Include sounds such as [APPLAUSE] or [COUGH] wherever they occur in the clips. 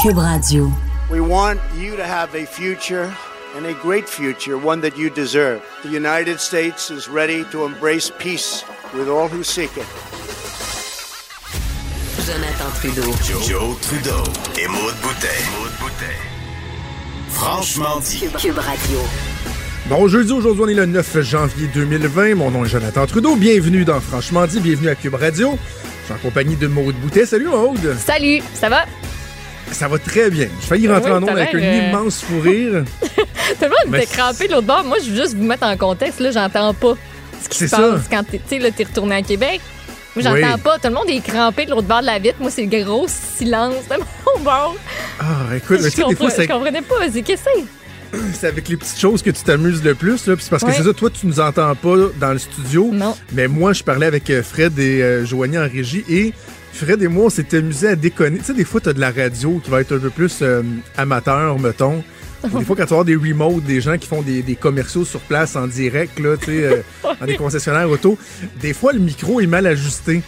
Cube Radio. We want you to have a future and a great future, one that you deserve. The United States is ready to embrace peace with all who seek it. Jonathan Trudeau. Joe, Joe Trudeau et Maude Boutet. Franchement dit. Cube, Cube Radio. Bon jeudi, aujourd'hui on est le 9 janvier 2020. Mon nom est Jonathan Trudeau. Bienvenue dans Franchement dit, bienvenue à Cube Radio. Je suis en compagnie de Maude Boutet. Salut Maude. Salut, ça va? Ça va très bien. J'ai failli rentrer Oui, en ondes t'as avec un euh, immense fou rire. [LAUGHS] Tout le monde était crampé de l'autre bord. Moi, je veux juste vous mettre en contexte. Là, j'entends pas ce qui C'est se ça. passe quand tu t'es retourné à Québec. Moi, j'entends Oui. pas. Tout le monde est crampé de l'autre bord de la vitre. Moi, c'est le gros silence de [LAUGHS] mon bord. Ah, écoute, mais tu sais, des fois, je comprenais pas. C'est qu'est-ce que c'est? c'est avec les petites choses que tu t'amuses le plus. Là. Puis c'est parce que c'est ça, toi, tu nous entends pas dans le studio. Non. Mais moi, je parlais avec euh, Fred et euh, Joanie en régie et Fred et moi, on s'est amusés à déconner. Tu sais, des fois, tu as de la radio qui va être un peu plus euh, amateur, mettons. Des fois, quand tu vas des remotes, des gens qui font des, des commerciaux sur place en direct, là, tu sais, euh, [LAUGHS] dans des concessionnaires auto, des fois, le micro est mal ajusté.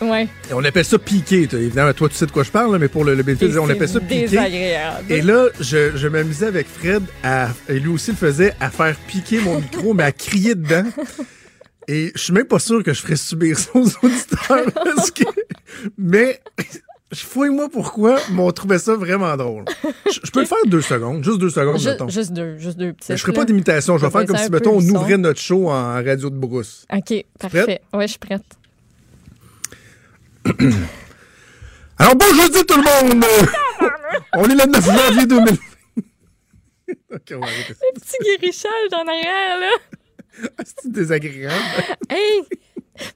Ouais. Et on appelle ça piqué. Évidemment, toi, tu sais de quoi je parle, là, mais pour le, le on appelle ça piqué. désagréable. Et là, je, je m'amusais avec Fred, à, et lui aussi le faisait, à faire piquer mon micro, mais à crier dedans. [LAUGHS] Et je suis même pas sûr que je ferais subir ça aux auditeurs. [LAUGHS] Parce que... Mais fouille-moi pourquoi, mais on trouvait ça vraiment drôle. Je, je peux le faire deux secondes, juste deux secondes, mettons. juste deux, juste deux petites. Mais je ferai pas d'imitation, je vais faire comme si, mettons, on son. ouvrait notre show en radio de brousse. OK, parfait. Ouais, je suis prête. [CLEARS THROAT] Alors, bon jeudi tout le monde! [LAUGHS] on est le 9 janvier 2020. ok, on va arrêter ça. Petit guérichage en arrière, là. [LAUGHS] C'est désagréable. [LAUGHS] Hey!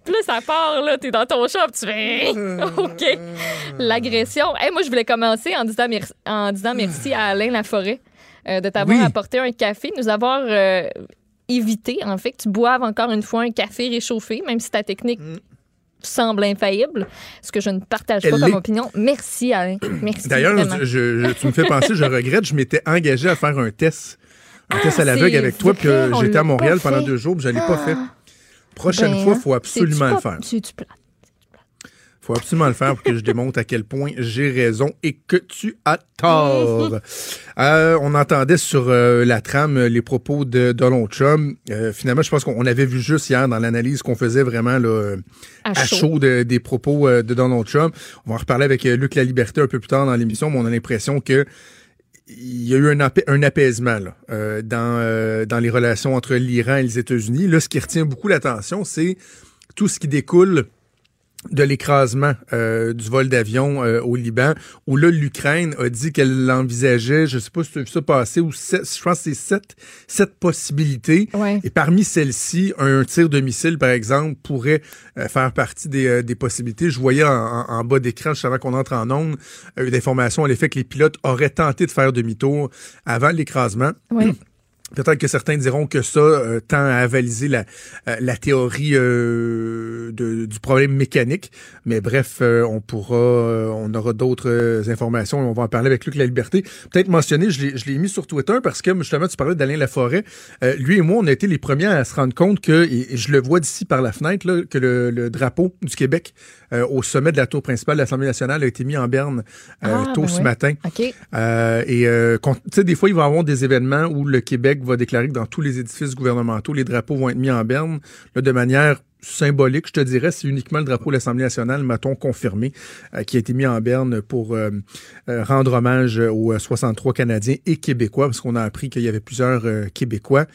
Puis là, ça part, là, t'es dans ton shop, tu fais [LAUGHS] OK. L'agression. Hey, moi, je voulais commencer en disant, merci, en disant merci à Alain Laforêt euh, de t'avoir Oui. apporté un café, nous avoir euh, évité, en fait, que tu boives encore une fois un café réchauffé, même si ta technique semble infaillible, ce que je ne partage Elle pas comme opinion. Merci, Alain. Merci. D'ailleurs, vraiment. je- je- tu me fais penser, je regrette, je m'étais engagé à faire un test. Un test à l'aveugle c'est avec toi, puis euh, j'étais à Montréal pendant deux jours, puis je l'ai pas fait. Prochaine Ben, fois, hein, il faut absolument le faire. c'est-tu plate? faut absolument le faire pour que je démontre à quel point j'ai raison et que tu as tort. Euh, on entendait sur euh, la trame les propos de Donald Trump. Euh, finalement, je pense qu'on avait vu juste hier dans l'analyse qu'on faisait vraiment là, À à chaud. chaud de- des propos de Donald Trump. On va en reparler avec Luc La Liberté un peu plus tard dans l'émission, mais on a l'impression que il y a eu un, apa- un apaisement euh, dans, euh, dans les relations entre l'Iran et les États-Unis. Là, ce qui retient beaucoup l'attention, c'est tout ce qui découle de l'écrasement euh, du vol d'avion euh, au Liban, où là, l'Ukraine a dit qu'elle envisageait, je sais pas si tu as vu ça passer, ou sept- je pense que c'est sept, sept possibilités. Ouais. Et parmi celles-ci, un tir de missile, par exemple, pourrait euh, faire partie des, des possibilités. Je voyais en, en- en bas d'écran, juste avant qu'on entre en onde, une information à l'effet que les pilotes auraient tenté de faire demi-tour avant l'écrasement. Oui. [CLEARS THROAT] Peut-être que certains diront que ça euh, tend à avaliser la, euh, la théorie euh, de- du problème mécanique. Mais bref, euh, on pourra, euh, on aura d'autres euh, informations et on va en parler avec Luc La Liberté. Peut-être mentionner, je l'ai- mis sur Twitter parce que justement, tu parlais d'Alain Laforêt. Lui et moi, on a été les premiers à se rendre compte que, et je le vois d'ici par la fenêtre, là, que le, le drapeau du Québec euh, au sommet de la tour principale de l'Assemblée nationale a été mis en berne euh, Ah, tôt ben ce oui. matin. OK. Euh, et euh, tu sais, des fois, il va y avoir des événements où le Québec va déclarer que dans tous les édifices gouvernementaux, les drapeaux vont être mis en berne là, de manière symbolique, je te dirais, c'est uniquement le drapeau de l'Assemblée nationale, m'a-t-on confirmé, euh, qui a été mis en berne pour euh, euh, rendre hommage aux euh, 63 Canadiens et Québécois, parce qu'on a appris qu'il y avait plusieurs Québécois.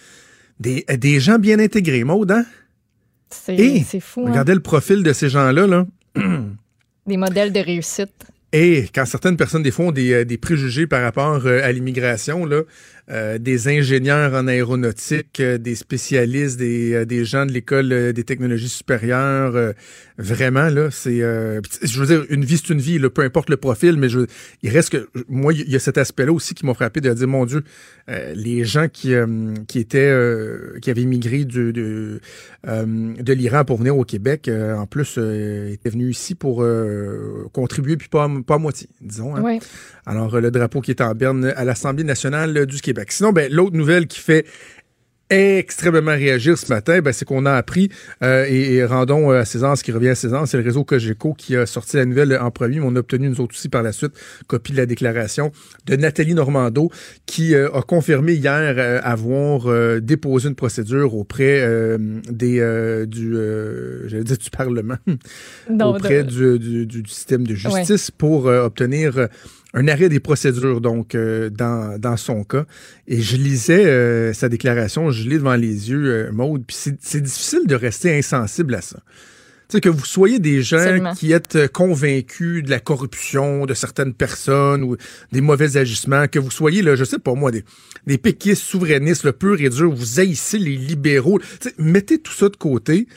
Des, des gens bien intégrés, Maud, hein? C'est fou. hein? regardez le profil de ces gens-là, là. [CLEARS THROAT] Des modèles de réussite. Et quand certaines personnes, des fois, ont des, euh, des préjugés par rapport euh, à l'immigration, là, euh, des ingénieurs en aéronautique, des spécialistes, des, des gens de l'école des technologies supérieures, vraiment, là, c'est... euh, je veux dire, une vie, c'est une vie, là, peu importe le profil, mais je, il reste que... Moi, il y a cet aspect-là aussi qui m'a frappé de dire, mon Dieu, euh, les gens qui, euh, qui étaient... euh, qui avaient immigré du, de, euh, de l'Iran pour venir au Québec, euh, en plus, euh, étaient venus ici pour euh, contribuer, puis pas, pas à moitié, disons. hein. Ouais. Alors, le drapeau qui est en berne à l'Assemblée nationale du Québec. Sinon, ben, l'autre nouvelle qui fait extrêmement réagir ce matin, ben, c'est qu'on a appris, euh, et, rendons euh, à César ce qui revient à César, c'est le réseau Cogeco qui a sorti la nouvelle en premier, mais on a obtenu nous autres aussi par la suite copie de la déclaration de Nathalie Normando qui euh, a confirmé hier avoir déposé une procédure auprès des du j'allais dire du Parlement, auprès du, du, du, système de justice pour obtenir un arrêt des procédures, donc, euh, dans, dans son cas. Et je lisais euh, sa déclaration, je l'ai devant les yeux, euh, Maude, puis c'est difficile de rester insensible à ça. Tu sais, que vous soyez des gens qui êtes convaincus de la corruption de certaines personnes ou des mauvais agissements, que vous soyez, là, je sais pas moi, des, des péquistes souverainistes, le pur et dur, vous haïssez les libéraux. mettez tout ça de côté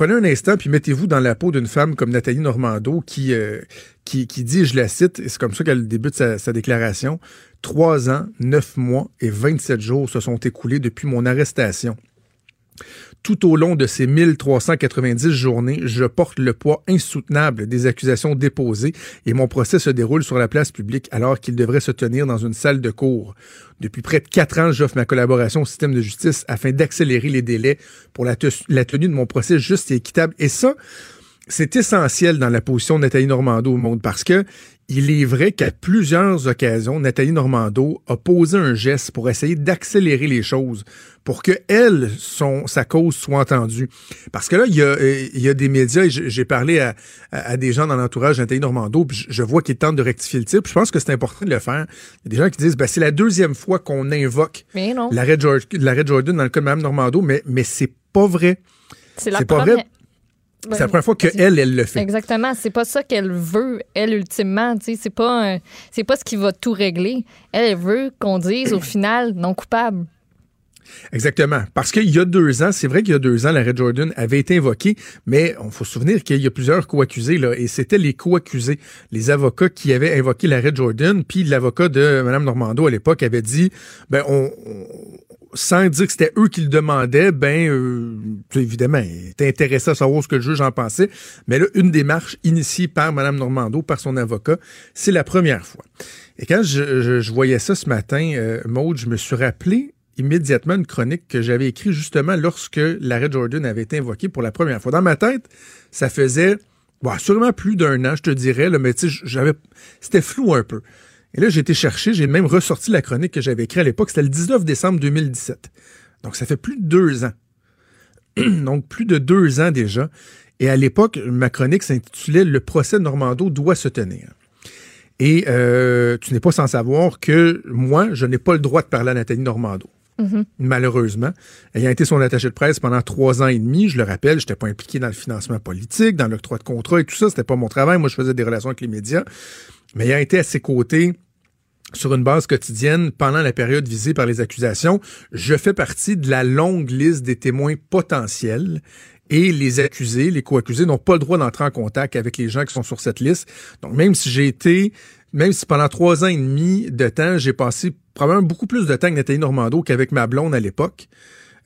prenez un instant puis mettez-vous dans la peau d'une femme comme Nathalie Normando qui, euh, qui, dit, je la cite, et c'est comme ça qu'elle débute sa, sa déclaration, Trois ans, neuf mois et 27 jours se sont écoulés depuis mon arrestation. Tout au long de ces 1390 journées, je porte le poids insoutenable des accusations déposées et mon procès se déroule sur la place publique alors qu'il devrait se tenir dans une salle de cour. Depuis près de quatre ans, j'offre ma collaboration au système de justice afin d'accélérer les délais pour la, tenue de mon procès juste et équitable. Et ça, c'est essentiel dans la position de Nathalie Normando au monde parce que il est vrai qu'à plusieurs occasions, Nathalie Normando a posé un geste pour essayer d'accélérer les choses, pour que elle, son, sa cause soit entendue. Parce que là, il y a, il y a des médias, et j'ai parlé à, à, des gens dans l'entourage de Nathalie Normando, puis je, vois qu'ils tentent de rectifier le tir. je pense que c'est important de le faire. Il y a des gens qui disent, ben, c'est la deuxième fois qu'on invoque l'arrêt Jordan, dans le cas de Mme Normando, mais, mais c'est pas vrai. C'est la pas vrai c'est la première fois qu'elle, elle le fait. Exactement. C'est pas ça qu'elle veut, elle, ultimement. C'est pas, c'est pas ce qui va tout régler. Elle, veut qu'on dise au final non coupable. Exactement. Parce qu'il y a deux ans, c'est vrai qu'il y a deux ans, l'arrêt Jordan avait été invoqué, mais on faut se souvenir qu'il y a plusieurs co-accusés, là, et c'était les co-accusés, les avocats qui avaient invoqué l'arrêt Jordan, puis l'avocat de Mme Normando à l'époque avait dit, ben, on, sans dire que c'était eux qui le demandaient, ben euh, évidemment, était intéressé à savoir ce que le juge en pensait. Mais là, une démarche initiée par Mme Normando, par son avocat, c'est la première fois. Et quand je, voyais ça ce matin, euh, Maude, je me suis rappelé immédiatement une chronique que j'avais écrite justement lorsque l'arrêt Jordan avait été invoqué pour la première fois. Dans ma tête, ça faisait bon, sûrement plus d'un an, je te dirais, mais c'était flou un peu. Et là, j'ai été chercher, j'ai même ressorti la chronique que j'avais écrite à l'époque. C'était le 19 décembre 2017. Donc, ça fait plus de deux ans. [CLEARS THROAT] Donc, plus de deux ans déjà. Et à l'époque, ma chronique s'intitulait Le procès Normando doit se tenir. Et euh, tu n'es pas sans savoir que moi, je n'ai pas le droit de parler à Nathalie Normando. Mm-hmm. Malheureusement, ayant été son attaché de presse pendant trois ans et demi, je le rappelle, je n'étais pas impliqué dans le financement politique, dans l'octroi de contrat et tout ça, c'était pas mon travail. Moi, je faisais des relations avec les médias mais ayant été à ses côtés sur une base quotidienne pendant la période visée par les accusations, je fais partie de la longue liste des témoins potentiels et les accusés, les co-accusés n'ont pas le droit d'entrer en contact avec les gens qui sont sur cette liste. Donc même si j'ai été, même si pendant trois ans et demi de temps, j'ai passé probablement beaucoup plus de temps avec Nathalie Normando qu'avec ma blonde à l'époque,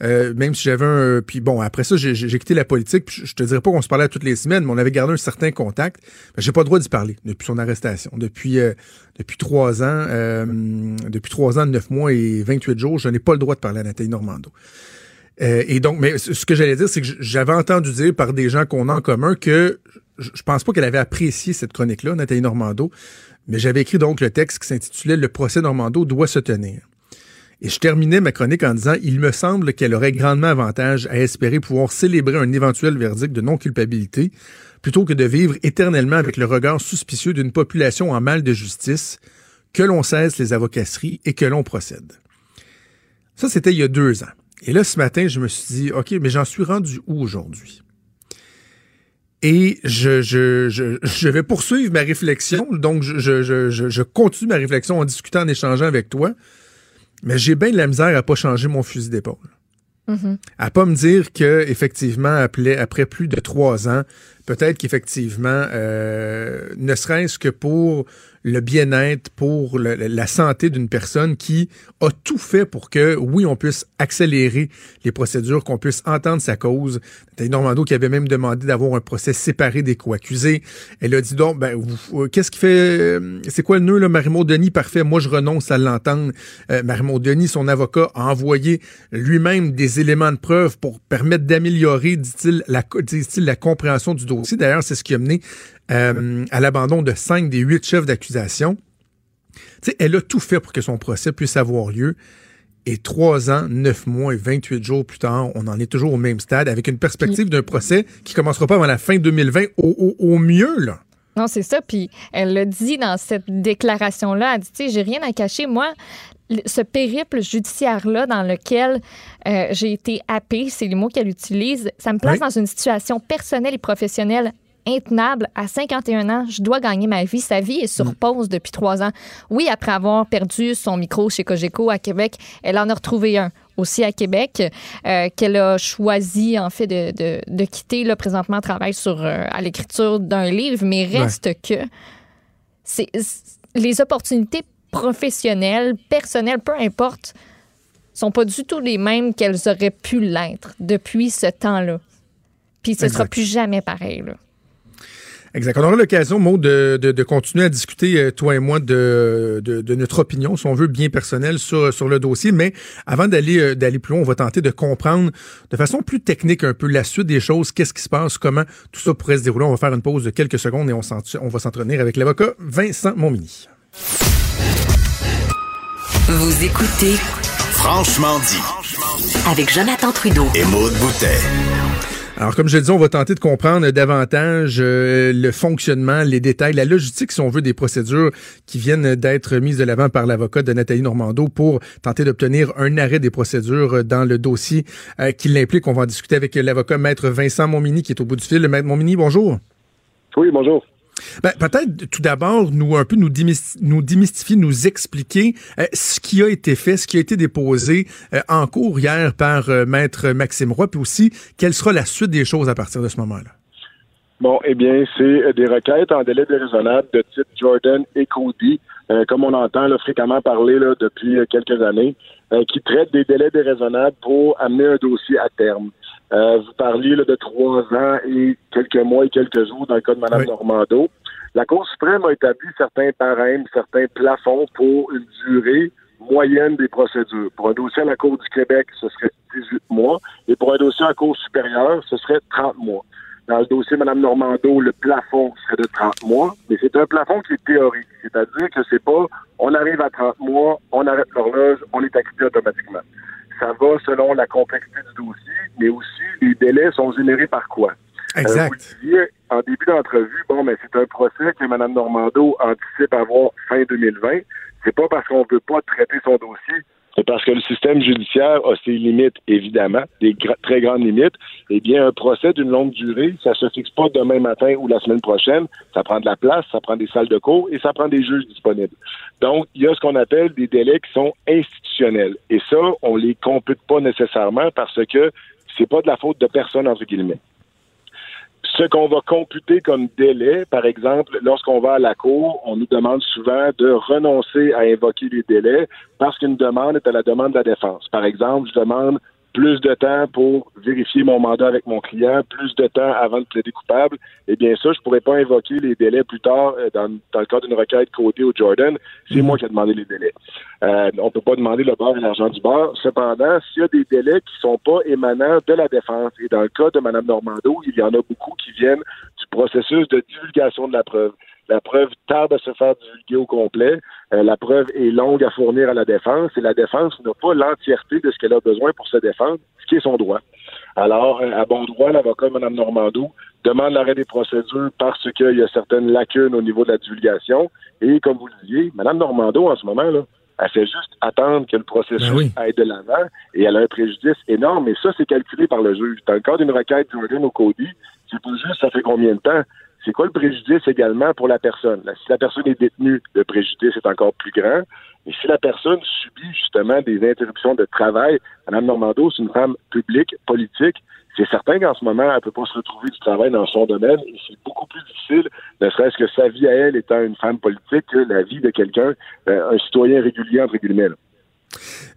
euh, même si j'avais un. Puis bon, après ça, j'ai quitté la politique. Puis je te dirais pas qu'on se parlait toutes les semaines, mais on avait gardé un certain contact. J'ai pas le droit d'y parler depuis son arrestation. Depuis euh, depuis trois ans, euh, depuis trois ans, neuf mois et 28 jours, je n'ai pas le droit de parler à Nathalie Normando. et donc, mais ce que j'allais dire, c'est que j'avais entendu dire par des gens qu'on a en commun que je pense pas qu'elle avait apprécié cette chronique-là, Nathalie Normando, mais j'avais écrit donc le texte qui s'intitulait Le procès Normando doit se tenir. Et je terminais ma chronique en disant Il me semble qu'elle aurait grandement avantage à espérer pouvoir célébrer un éventuel verdict de non-culpabilité plutôt que de vivre éternellement avec le regard suspicieux d'une population en mal de justice, que l'on cesse les avocasseries et que l'on procède. Ça, c'était il y a deux ans. Et là, ce matin, je me suis dit, OK, mais j'en suis rendu où aujourd'hui? Et je, vais poursuivre ma réflexion. Donc, je, continue ma réflexion en discutant, en échangeant avec toi. Mais j'ai bien de la misère à pas changer mon fusil d'épaule. Mm-hmm. À pas me dire que effectivement après, après plus de trois ans, peut-être qu'effectivement, ne serait-ce que pour le bien-être, pour la santé d'une personne qui a tout fait pour que, oui, on puisse accélérer les procédures, qu'on puisse entendre sa cause. Nathalie Normando qui avait même demandé d'avoir un procès séparé des co-accusés. Elle a dit donc, ben, qu'est-ce qui fait, c'est quoi le nœud, là, Marie-Maud Denis? Parfait, moi, je renonce à l'entendre. Euh, Marie-Maud Denis, son avocat, a envoyé lui-même des éléments de preuve pour permettre d'améliorer, dit-il, la, dit la compréhension du dossier. D'ailleurs, c'est ce qui a mené euh, à l'abandon de cinq des huit chefs d'accusation. Elle a tout fait pour que son procès puisse avoir lieu. Et trois ans, neuf mois et 28 jours plus tard, on en est toujours au même stade avec une perspective d'un procès qui commencera pas avant la fin 2020 au, au, mieux, là. Non, c'est ça. Puis elle l'a dit dans cette déclaration-là. Elle dit, tu sais, j'ai rien à cacher. Moi, ce périple judiciaire-là dans lequel euh, j'ai été happée, c'est les mots qu'elle utilise, ça me place dans une situation personnelle et professionnelle intenable. À 51 ans, je dois gagner ma vie. Sa vie est sur mm. pause depuis trois ans. Oui, après avoir perdu son micro chez Cogeco à Québec, elle en a retrouvé un aussi à Québec, euh, qu'elle a choisi en fait de, de, quitter. Là, présentement, travaille sur euh, à l'écriture d'un livre, mais reste que c'est les opportunités professionnelles, personnelles, peu importe, sont pas du tout les mêmes qu'elles auraient pu l'être depuis ce temps-là. Puis ce sera plus jamais pareil. Là. Exact. On aura l'occasion, Maud, de, de, continuer à discuter, euh, toi et moi, de, de, notre opinion, si on veut, bien personnelle sur, sur le dossier. Mais avant d'aller euh, d'aller plus loin, on va tenter de comprendre de façon plus technique un peu la suite des choses, qu'est-ce qui se passe, comment tout ça pourrait se dérouler. On va faire une pause de quelques secondes et on, on va s'entretenir avec l'avocat Vincent Montmini. Vous écoutez Franchement dit avec Jonathan Trudeau et Maud Boutet. Alors, comme je le dis, on va tenter de comprendre davantage euh, le fonctionnement, les détails, la logistique, si on veut, des procédures qui viennent d'être mises de l'avant par l'avocat de Nathalie Normando pour tenter d'obtenir un arrêt des procédures dans le dossier euh, qui l'implique. On va en discuter avec l'avocat Maître Vincent Montmini qui est au bout du fil. Maître Montmini, bonjour. Oui, bonjour. Ben, peut-être tout d'abord nous un peu nous, démystifier, nous expliquer euh, ce qui a été fait, ce qui a été déposé euh, en cours hier par euh, maître Maxime Roy, puis aussi quelle sera la suite des choses à partir de ce moment-là? Bon, eh bien, c'est des requêtes en délai déraisonnable de type Jordan et Cody, comme on entend fréquemment parler depuis quelques années, qui traitent des délais déraisonnables pour amener un dossier à terme. Euh, vous parliez de trois ans et quelques mois et quelques jours dans le cas de Mme Normando. La Cour suprême a établi certains barèmes, certains plafonds pour une durée moyenne des procédures. Pour un dossier à la Cour du Québec, ce serait 18 mois, et pour un dossier à la Cour supérieure, ce serait 30 mois. Dans le dossier Mme Normando, le plafond serait de 30 mois, mais c'est un plafond qui est théorique. C'est-à-dire que c'est pas on arrive à 30 mois, on arrête l'horloge, on est acquitté automatiquement. Ça va selon la complexité du dossier, mais aussi les délais sont générés par quoi? Euh, exact. vous disiez en début d'entrevue, bon, mais c'est un procès que Mme Normando anticipe avoir fin 2020. C'est pas parce qu'on veut pas traiter son dossier c'est parce que le système judiciaire a ses limites, évidemment, des très grandes limites. Eh bien, un procès d'une longue durée, ça se fixe pas demain matin ou la semaine prochaine. Ça prend de la place, ça prend des salles de cours et ça prend des juges disponibles. Donc, il y a ce qu'on appelle des délais qui sont institutionnels. Et ça, on les compute pas nécessairement parce que c'est pas de la faute de personne, entre guillemets ce qu'on va computer comme délai, par exemple, lorsqu'on va à la cour, on nous demande souvent de renoncer à invoquer les délais parce qu'une demande est à la demande de la défense. Par exemple, je demande plus de temps pour vérifier mon mandat avec mon client, plus de temps avant de plaider coupable, eh bien ça, je pourrais pas invoquer les délais plus tard euh, dans, dans le cas d'une requête codée au Jordan. C'est moi qui ai demandé les délais. Euh, on peut pas demander le beurre et l'argent du beurre. Cependant, s'il y a des délais qui sont pas émanants de la défense, et dans le cas de Mme Normando, il y en a beaucoup qui viennent du processus de divulgation de la preuve. La preuve tarde à se faire divulguer au complet. Euh, la preuve est longue à fournir à la défense et la défense n'a pas l'entièreté de ce qu'elle a besoin pour se défendre, ce qui est son droit. Alors, euh, à bon droit, l'avocat Mme Normandou demande l'arrêt des procédures parce qu'il y a certaines lacunes au niveau de la divulgation. Et comme vous le disiez, Mme Normando, en ce moment, là, elle fait juste attendre que le processus ben aille de l'avant et elle a un préjudice énorme. Et ça, c'est calculé par le juge. Dans le cas d'une requête Jordan au Cody, c'est pas juste ça fait combien de temps c'est quoi le préjudice également pour la personne? si la personne est détenue, le préjudice est encore plus grand. Et si la personne subit justement des interruptions de travail, Mme Normando, c'est une femme publique, politique, c'est certain qu'en ce moment, elle ne peut pas se retrouver du travail dans son domaine et c'est beaucoup plus difficile, ne serait-ce que sa vie à elle étant une femme politique, que la vie de quelqu'un, euh, un citoyen régulier, entre guillemets.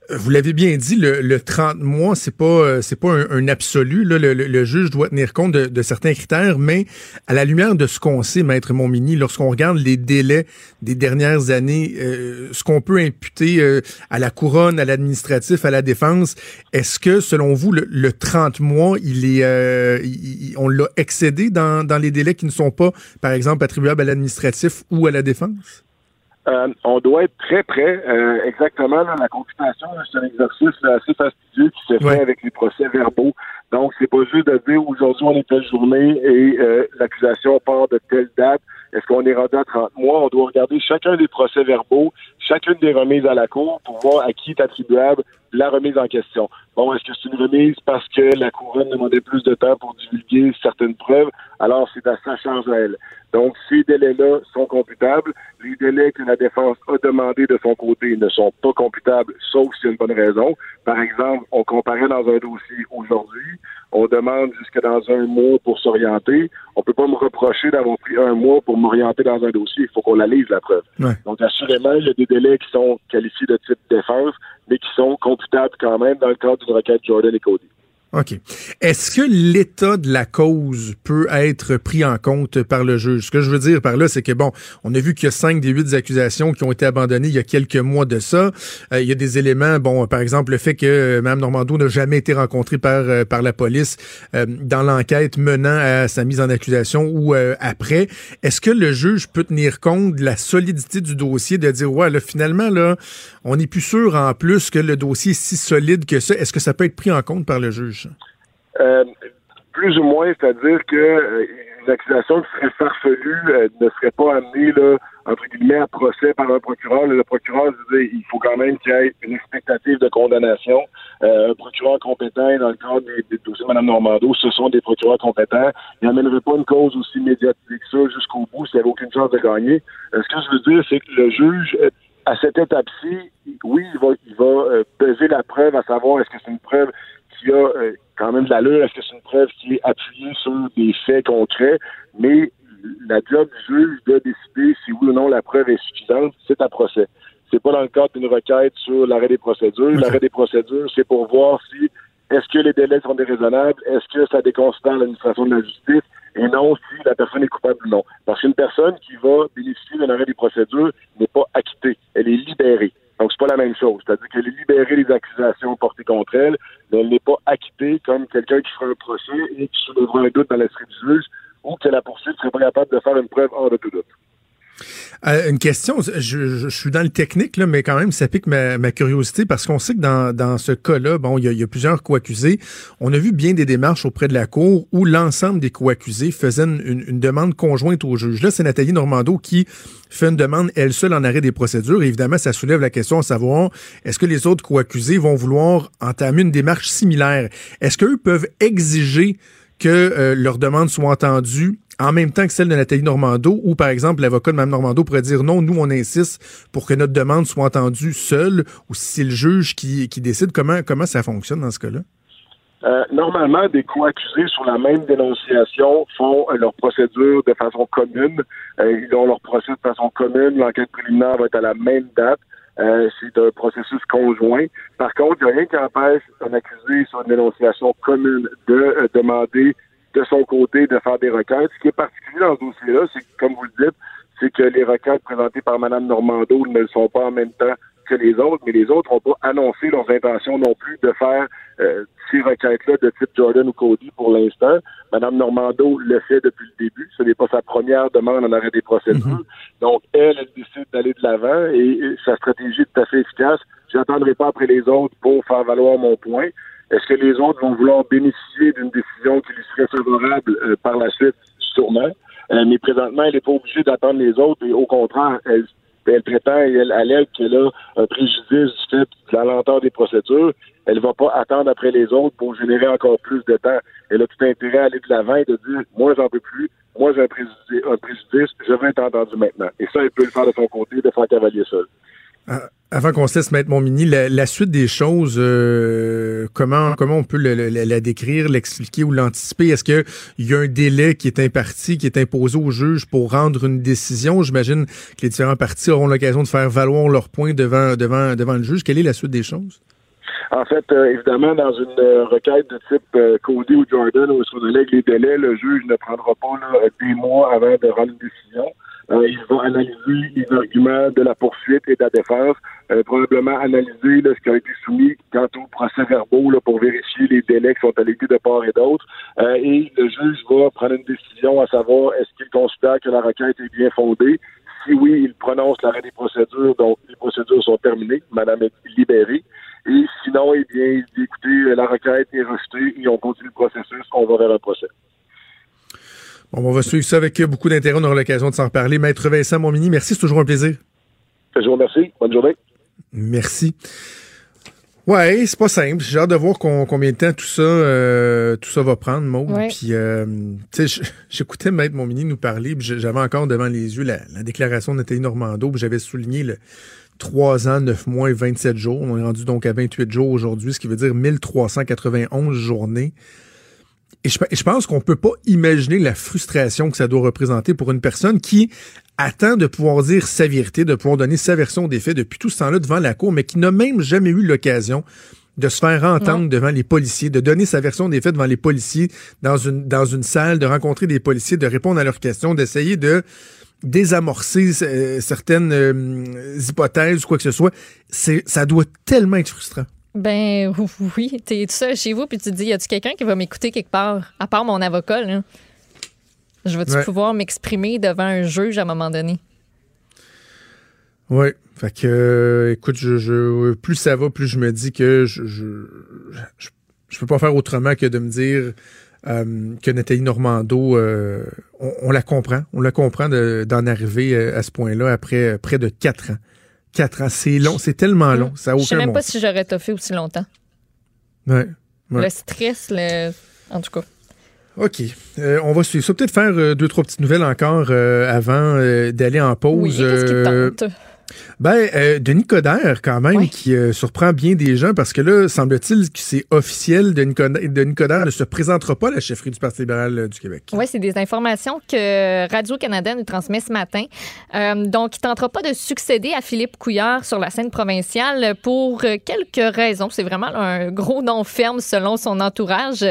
Vous l'avez bien dit, le, le 30 mois, c'est pas euh, c'est pas un, absolu. Là, le, juge doit tenir compte de, certains critères, mais à la lumière de ce qu'on sait, maître Montmini, lorsqu'on regarde les délais des dernières années, euh, ce qu'on peut imputer euh, à la couronne, à l'administratif, à la défense, est-ce que selon vous le, 30 mois, il est on l'a excédé dans, dans les délais qui ne sont pas, par exemple, attribuables à l'administratif ou à la défense? Euh, on doit être très près. Euh, exactement, la computation, c'est un exercice assez fastidieux qui se fait avec les procès verbaux. Donc, c'est pas juste de dire aujourd'hui on est telle journée et euh, l'accusation part de telle date. Est-ce qu'on est rendu à 30 mois? On doit regarder chacun des procès verbaux, chacune des remises à la Cour pour voir à qui est attribuable la remise en question. Bon, est-ce que c'est une remise parce que la couronne demandait plus de temps pour divulguer certaines preuves? Alors, c'est à sa charge à elle. Donc, ces délais-là sont computables. Les délais que la défense a demandé de son côté ne sont pas computables, sauf s'il y a une bonne raison. Par exemple, on comparait dans un dossier aujourd'hui, on demande jusque dans un mois pour s'orienter. On peut pas me reprocher d'avoir pris un mois pour m'orienter dans un dossier. Il faut qu'on la lise, la preuve. Donc, assurément, il y a des délais qui sont qualifiés de type défense, mais qui sont computables quand même dans le cadre d'une requête Jordan et Cody. OK. Est-ce que l'état de la cause peut être pris en compte par le juge? Ce que je veux dire par là, c'est que, bon, on a vu qu'il y a cinq des huit accusations qui ont été abandonnées il y a quelques mois de ça. Euh, il y a des éléments, bon, par exemple, le fait que euh, Mme Normando n'a jamais été rencontrée par, euh, par la police dans l'enquête menant à sa mise en accusation ou après. Est-ce que le juge peut tenir compte de la solidité du dossier, de dire, ouais, là, finalement, là, on n'est plus sûr en plus que le dossier est si solide que ça? Est-ce que ça peut être pris en compte par le juge? Euh, plus ou moins, c'est-à-dire que euh, une accusation qui serait farfelue euh, ne serait pas amenée là, entre guillemets à procès par un procureur. Le procureur disait il faut quand même qu'il y ait une expectative de condamnation. un procureur compétent dans le cadre des, dossiers de Mme Normando, ce sont des procureurs compétents. Il n'amènerait pas une cause aussi médiatique que ça jusqu'au bout s'il n'y avait aucune chance de gagner. ce que je veux dire, c'est que le juge à cette étape-ci, oui, il va, il va peser la preuve à savoir est-ce que c'est une preuve qui a euh, quand même de l'allure, est-ce que c'est une preuve qui est appuyée sur des faits concrets, mais la job du juge de décider si oui ou non la preuve est suffisante, c'est un procès. C'est pas dans le cadre d'une requête sur l'arrêt des procédures. L'arrêt des procédures, c'est pour voir si est-ce que les délais sont déraisonnables, est-ce que ça déconsidère l'administration de la justice, et non si la personne est coupable ou non. Parce qu'une personne qui va bénéficier d'un arrêt des procédures n'est pas acquittée, elle est libérée. Donc, c'est pas la même chose. C'est-à-dire qu'elle est libérée des accusations portées contre elle, mais elle n'est pas acquittée comme quelqu'un qui ferait un procès et qui soulèvera un doute dans l'esprit du juge ou que la poursuite serait pas capable de faire une preuve hors de tout doute. Euh, une question, je, suis dans le technique, là, mais quand même, ça pique ma, curiosité parce qu'on sait que dans, dans ce cas-là, bon, il y, a, plusieurs co-accusés. On a vu bien des démarches auprès de la Cour où l'ensemble des co-accusés faisaient une, demande conjointe au juge. Là, c'est Nathalie Normando qui fait une demande, elle seule, en arrêt des procédures. évidemment, ça soulève la question à savoir, est-ce que les autres co-accusés vont vouloir entamer une démarche similaire? Est-ce qu'eux peuvent exiger que euh, leur demande soit entendue en même temps que celle de Nathalie Normando, ou par exemple l'avocat de Mme Normando pourrait dire non, nous on insiste pour que notre demande soit entendue seule, ou si c'est le juge qui, décide, comment, comment ça fonctionne dans ce cas-là? Euh, normalement, des co-accusés sur la même dénonciation font euh, leur procédure de façon commune. Euh, ils ont leur procès de façon commune. L'enquête préliminaire va être à la même date. c'est un processus conjoint. Par contre, il n'y a rien qui empêche un accusé sur une dénonciation commune de demander de son côté de faire des requêtes. Ce qui est particulier dans ce dossier-là, c'est que, comme vous le dites, c'est que les requêtes présentées par Mme Normando ne le sont pas en même temps que les autres, mais les autres n'ont pas annoncé leurs intentions non plus de faire euh, ces requêtes-là de type Jordan ou Cody pour l'instant. Mme Normando le fait depuis le début. Ce n'est pas sa première demande en arrêt des procédures. Mm-hmm. Donc, elle, elle décide d'aller de l'avant et, sa stratégie est tout à fait efficace. Je n'attendrai pas après les autres pour faire valoir mon point. Est-ce que les autres vont vouloir bénéficier d'une décision qui lui serait favorable euh, par la suite? Sûrement. Euh, mais présentement, elle n'est pas obligée d'attendre les autres et au contraire, elle, elle prétend elle, à l'aide qu'elle a un préjudice du fait de la lenteur des procédures. Elle ne va pas attendre après les autres pour générer encore plus de temps. Elle a tout intérêt à aller de l'avant et de dire moi j'en peux plus, moi j'ai un préjudice, un préjudice, je veux être entendu maintenant. Et ça, elle peut le faire de son côté, de faire cavalier seul. Ah, avant qu'on se laisse mettre mon mini, la, suite des choses, euh, comment comment on peut la décrire, l'expliquer ou l'anticiper? Est-ce qu'il y a un délai qui est imparti, qui est imposé au juge pour rendre une décision? J'imagine que les différents partis auront l'occasion de faire valoir leurs points devant, devant, devant le juge. Quelle est la suite des choses? En fait, euh, évidemment, dans une euh, requête de type Cody ou Jordan où délègue les délais, le juge ne prendra pas des mois avant de rendre une décision. Euh, il va analyser les arguments de la poursuite et de la défense, euh, probablement analyser ce qui a été soumis quant au procès verbaux là, pour vérifier les délais qui sont allégués de part et d'autre. Euh, et le juge va prendre une décision à savoir est-ce qu'il considère que la requête est bien fondée. Si oui, il prononce l'arrêt des procédures, donc les procédures sont terminées, madame est libérée. Et sinon, eh bien, il dit écoutez, la requête est rejetée et on continue le processus, on va vers un procès. Bon, on va suivre ça avec beaucoup d'intérêt. On aura l'occasion de s'en reparler. Maître Vincent Montmini, merci. C'est toujours un plaisir. Je vous remercie. Bonne journée. Merci. Ouais, c'est pas simple. J'ai hâte de voir combien de temps tout ça, euh, tout ça va prendre, Maud. Puis, euh, tu sais, j'écoutais Maître Montmini nous parler, j'avais encore devant les yeux la, déclaration de Nathalie Normando, puis j'avais souligné le 3 ans, 9 mois et 27 jours. On est rendu donc à 28 jours aujourd'hui, ce qui veut dire 1391 journées. Et je, pense qu'on peut pas imaginer la frustration que ça doit représenter pour une personne qui attend de pouvoir dire sa vérité, de pouvoir donner sa version des faits depuis tout ce temps-là devant la cour, mais qui n'a même jamais eu l'occasion de se faire entendre devant les policiers, de donner sa version des faits devant les policiers dans une, dans une salle, de rencontrer des policiers, de répondre à leurs questions, d'essayer de désamorcer euh, certaines euh, hypothèses ou quoi que ce soit. C'est, ça doit tellement être frustrant. Ben [LAUGHS] oui, t'es tout seul chez vous, puis tu te dis, y a-tu quelqu'un qui va m'écouter quelque part, à part mon avocat, là? Je vais-tu pouvoir m'exprimer devant un juge à un moment donné? Oui. Fait que, euh, écoute, je, plus ça va, plus je me dis que je, je, peux pas faire autrement que de me dire euh, que Nathalie Normando, euh, on, la comprend. On la comprend d'en arriver à ce point-là après près de quatre ans. Ans, c'est long, c'est tellement long. Ça Je sais même pas si j'aurais toffé aussi longtemps. Ouais, Le stress, le... en tout cas. OK. Euh, on va suivre ça. Peut-être faire euh, deux, trois petites nouvelles encore euh, avant d'aller en pause. Oui, qu'est-ce qui tente? Ben, euh, Denis Coderre, quand même, qui euh, surprend bien des gens parce que là, semble-t-il que c'est officiel, Denis Coderre, ne se présentera pas à la chefferie du Parti libéral euh, du Québec. Oui, c'est des informations que Radio-Canada nous transmet ce matin. donc, il ne tentera pas de succéder à Philippe Couillard sur la scène provinciale pour quelques raisons. C'est vraiment un gros nom ferme selon son entourage.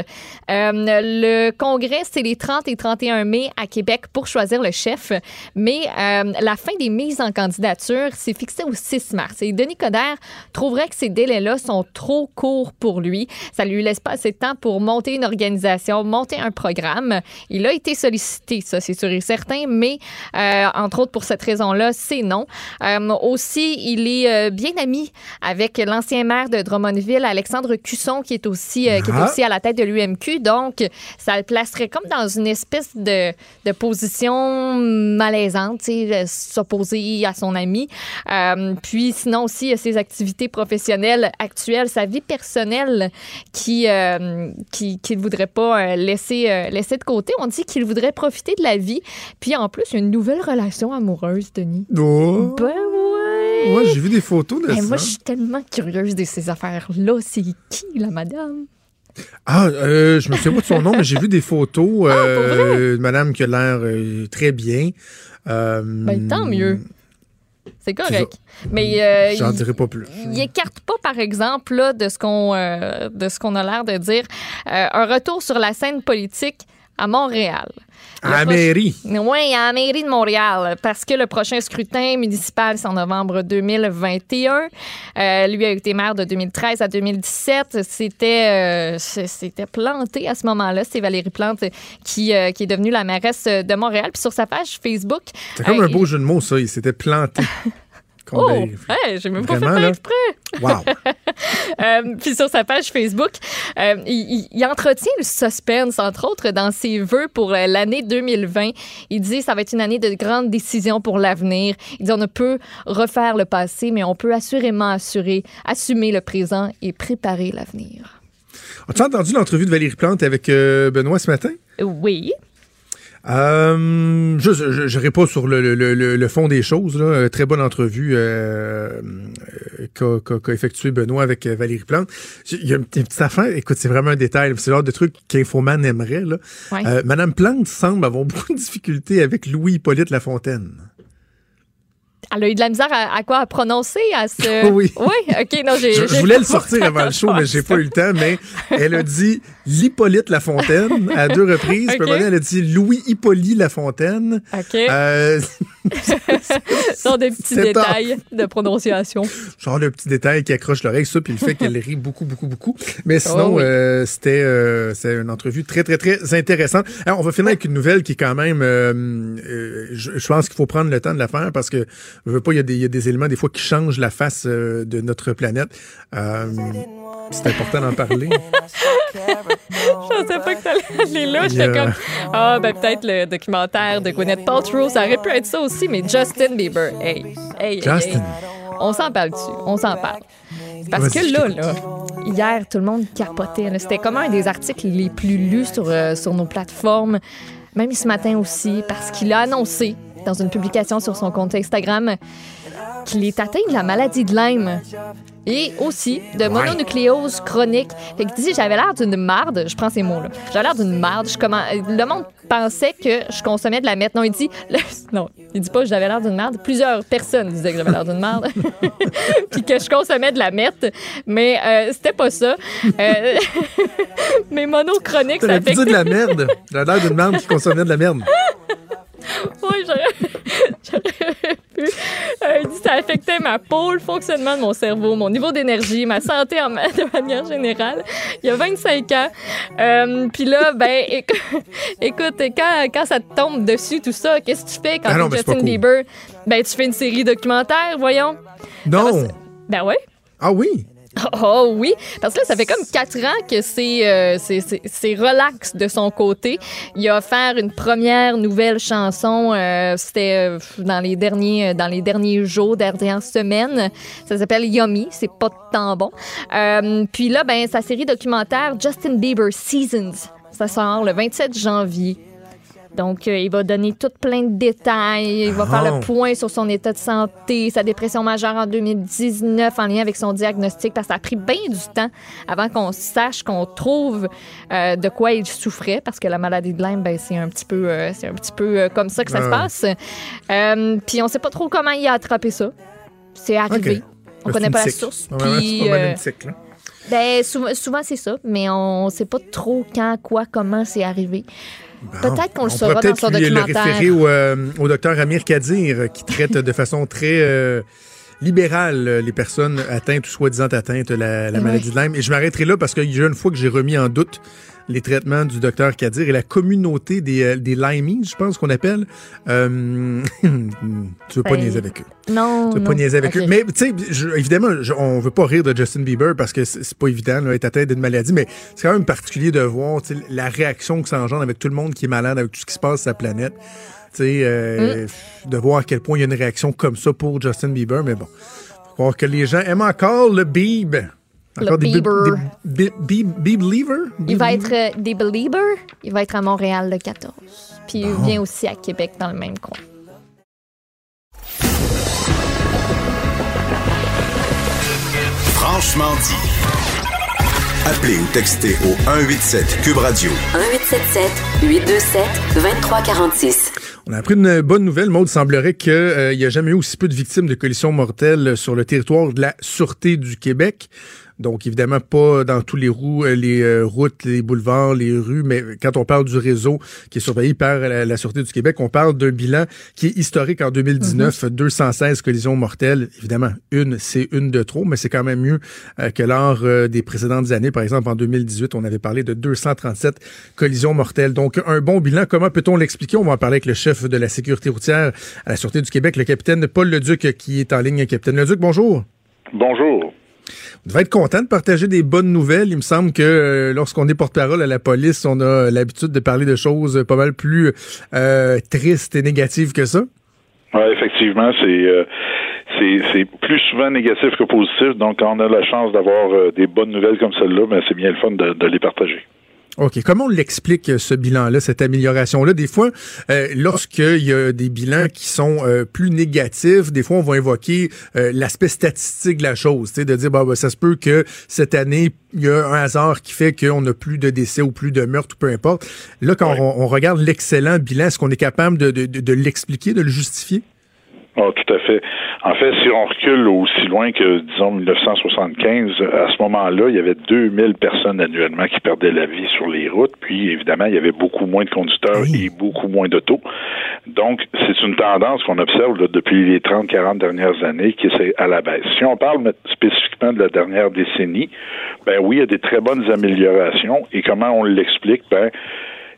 le congrès, c'est les 30 et 31 mai à Québec pour choisir le chef, mais la fin des mises en candidature c'est fixé au 6 mars. Et Denis Coderre trouverait que ces délais-là sont trop courts pour lui. Ça lui laisse pas assez de temps pour monter une organisation, monter un programme. Il a été sollicité, ça, c'est sûr et certain, mais euh, entre autres pour cette raison-là, c'est non. Euh, aussi, il est euh, bien ami avec l'ancien maire de Drummondville, Alexandre Cusson, qui est aussi, qui est ah. aussi à la tête de l'UMQ. Donc, ça le placerait comme dans une espèce de, de position malaisante, s'opposer à son ami. Euh, puis sinon aussi, il y a ses activités professionnelles actuelles, sa vie personnelle qui euh, qui qu'il voudrait pas euh, laisser laisser de côté. On dit qu'il voudrait profiter de la vie. Puis en plus, il y a une nouvelle relation amoureuse, Denis. Oh. Ben ouais. Moi, j'ai vu des photos de ça. Moi, je suis tellement curieuse de ces affaires-là. C'est qui, la madame? Ah, je me souviens pas de son nom, mais j'ai vu des photos ah, de madame qui a l'air très bien. ben, tant mieux. C'est correct. Mais euh, j'en dirai pas plus. Il écarte pas, par exemple, là, de ce qu'on euh, de ce qu'on a l'air de dire, euh, un retour sur la scène politique à Montréal. À la mairie. Oui, à la mairie de Montréal, parce que le prochain scrutin municipal, c'est en novembre 2021. Euh, lui a été maire de 2013 à 2017. C'était c'était planté à ce moment-là. C'est Valérie Plante qui, qui est devenue la mairesse de Montréal. Puis sur sa page Facebook... C'est comme un beau jeu de mots, ça. Il s'était planté. [LAUGHS] Oh, j'ai même pas fait exprès. Wow. [LAUGHS] euh, puis sur sa page Facebook, euh, il, il, entretient le suspense, entre autres, dans ses vœux pour euh, l'année 2020. Il dit ça va être une année de grandes décisions pour l'avenir. Il dit on ne peut refaire le passé, mais on peut assurément assurer, assumer le présent et préparer l'avenir. As-tu entendu l'entrevue de Valérie Plante avec euh, Benoît ce matin? Oui. Euh, je n'irai pas sur le, le, le, fond des choses. Là. Très bonne entrevue euh, qu'a qu effectué Benoît avec Valérie Plante. Il y a une, petite affaire. Écoute, c'est vraiment un détail. C'est l'ordre de truc qu'Infoman aimerait. Là. Euh, Madame Plante semble avoir [LAUGHS] beaucoup de difficultés avec Louis-Hippolyte Lafontaine. Elle a eu de la misère à, quoi? À prononcer à ce. [LAUGHS] oui. Oui, ok, non, j'ai. Je, voulais le sortir avant le show, mais j'ai pas eu le temps. Mais elle a dit l'Hippolyte Lafontaine à deux reprises. Puis elle a dit Louis Hippolyte Lafontaine. OK. Euh, [LAUGHS] sont des petits détails de prononciation. Genre de petits détails qui accrochent l'oreille, ça, puis le fait qu'elle rit beaucoup, beaucoup, beaucoup. Mais sinon, oh euh, c'était euh, une entrevue très, très, très intéressante. Alors, on va finir avec une nouvelle qui est quand même, euh, euh je, je, pense qu'il faut prendre le temps de la faire parce que je veux pas, il y, a des, il y a des éléments des fois qui changent la face euh, de notre planète. Euh, c'est important d'en parler. je pensais pas que t'allais aller là. J'étais comme, ah, ben peut-être le documentaire de Gwyneth Paltrow, ça aurait pu être ça aussi, mais Justin Bieber, hey, hey, Justin. On s'en parle dessus, on s'en parle. Parce que là, là, hier, tout le monde capotait. C'était comme un des articles les plus lus sur, euh, sur nos plateformes, même ce matin aussi, parce qu'il a annoncé dans une publication sur son compte Instagram qu'il est atteint de la maladie de Lyme et aussi de mononucléose chronique. Fait que dit j'avais l'air d'une marde, je prends ces mots-là. J'avais l'air d'une marde. Je comment... Le monde pensait que je consommais de la merde. Non, il dit [LAUGHS] non, il dit pas que j'avais l'air d'une marde. Plusieurs personnes disaient que j'avais l'air d'une marde, [LAUGHS] puis que je consommais de la merde, mais euh, c'était pas ça. Euh... [LAUGHS] mais monochronique, ça fait. dit de la merde. J'avais l'air d'une marde qui consommait de la merde. Oui, [LAUGHS] j'aurais pu. Euh, dit ça affectait ma peau, le fonctionnement de mon cerveau, mon niveau d'énergie, ma santé en, de manière générale. Il y a 25 ans. Euh, Puis là, ben, [LAUGHS] écoute, quand, quand ça te tombe dessus, tout ça, qu'est-ce que tu fais quand ah tu es Justin Bieber? Ben, tu fais une série documentaire, voyons. Non. Ben ouais. Ah oui. [LAUGHS] Oh oui, parce que là, ça fait comme quatre ans que c'est euh, c'est relax de son côté. Il a offert une première nouvelle chanson, euh, c'était euh, dans les derniers dans les derniers jours, dernières semaines. Ça s'appelle Yummy, c'est pas tant bon. Euh, puis là, ben sa série documentaire Justin Bieber Seasons, ça sort le 27 janvier. Donc, euh, il va donner tout plein de détails. Il va faire le ah. point sur son état de santé, sa dépression majeure en 2019 en lien avec son diagnostic, parce que ça a pris bien du temps avant qu'on sache, qu'on trouve euh, de quoi il souffrait, parce que la maladie de Lyme, ben, c'est un petit peu, euh, c'est un petit peu comme ça que ça se passe. puis on sait pas trop comment il a attrapé ça. C'est arrivé. On connaît pas la source. puis, ben, souvent, souvent c'est ça, mais on sait pas trop quand, quoi, comment c'est arrivé. Peut-être qu'on le saura dans son documentaire. le référer au, euh, au docteur Amir Kadir, qui traite de façon très euh, libérale les personnes atteintes ou soi-disant atteintes de la, la maladie de Lyme. Et je m'arrêterai là parce qu'il y a une fois que j'ai remis en doute les traitements du docteur Kadir et la communauté des, euh, des Limeys, je pense qu'on appelle. Euh, [LAUGHS] tu veux pas ben, niaiser avec eux. Non. Tu veux pas niaiser avec eux. Mais, tu sais, évidemment, on veut pas rire de Justin Bieber parce que c'est pas évident d'être atteint d'une maladie, mais c'est quand même particulier de voir la réaction que ça engendre avec tout le monde qui est malade, avec tout ce qui se passe sur la planète. Tu sais, euh, mm. de voir à quel point il y a une réaction comme ça pour Justin Bieber, mais bon. Faut croire que les gens aiment encore le Bieb le Bieber. Des, believer? Il va être euh, des Belieber. Il va être à Montréal le 14. Puis il vient aussi à Québec dans le même coin. Franchement dit. Appelez ou textez au 187 Cube Radio. 1877 827 2346. On a appris une bonne nouvelle. Maud, semblerait qu'il euh, n'y a jamais eu aussi peu de victimes de collisions mortelles sur le territoire de la Sûreté du Québec. Donc, évidemment, pas dans tous les, roues, euh, les euh, routes, les boulevards, les rues, mais quand on parle du réseau qui est surveillé par la, Sûreté du Québec, on parle d'un bilan qui est historique en 2019, 216 mhm. collisions mortelles. Évidemment, une, c'est une de trop, mais c'est quand même mieux euh, que lors des précédentes années. Par exemple, en 2018, on avait parlé de 237 collisions mortelles. Donc, un bon bilan. Comment peut-on l'expliquer? On va en parler avec le chef de la sécurité routière à la Sûreté du Québec, le capitaine Paul Leduc, qui est en ligne. Capitaine Leduc, bonjour. Bonjour. Vous devez être content de partager des bonnes nouvelles. Il me semble que euh, lorsqu'on est porte-parole à la police, on a l'habitude de parler de choses pas mal plus euh, tristes et négatives que ça. Oui, effectivement, c'est euh, c'est plus souvent négatif que positif. Donc, on a la chance d'avoir des bonnes nouvelles comme celle-là, ben, c'est bien le fun de, les partager. OK. Comment on l'explique, ce bilan-là, cette amélioration-là? Des fois, euh, lorsqu'il y a des bilans qui sont euh, plus négatifs, des fois, on va invoquer euh, l'aspect statistique de la chose, de dire, bah, bah, ça se peut que cette année, il y a un hasard qui fait qu'on n'a plus de décès ou plus de meurtres, peu importe. Là, quand on, regarde l'excellent bilan, est-ce qu'on est capable de, de, de l'expliquer, de le justifier? Oh, tout à fait. En fait, si on recule aussi loin que, disons, 1975, à ce moment-là, il y avait 2000 personnes annuellement qui perdaient la vie sur les routes. Puis, évidemment, il y avait beaucoup moins de conducteurs et beaucoup moins d'autos. Donc, c'est une tendance qu'on observe depuis les 30, 40 dernières années qui est à la baisse. Si on parle spécifiquement de la dernière décennie, ben oui, il y a des très bonnes améliorations. Et comment on l'explique? Ben,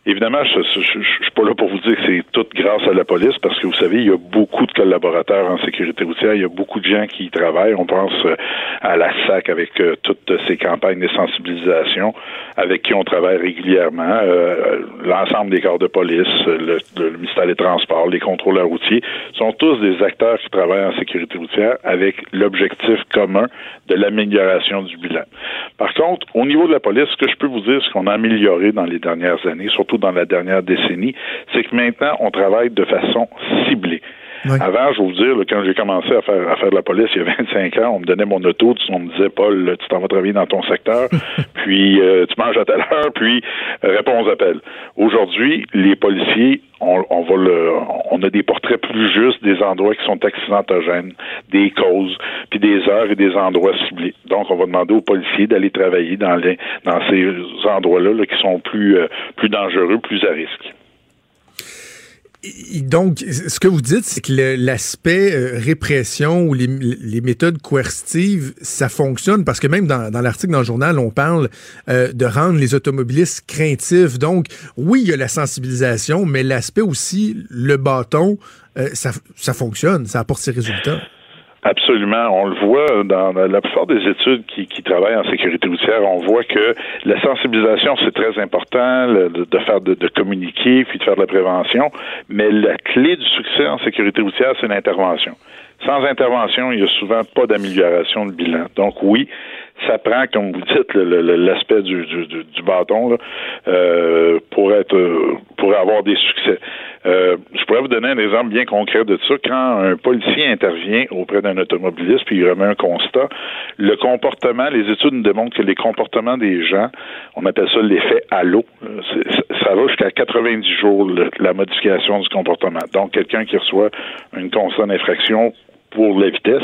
Évidemment, je, je, suis pas là pour vous dire que c'est tout grâce à la police, parce que vous savez, il y a beaucoup de collaborateurs en sécurité routière, il y a beaucoup de gens qui y travaillent. On pense euh, à la SAC avec euh, toutes ces campagnes de sensibilisation, avec qui on travaille régulièrement, euh, l'ensemble des corps de police, le, ministère des Transports, les contrôleurs routiers, sont tous des acteurs qui travaillent en sécurité routière avec l'objectif commun de l'amélioration du bilan. Par contre, au niveau de la police, ce que je peux vous dire, ce qu'on a amélioré dans les dernières années, surtout dans la dernière décennie, c'est que maintenant, on travaille de façon ciblée. Avant, je vais vous dire, quand j'ai commencé à faire, à faire de la police il y a 25 ans, on me donnait mon auto, on me disait, Paul, tu t'en vas travailler dans ton secteur, [LAUGHS] puis euh, tu manges à telle heure, puis euh, réponds aux appels. Aujourd'hui, les policiers, on, on, va le, on a des portraits plus justes des endroits qui sont accidentogènes, des causes, puis des heures et des endroits ciblés. Donc, on va demander aux policiers d'aller travailler dans les, dans ces endroits-là là, qui sont plus, euh, plus dangereux, plus à risque donc, ce que vous dites, c'est que l'aspect euh, répression ou les, méthodes coercitives, ça fonctionne parce que même dans, l'article dans le journal, on parle euh, de rendre les automobilistes craintifs. Donc, oui, il y a la sensibilisation, mais l'aspect aussi, le bâton, euh, ça, ça fonctionne, ça apporte ses résultats. Absolument. On le voit dans la plupart des études qui, travaillent en sécurité routière. On voit que la sensibilisation, c'est très important, de, faire de, de, communiquer, puis de faire de la prévention. Mais la clé du succès en sécurité routière, c'est l'intervention. Sans intervention, il y a souvent pas d'amélioration de bilan. Donc oui, ça prend, comme vous dites, l'aspect du, du, du, bâton là, euh, pour être pour avoir des succès. Euh, je pourrais vous donner un exemple bien concret de ça. Quand un policier intervient auprès d'un automobiliste puis il remet un constat, le comportement, les études nous démontrent que les comportements des gens, on appelle ça l'effet halo, ça va jusqu'à 90 jours la modification du comportement. Donc quelqu'un qui reçoit une constat d'infraction pour la vitesse,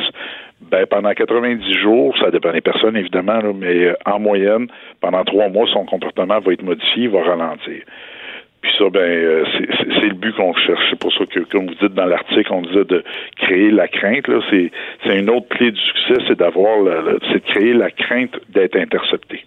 ben, pendant 90 jours, ça dépend des personnes évidemment, mais euh, en moyenne, pendant trois mois, son comportement va être modifié, il va ralentir. Puis ça, ben, euh, c'est le but qu'on cherche. C'est pour ça que, comme vous dites dans l'article, on disait de créer la crainte. Là, c'est une autre clé du succès, c'est d'avoir, c'est de créer la crainte d'être intercepté.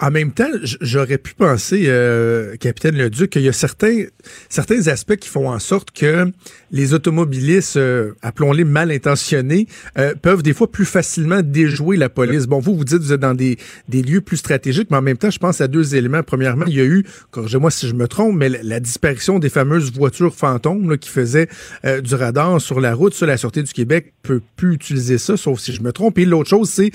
En même temps, j'aurais pu penser, euh, capitaine Leduc, qu'il y a certains, certains aspects qui font en sorte que les automobilistes, euh, appelons-les mal intentionnés, euh, peuvent des fois plus facilement déjouer la police. Bon, vous, vous dites que vous êtes dans des, des lieux plus stratégiques, mais en même temps, je pense à deux éléments. Premièrement, il y a eu, corrigez-moi si je me trompe, mais la, disparition des fameuses voitures fantômes là, qui faisaient du radar sur la route. Sur la Sûreté du Québec peut plus utiliser ça, sauf si je me trompe. Et l'autre chose, c'est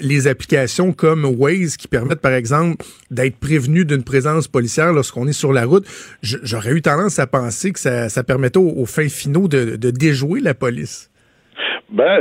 les applications comme Waze qui permettent, par exemple, d'être prévenu d'une présence policière lorsqu'on est sur la route. J'aurais eu tendance à penser que ça, ça permettait aux, fins finaux de, de, déjouer la police. Ben,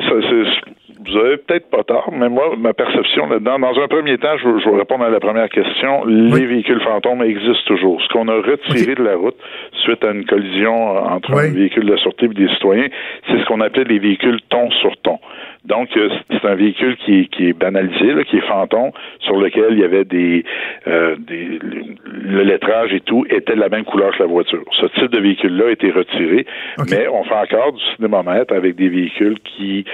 vous avez peut-être pas tort, mais moi, ma perception là-dedans, dans un premier temps, je, je vais répondre à la première question. Les véhicules fantômes existent toujours. Ce qu'on a retiré de la route suite à une collision entre un véhicule de sûreté et des citoyens, c'est ce qu'on appelait les véhicules ton sur ton. Donc, euh, c'est un véhicule qui est, qui est banalisé, là, qui est fantôme, sur lequel il y avait des, euh, des le lettrage et tout était de la même couleur que la voiture. Ce type de véhicule-là a été retiré, mais on fait encore du cinémomètre avec des véhicules qui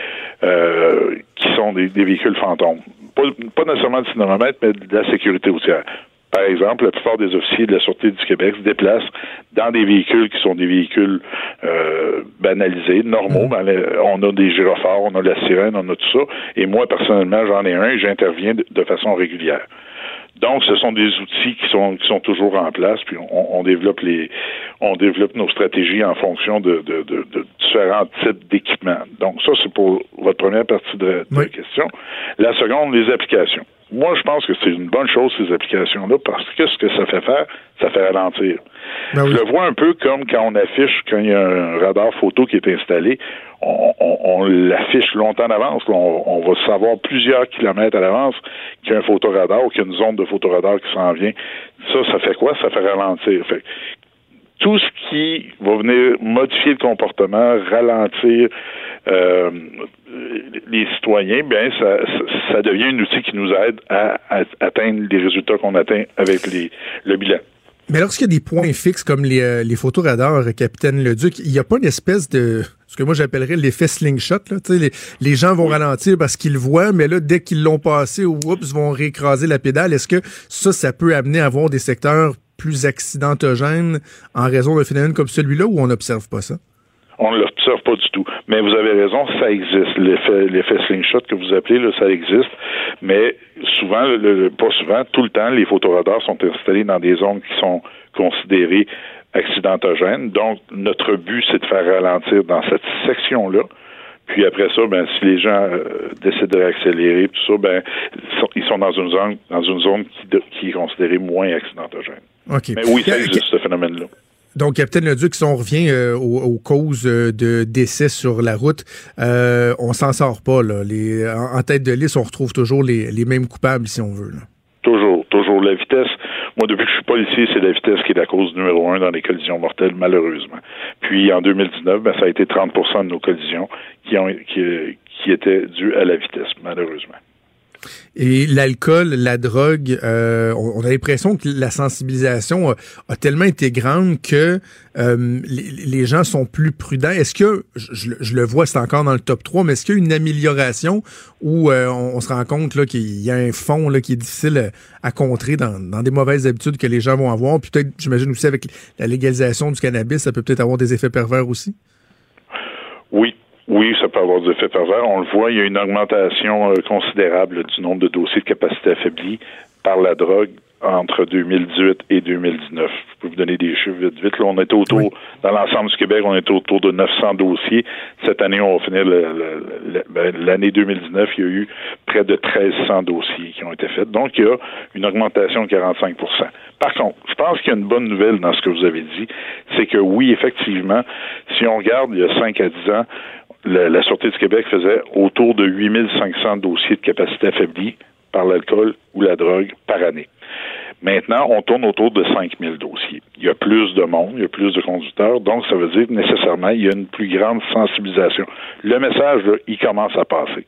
euh, qui sont des, véhicules fantômes. Pas, pas nécessairement du cinémomètre, mais de la sécurité routière. Par exemple, la plupart des officiers de la Sûreté du Québec se déplacent dans des véhicules qui sont des véhicules euh, banalisés, normaux. Mm. on a des gyrophares, on a la sirène, on a tout ça. Et moi, personnellement, j'en ai un et j'interviens de, façon régulière. Donc, ce sont des outils qui sont qui sont toujours en place, puis on, développe les on développe nos stratégies en fonction de, de, de, différents types d'équipements. Donc, ça, c'est pour votre première partie de, la question. La seconde, les applications. Moi, je pense que c'est une bonne chose, ces applications-là, parce que ce que ça fait faire, ça fait ralentir. Ben oui. Je le vois un peu comme quand on affiche, quand il y a un radar photo qui est installé, on, on- on l'affiche longtemps en avance. On, on va savoir plusieurs kilomètres à l'avance qu'il y a un photoradar ou qu'il y a une zone de photoradar qui s'en vient. Ça, ça fait quoi? Ça fait ralentir. Fait tout ce qui va venir modifier le comportement, ralentir euh, les citoyens, bien, ça, ça, devient un outil qui nous aide à, à atteindre les résultats qu'on atteint avec les, le bilan. Mais lorsqu'il y a des points fixes comme les, euh, les photos radars, euh, Capitaine Leduc, il n'y a pas une espèce de ce que moi j'appellerais l'effet slingshot. Là. Tu sais, Les, les gens vont ralentir parce qu'ils le voient, mais là, dès qu'ils l'ont passé, oups, vont réécraser la pédale. Est-ce que ça, ça peut amener à avoir des secteurs plus accidentogènes en raison d'un phénomène comme celui-là ou on n'observe pas ça? On ne l'observe pas du tout. Mais vous avez raison, ça existe. L'effet, slingshot que vous appelez, ça existe. Mais souvent, pas souvent, tout le temps, les photoradars sont installés dans des zones qui sont considérées accidentogènes. Donc, notre but, c'est de faire ralentir dans cette section-là. Puis après ça, ben, si les gens euh, décident d'accélérer, tout ça, ben, ils sont, dans une zone, dans une zone qui, qui est considérée moins accidentogène. OK. Mais oui, ça existe, ce phénomène-là. Donc, Capitaine Leduc, si on revient euh, aux, aux causes euh, de décès sur la route, euh, on s'en sort pas. Là. Les, en, en tête de liste, on retrouve toujours les, les mêmes coupables, si on veut. là. Toujours, toujours. La vitesse, moi, depuis que je suis policier, c'est la vitesse qui est la cause numéro un dans les collisions mortelles, malheureusement. Puis, en 2019, ben, ça a été 30% de nos collisions qui, ont, qui, qui étaient dues à la vitesse, malheureusement. Et l'alcool, la drogue, euh, on, a l'impression que la sensibilisation a, a tellement été grande que euh, les, gens sont plus prudents. Est-ce que, je, le vois, c'est encore dans le top 3, mais est-ce qu'il y a une amélioration où euh, on, on se rend compte là, qu'il y a un fond là, qui est difficile euh, à contrer dans, dans des mauvaises habitudes que les gens vont avoir? Puis peut-être, j'imagine aussi avec la légalisation du cannabis, ça peut peut-être avoir des effets pervers aussi? Oui, oui, ça peut avoir des effets pervers. On le voit, il y a une augmentation euh, considérable du nombre de dossiers de capacité affaiblie par la drogue entre 2018 et 2019. Je peux vous donner des chiffres vite, vite. Là, on était autour, Oui. dans l'ensemble du Québec, on était autour de 900 dossiers. Cette année, on va finir ben, l'année 2019, il y a eu près de 1300 dossiers qui ont été faits. Donc, il y a une augmentation de 45% Par contre, je pense qu'il y a une bonne nouvelle dans ce que vous avez dit, c'est que oui, effectivement, si on regarde il y a 5 à 10 ans, la, la Sûreté du Québec faisait autour de 8500 dossiers de capacité affaiblie par l'alcool ou la drogue par année. Maintenant, on tourne autour de 5000 dossiers. Il y a plus de monde, il y a plus de conducteurs, donc ça veut dire nécessairement, il y a une plus grande sensibilisation. Le message, là, il commence à passer.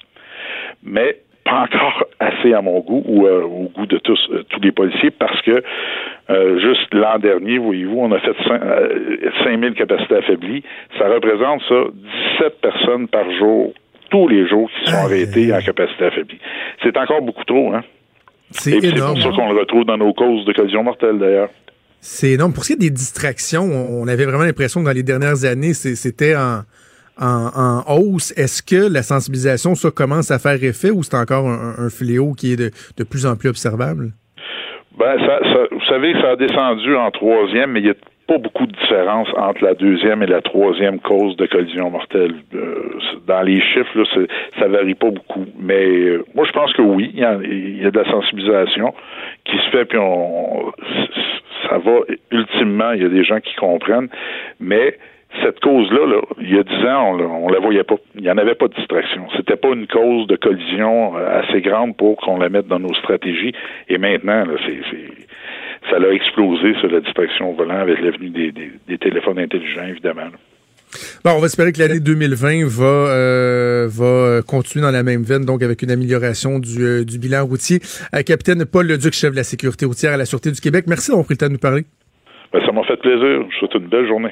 Mais pas encore assez à mon goût ou euh, au goût de tous, euh, tous les policiers parce que euh, juste l'an dernier, voyez-vous, on a fait cin- euh, 5000 capacités affaiblies. Ça représente ça 17 personnes par jour, tous les jours qui sont aïe. en capacité affaiblie. C'est encore beaucoup trop, hein? C'est puis c'est énorme. pour ça qu'on le retrouve dans nos causes de collision mortelle, d'ailleurs. C'est énorme. Pour ce qui est des distractions, on avait vraiment l'impression que dans les dernières années, c'était en, en, hausse. Est-ce que la sensibilisation, ça commence à faire effet ou c'est encore un, fléau qui est de, plus en plus observable? Ben, ça, vous savez, ça a descendu en troisième, mais il n'y a pas beaucoup de différence entre la deuxième et la troisième cause de collision mortelle. Euh, dans les chiffres, là, ça varie pas beaucoup. Mais euh, moi, je pense que oui, il y, a, il y a de la sensibilisation qui se fait, puis on, ça va ultimement, il y a des gens qui comprennent, mais cette cause-là, là, il y a dix ans, on, la- on la voyait pas. Il n'y en avait pas de distraction. C'était pas une cause de collision euh, assez grande pour qu'on la mette dans nos stratégies. Et maintenant, là, c'est, c'est- ça a explosé sur la distraction au volant avec l'avenue des, des, des téléphones intelligents, évidemment. là. Bon, on va espérer que l'année 2020 va, euh, va continuer dans la même veine, donc avec une amélioration du, euh, du bilan routier. Euh, Capitaine Paul Leduc, chef de la sécurité routière à la Sûreté du Québec, merci d'avoir pris le temps de nous parler. Ben, ça m'a fait plaisir. Je vous souhaite une belle journée.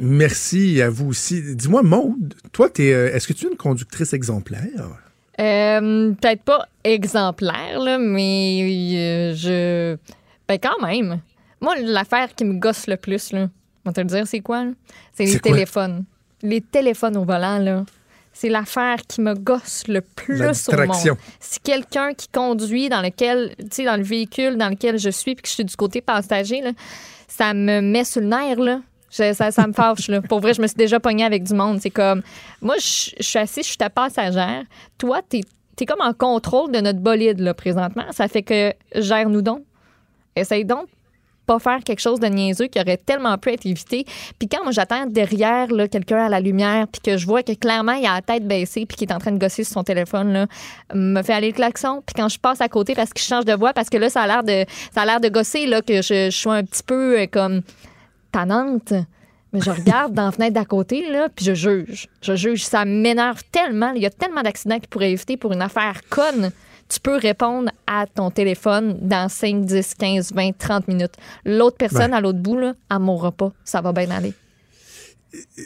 Merci à vous aussi. Dis-moi, Maude, toi, euh, est-ce que tu es une conductrice exemplaire? Euh, Peut-être pas exemplaire, là, mais euh, je. Ben, quand même. Moi, l'affaire qui me gosse le plus, là, on va te le dire, c'est quoi? C'est les quoi? téléphones. Les téléphones au volant, là. C'est l'affaire qui me gosse le plus au monde. Si quelqu'un qui conduit dans lequel, tu sais, dans le véhicule dans lequel je suis, puis que je suis du côté passager, là, ça me met sur le nerf, là. Je- ça, me fâche, là. Pour vrai, je me suis déjà pognée avec du monde. C'est comme, moi, je, suis assise, je suis ta passagère. Toi, t'es t'es comme en contrôle de notre bolide, là, présentement. Ça fait que gère-nous donc. Essaye donc pas faire quelque chose de niaiseux qui aurait tellement pu être évité. Puis quand moi j'attends derrière quelqu'un à la lumière, puis que je vois que clairement il a la tête baissée, puis qu'il est en train de gosser sur son téléphone, là, me fait aller le klaxon. Puis quand je passe à côté parce qu'il change de voix, parce que là ça a l'air de ça a l'air de gosser là que je, je suis un petit peu euh, comme tannante. Mais je regarde dans la fenêtre d'à côté, là, puis je juge. Je juge. Ça m'énerve tellement. Il y a tellement d'accidents qui pourraient éviter pour une affaire conne. Tu peux répondre à ton téléphone dans 5, 10, 15, 20, 30 minutes. L'autre personne Ouais. à l'autre bout, là, elle mourra pas. Ça va bien aller.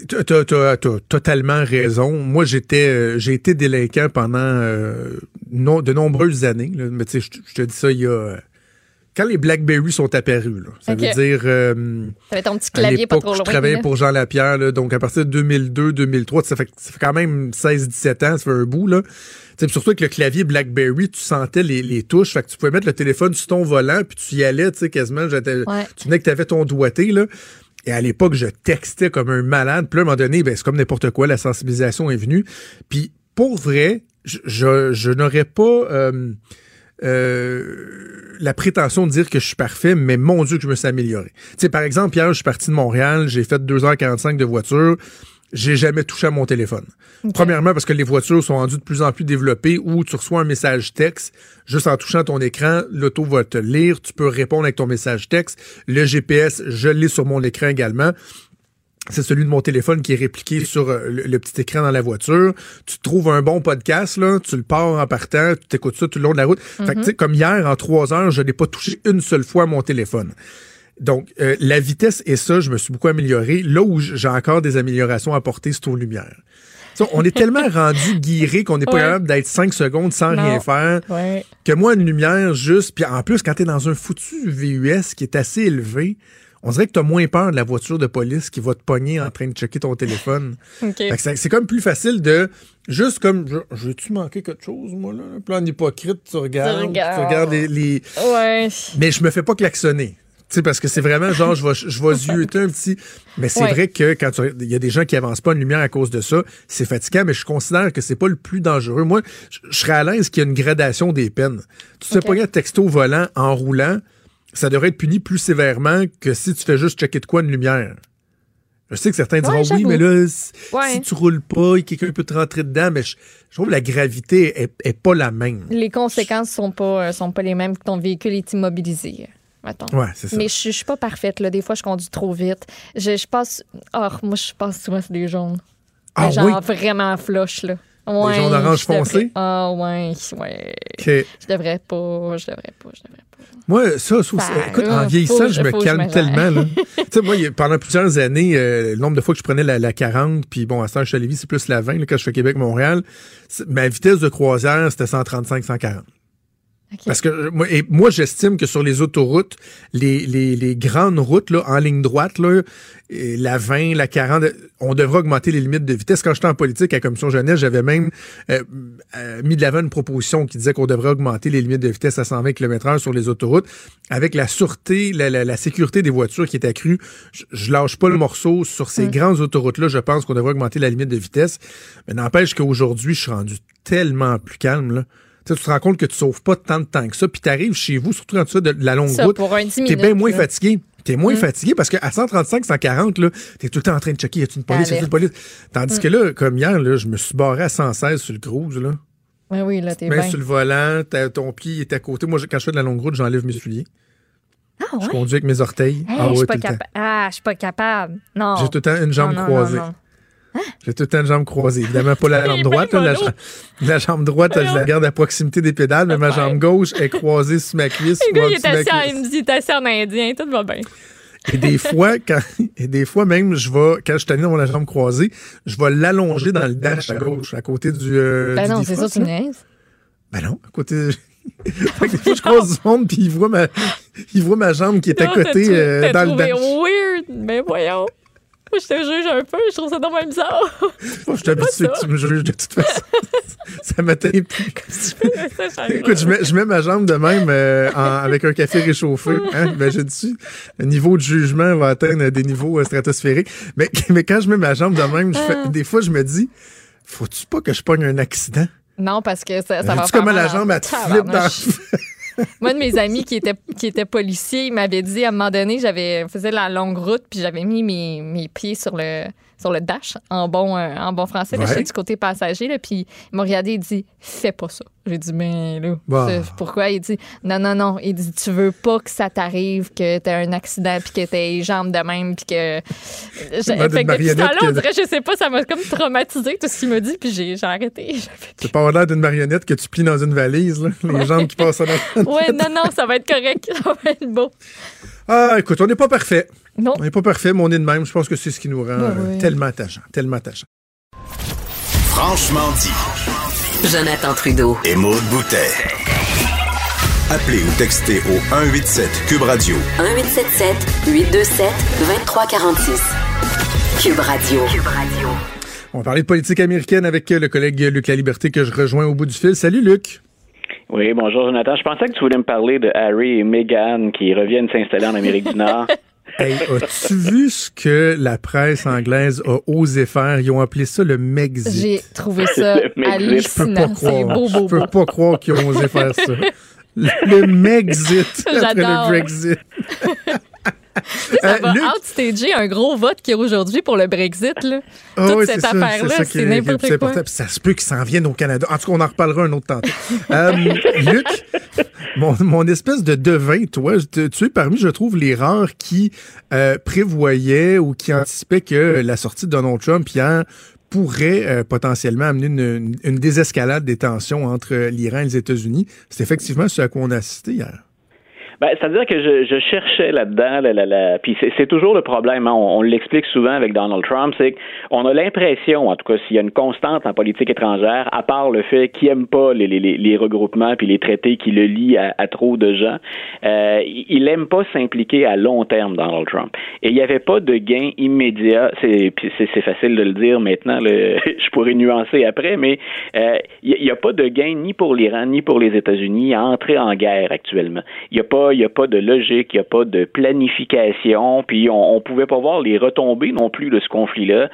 T'as, t'as- t'as totalement raison. Moi, j'étais, euh, j'ai été délinquant pendant euh, de nombreuses années. là. Mais tu sais, je je te dis ça, il y a euh, quand les BlackBerry sont apparus. Là, ça veut dire euh, T'avais ton petit à clavier pas trop où je loin. travaillais là. pour Jean Lapierre. là, donc à partir de 2002-2003, ça fait, ça fait quand même 16-17 ans, ça fait un bout là. Surtout avec le clavier BlackBerry, tu sentais les, les touches, fait que tu pouvais mettre le téléphone sur ton volant, puis tu y allais, tu sais, quasiment. Ouais. Tu venais que tu avais ton doigté là. Et à l'époque, je textais comme un malade. Puis là, à un moment donné, ben, c'est comme n'importe quoi, la sensibilisation est venue. Puis pour vrai, je, je, je n'aurais pas euh, euh, la prétention de dire que je suis parfait, mais mon Dieu que je me suis amélioré. Tu sais, par exemple, hier, je suis parti de Montréal, j'ai fait 2h45 de voiture. J'ai jamais touché à mon téléphone. Premièrement, parce que les voitures sont rendues de plus en plus développées où tu reçois un message texte, juste en touchant ton écran, l'auto va te lire, tu peux répondre avec ton message texte. Le GPS, je l'ai sur mon écran également. C'est celui de mon téléphone qui est répliqué sur euh, le, le petit écran dans la voiture. Tu trouves un bon podcast, là, tu le pars en partant, tu t'écoutes ça tout le long de la route. Fait que, tu sais, comme hier, en trois heures, je n'ai pas touché une seule fois mon téléphone. Donc, euh, la vitesse et ça, je me suis beaucoup amélioré. Là où j'ai encore des améliorations à apporter, c'est aux lumières. Tu on est tellement [LAUGHS] rendu guiré qu'on n'est pas Ouais. capable d'être cinq secondes sans Non. rien faire. Ouais. Que moi, une lumière juste, puis en plus, quand t'es dans un foutu VUS qui est assez élevé, on dirait que t'as moins peur de la voiture de police qui va te pogner en train de checker ton téléphone. [LAUGHS] OK. Fait que c'est comme plus facile de juste comme je- vais-tu manquer quelque chose moi là? Puis en hypocrite tu regardes, Tu regardes. tu regardes les, les- Ouais. mais je me fais pas klaxonner. Tu sais, parce que c'est vraiment genre, je vais, je vais [LAUGHS] zioter un petit. Mais c'est Ouais. vrai que quand tu- il y a des gens qui avancent pas une lumière à cause de ça, c'est fatigant, mais je considère que c'est pas le plus dangereux. Moi, je, je serais à l'aise qu'il y ait une gradation des peines. Tu te fais Ok. pogner un texto volant en roulant, ça devrait être puni plus sévèrement que si tu fais juste checker de quoi une lumière. Je sais que certains diront oui, mais là, si, Ouais. si tu roules pas, quelqu'un peut te rentrer dedans, mais je, je trouve que la gravité est, est pas la même. Les conséquences sont pas, euh, sont pas les mêmes que ton véhicule est immobilisé. Mettons. Ouais, c'est ça. Mais je, je suis pas parfaite. Là. Des fois, je conduis trop vite. Je, je passe. Oh, moi, je passe souvent sur des jaunes. Ah genre oui? vraiment flush, là. Ouais, jaunes orange je devrais- foncé? Ah, ouais, ouais. Ok. Je devrais pas, je devrais pas, je devrais pas. Moi, ça, Ça, écoute, en vieillissant, je me calme tellement. là. [LAUGHS] tu sais, moi, pendant plusieurs années, euh, le nombre de fois que je prenais la, la 40, puis bon, à Lévis, c'est plus la 20, là, quand je fais Québec-Montréal, ma vitesse de croisière, c'était 135-140. Parce que euh, moi, et moi j'estime que sur les autoroutes, les, les, les grandes routes là, en ligne droite, là, la 20, la 40, on devrait augmenter les limites de vitesse. Quand j'étais en politique à la Commission jeunesse, j'avais même euh, euh, mis de l'avant une proposition qui disait qu'on devrait augmenter les limites de vitesse à 120 km/h sur les autoroutes. Avec la sûreté, la, la, la sécurité des voitures qui est accrue, je, je lâche pas le morceau. Sur ces grandes autoroutes-là, je pense qu'on devrait augmenter la limite de vitesse. Mais n'empêche qu'aujourd'hui, je suis rendu tellement plus calme. Là. Tu tu te rends compte que tu sauves pas tant de temps que ça, puis tu arrives chez vous, surtout quand tu fais de, de la longue Ça, route, pour un 10 t'es minutes, bien moins là. fatigué. T'es moins fatigué parce qu'à 135, 140, là, t'es tout le temps en train de checker, y a-t-il une police, y a-t-il une police? Tandis que là, comme hier, là, je me suis barré à 116 sur le cruise, là. Ouais, oui, là, t'es bien. sur le volant, ton pied est à côté. Moi, quand je fais de la longue route, j'enlève mes souliers. Ah, Je conduis avec mes orteils. Hey, Ah je suis pas. Ah, je suis pas capable. Non. J'ai tout le temps une jambe Non, non, croisée. non. J'ai tout le temps une jambe croisée. Évidemment, pas la [LAUGHS] jambe droite. là, la, jambe- la jambe droite, je la garde à proximité des pédales, mais ma jambe gauche est croisée sur ma cuisse. Le gars, il est assis, en, cuisse. il me dit, il est assis en indien, tout va bien. Et des fois, [LAUGHS] quand, et des fois même, je vais, quand je suis allé dans la jambe croisée, je vais l'allonger dans le dash à gauche, à côté du. Euh, Ben du non, c'est ça, tu me niaises. Ben non, à côté. [LAUGHS] fait que des fois, je croise du monde, puis il voit ma, il voit ma jambe qui est à Non, côté euh, dans le dash. weird? Mais voyons. [LAUGHS] Je te juge un peu. Je trouve ça dommage bizarre. [LAUGHS] Moi, je suis habitué ça. que tu me juges de toute façon. [LAUGHS] ça m'atteint plus. Ça. Écoute, je mets, je mets ma jambe de même euh, en- avec un café réchauffé. Hein? Imagine-tu? Le niveau de jugement va atteindre des niveaux euh, stratosphériques. Mais, mais quand je mets ma jambe de même, je fais- Ah. des fois, je me dis, faut-tu pas que je pogne un accident? Non, parce que ça, ça va Tu comment la jambe, elle te flippe dans. [LAUGHS] Moi, de mes amis qui étaient, qui étaient policiers, ils m'avaient dit à un moment donné, j'avais faisais la longue route, puis j'avais mis mes, mes pieds sur le, sur le dash en bon, euh, en bon français. Ouais. J'étais du côté passager, là, puis il m'a regardé et dit Fais pas ça. J'ai dit Mais là, pourquoi? Il dit Non, non, non. Il dit Tu veux pas que ça t'arrive, que t'as un accident, puis que t'aies les jambes de même, puis que. [LAUGHS] Mode Fait que depuis ce temps-là, marionnette on dirait, je sais pas, ça m'a comme traumatisé tout ce qu'il m'a dit, puis j'ai j'ai arrêté. [LAUGHS] C'est pas l'air d'une marionnette que tu plies dans une valise, là. Les jambes qui passent dans [LAUGHS] Ouais, non, non, ça va être correct. Ça va être beau. Ah, écoute, on n'est pas parfait. Non. On n'est pas parfait, mais on est de même. Je pense que c'est ce qui nous rend Ben euh, oui. tellement attachants. Tellement attachants. Franchement dit. Jonathan Trudeau. Et Maude Boutet. Appelez ou textez au 187 Cube Radio 1877 827 2346. Cube Radio. Cube Radio. On va parler de politique américaine avec le collègue Luc La Liberté que je rejoins au bout du fil. Salut, Luc. Oui, bonjour Jonathan. Je pensais que tu voulais me parler de Harry et Meghan qui reviennent s'installer en Amérique du Nord. [LAUGHS] Hey, as-tu vu ce que la presse anglaise a osé faire? Ils ont appelé ça le Megxit. J'ai trouvé ça [LAUGHS] Le Megxit. Je peux pas hallucinant. C'est croire. beau, beau, je peux beau. pas croire qu'ils ont osé faire ça. [LAUGHS] Le, Megxit après J'adore. le Brexit. [LAUGHS] Ça Euh, va Luc- outstager un gros vote qu'il y a aujourd'hui pour le Brexit. Là. Ah Toute oui, cette affaire-là, qui c'est est- qui est n'importe quoi. ça se peut qu'ils s'en viennent au Canada. En tout cas, on en reparlera un autre tantôt. Euh, [LAUGHS] Luc, mon, mon espèce de devin, toi, tu tu es parmi, je trouve, les rares qui euh, prévoyaient ou qui anticipaient que la sortie de Donald Trump hier pourrait euh, potentiellement amener une, une- une désescalade des tensions entre l'Iran et les États-Unis. C'est effectivement ce à quoi on a assisté hier. Ben, c'est-à-dire que je, je cherchais là-dedans, la, la, la- puis c'est, toujours le problème, hein, on, on l'explique souvent avec Donald Trump, c'est qu'on a l'impression, en tout cas s'il y a une constante en politique étrangère, à part le fait qu'il aime pas les, les, les- regroupements puis les traités qui le lient à, à trop de gens, euh, il il aime pas s'impliquer à long terme, Donald Trump. Et il n'y avait pas de gain immédiat, c'est, facile de le dire maintenant, le- [LAUGHS] je pourrais nuancer après, mais euh, il n'y a, pas de gain ni pour l'Iran ni pour les États-Unis à entrer en guerre actuellement. Il n'y a pas, il y a pas de logique, il n'y a pas de planification, puis on, on pouvait pas voir les retombées non plus de ce conflit-là.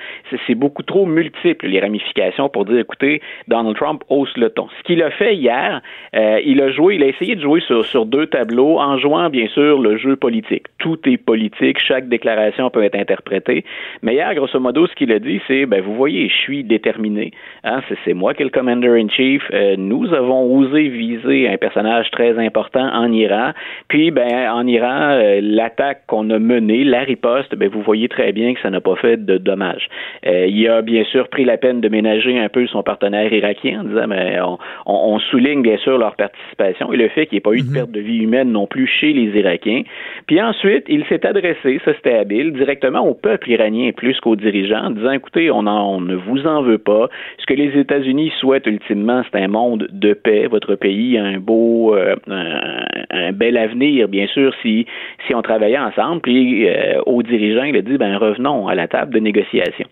C'est, beaucoup trop multiple les ramifications pour dire, écoutez, Donald Trump hausse le ton. Ce qu'il a fait hier, euh, il a joué, il a essayé de jouer sur, sur deux tableaux en jouant bien sûr le jeu politique. Tout est politique, chaque déclaration peut être interprétée. Mais hier, grosso modo, ce qu'il a dit, c'est, ben vous voyez, je suis déterminé. Hein, c'est, moi qui est le commander in chief. Euh, nous avons osé viser un personnage très important en Iran. Puis, ben, en Iran, euh, l'attaque qu'on a menée, la riposte, ben, vous voyez très bien que ça n'a pas fait de dommages. Euh, il a bien sûr pris la peine de ménager un peu son partenaire irakien en disant, mais on, on- on souligne bien sûr leur participation et le fait qu'il n'y ait pas eu de perte de vie humaine non plus chez les Irakiens. Puis ensuite, il s'est adressé, ça c'était habile, directement au peuple iranien plus qu'aux dirigeants, en disant, écoutez, on, en- on ne vous en veut pas. Ce que les États-Unis souhaitent ultimement, c'est un monde de paix. Votre pays a un beau, euh, un, un bel avenir, bien sûr, si, si on travaillait ensemble. Puis euh, aux il a dit, ben revenons à la table de négociation.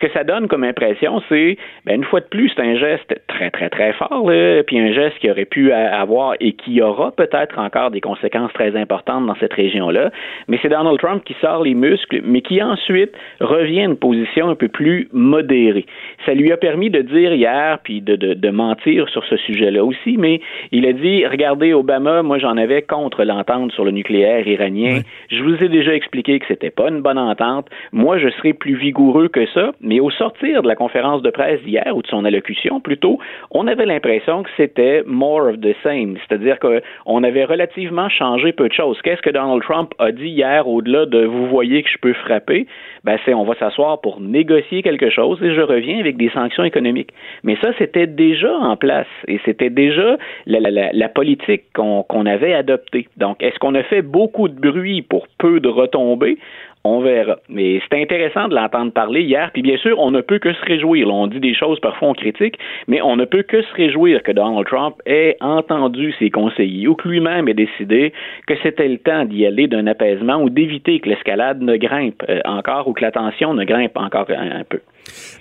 Ce que ça donne comme impression, c'est, ben, une fois de plus, c'est un geste très, très, très fort, là, puis un geste qui aurait pu avoir et qui aura peut-être encore des conséquences très importantes dans cette région-là. Mais c'est Donald Trump qui sort les muscles, mais qui ensuite revient à une position un peu plus modérée. Ça lui a permis de dire hier, puis de, de, de mentir sur ce sujet-là aussi, mais il a dit, regardez, Obama, moi j'en avais contre l'entente sur le nucléaire iranien. Je vous ai déjà expliqué que c'était pas une bonne entente. Moi, je serais plus vigoureux que ça. Mais au sortir de la conférence de presse d'hier, ou de son allocution plutôt, on avait l'impression que c'était more of the same. C'est-à-dire qu'on avait relativement changé peu de choses. Qu'est-ce que Donald Trump a dit hier au-delà de vous voyez que je peux frapper? Ben, c'est on va s'asseoir pour négocier quelque chose et je reviens avec des sanctions économiques. Mais ça, c'était déjà en place et c'était déjà la, politique qu'on avait adoptée. Donc, est-ce qu'on a fait beaucoup de bruit pour peu de retombées? On verra. Mais c'est intéressant de l'entendre parler hier. Puis bien sûr, on ne peut que se réjouir. On dit des choses, parfois on critique, mais on ne peut que se réjouir que Donald Trump ait entendu ses conseillers ou que lui-même ait décidé que c'était le temps d'y aller d'un apaisement ou d'éviter que l'escalade ne grimpe euh, encore ou que la tension ne grimpe encore un peu.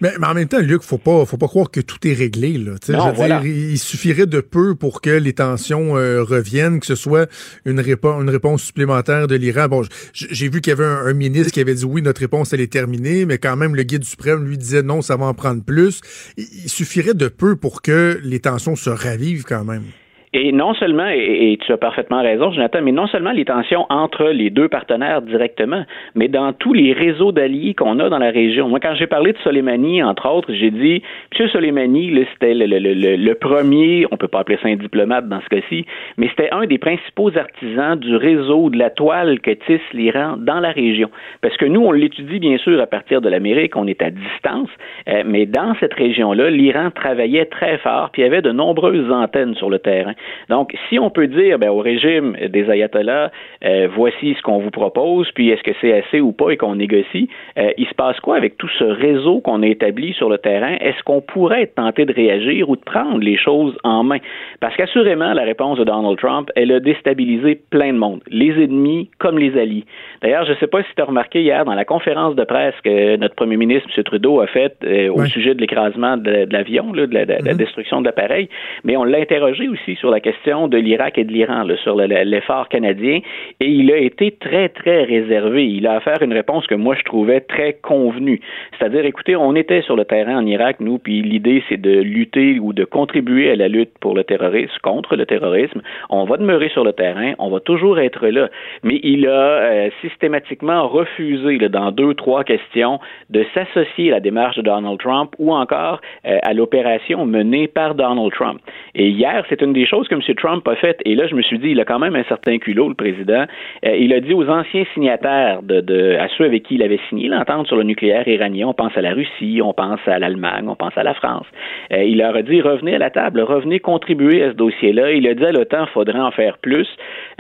Mais, en même temps, Luc, faut pas, faut pas croire que tout est réglé. Là. dire, il suffirait de peu pour que les tensions euh, reviennent, que ce soit une, réponse, une réponse supplémentaire de l'Iran. Bon, j'ai vu qu'il y avait un, ministre qui avait dit oui, notre réponse elle est terminée, mais quand même le guide suprême lui disait non, ça va en prendre plus. il suffirait de peu pour que les tensions se ravivent quand même. Et non seulement, et, tu as parfaitement raison, Jonathan, mais non seulement les tensions entre les deux partenaires directement, mais dans tous les réseaux d'alliés qu'on a dans la région. Moi, quand j'ai parlé de Soleimani, entre autres, j'ai dit, M. Soleimani, c'était le, le, premier, on peut pas appeler ça un diplomate dans ce cas-ci, mais c'était un des principaux artisans du réseau de la toile que tisse l'Iran dans la région. Parce que nous, on l'étudie bien sûr à partir de l'Amérique, on est à distance, euh, mais dans cette région-là, l'Iran travaillait très fort, puis il y avait de nombreuses antennes sur le terrain. Donc, si on peut dire ben, au régime des ayatollahs, euh, voici ce qu'on vous propose, puis est-ce que c'est assez ou pas et qu'on négocie, euh, il se passe quoi avec tout ce réseau qu'on a établi sur le terrain? Est-ce qu'on pourrait être tenté de réagir ou de prendre les choses en main? Parce qu'assurément, la réponse de Donald Trump, elle a déstabilisé plein de monde, les ennemis comme les alliés. D'ailleurs, je ne sais pas si tu as remarqué hier dans la conférence de presse que notre premier ministre, M. Trudeau, a faite euh, au sujet de l'écrasement de, l'avion, de, la, mm-hmm. destruction de l'appareil, mais on l'a interrogé aussi sur la question de l'Irak et de l'Iran, sur l'effort canadien, et il a été très, très réservé. Il a offert une réponse que moi, je trouvais très convenue. C'est-à-dire, écoutez, on était sur le terrain en Irak, nous, puis l'idée, c'est de lutter ou de contribuer à la lutte pour le terrorisme, contre le terrorisme. On va demeurer sur le terrain, on va toujours être là. Mais il a euh, systématiquement refusé, dans deux, trois questions, de s'associer à la démarche de Donald Trump ou encore euh, à l'opération menée par Donald Trump. Et hier, c'est une des choses que M. Trump a faites, et là, je me suis dit, il a quand même un certain culot, le président. Euh, il a dit aux anciens signataires, de, à ceux avec qui il avait signé l'entente sur le nucléaire iranien, on pense à la Russie, on pense à l'Allemagne, on pense à la France. Euh, il leur a dit, revenez à la table, revenez contribuer à ce dossier-là. Il a dit à l'OTAN, il faudrait en faire plus.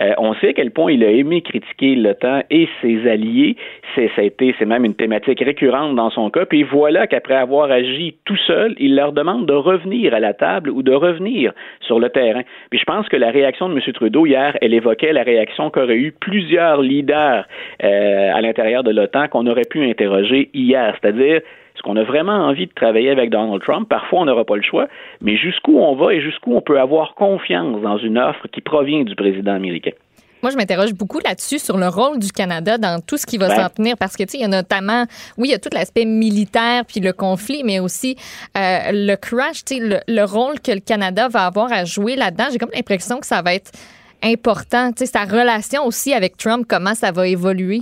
Euh, on sait à quel point il a aimé critiquer l'OTAN et ses alliés. C'est, ça a été, c'est même une thématique récurrente dans son cas. Puis voilà qu'après avoir agi tout seul, il leur demande de revenir à la table ou de revenir sur le terrain. Puis je pense que la réaction de M. Trudeau hier, elle évoquait la réaction qu'auraient eu plusieurs leaders euh, à l'intérieur de l'OTAN qu'on aurait pu interroger hier, c'est-à-dire est-ce qu'on a vraiment envie de travailler avec Donald Trump? Parfois, on n'aura pas le choix, mais jusqu'où on va et jusqu'où on peut avoir confiance dans une offre qui provient du président américain? Moi, je m'interroge beaucoup là-dessus sur le rôle du Canada dans tout ce qui va s'en tenir parce que, tu sais, il y a notamment, oui, il y a tout l'aspect militaire puis le conflit, mais aussi euh, le crash, tu sais, le, le, rôle que le Canada va avoir à jouer là-dedans. J'ai comme l'impression que ça va être important, tu sais, sa relation aussi avec Trump, comment ça va évoluer.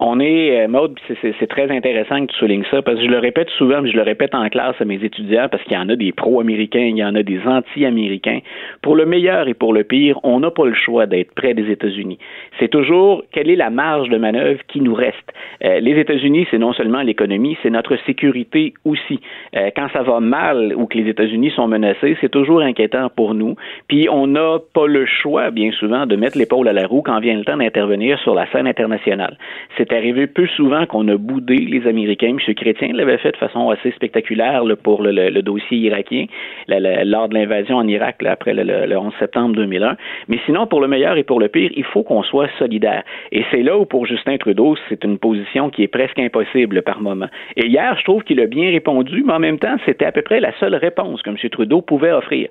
On est, euh, Maude, c'est très intéressant que tu soulignes ça, parce que je le répète souvent, mais je le répète en classe à mes étudiants, parce qu'il y en a des pro-américains, il y en a des anti-américains. Pour le meilleur et pour le pire, on n'a pas le choix d'être près des États-Unis. C'est toujours quelle est la marge de manœuvre qui nous reste? Euh, les États-Unis, c'est non seulement l'économie, c'est notre sécurité aussi. Euh, quand ça va mal ou que les États-Unis sont menacés, c'est toujours inquiétant pour nous. Puis on n'a pas le choix, bien souvent, de mettre l'épaule à la roue quand vient le temps d'intervenir sur la scène internationale. C'est arrivé peu souvent qu'on a boudé les Américains. M. Chrétien l'avait fait de façon assez spectaculaire pour le, dossier irakien lors de l'invasion en Irak après le, 11 septembre 2001. Mais sinon, pour le meilleur et pour le pire, il faut qu'on soit solidaire. Et c'est là où, pour Justin Trudeau, c'est une position qui est presque impossible par moment. Et hier, je trouve qu'il a bien répondu, mais en même temps, c'était à peu près la seule réponse que M. Trudeau pouvait offrir.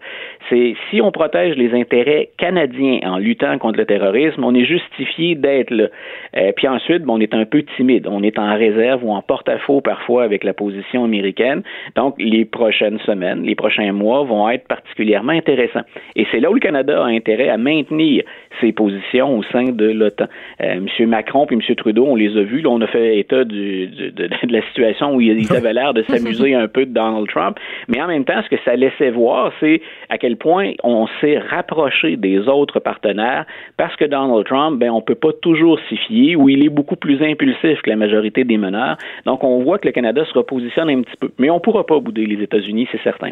C'est si on protège les intérêts canadiens en luttant contre le terrorisme, on est justifié d'être là. Euh, puis ensuite, bon, on est un peu timide. On est en réserve ou en porte-à-faux parfois avec la position américaine. Donc, les prochaines semaines, les prochains mois vont être particulièrement intéressants. Et c'est là où le Canada a intérêt à maintenir ses positions au sein de l'OTAN. Euh, M. Macron et M. Trudeau, on les a vus. Là, on a fait état de, la situation où ils avaient l'air de s'amuser un peu de Donald Trump. Mais en même temps, ce que ça laissait voir, c'est à quel point on s'est rapproché des autres partenaires parce que Donald Trump, ben, on peut pas toujours s'y fier ou il est beaucoup plus impulsif que la majorité des meneurs. Donc, on voit que le Canada se repositionne un petit peu. Mais on ne pourra pas bouder les États-Unis, c'est certain,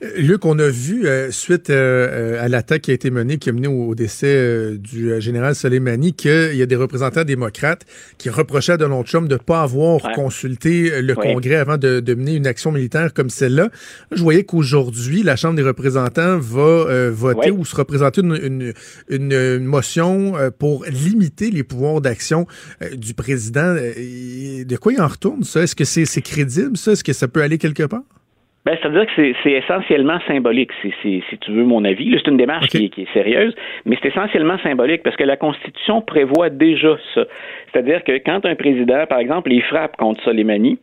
Luc, on a vu, euh, suite euh, à l'attaque qui a été menée, qui a mené au, décès euh, du général Soleimani, qu'il y a des représentants démocrates qui reprochaient à Donald Trump de ne pas avoir consulté le Congrès avant de, de, mener une action militaire comme celle-là. Je voyais qu'aujourd'hui, la Chambre des représentants va voter ou se représenter une, une, une, motion pour limiter les pouvoirs d'action du président. De quoi il en retourne, ça? Est-ce que c'est crédible, ça? Est-ce que ça peut aller quelque part? Ben, c'est-à-dire que c'est essentiellement symbolique, si, si, si, tu veux mon avis. C'est une démarche qui, qui, est sérieuse, mais c'est essentiellement symbolique parce que la Constitution prévoit déjà ça. C'est-à-dire que quand un président, par exemple, il frappe contre Soleimani,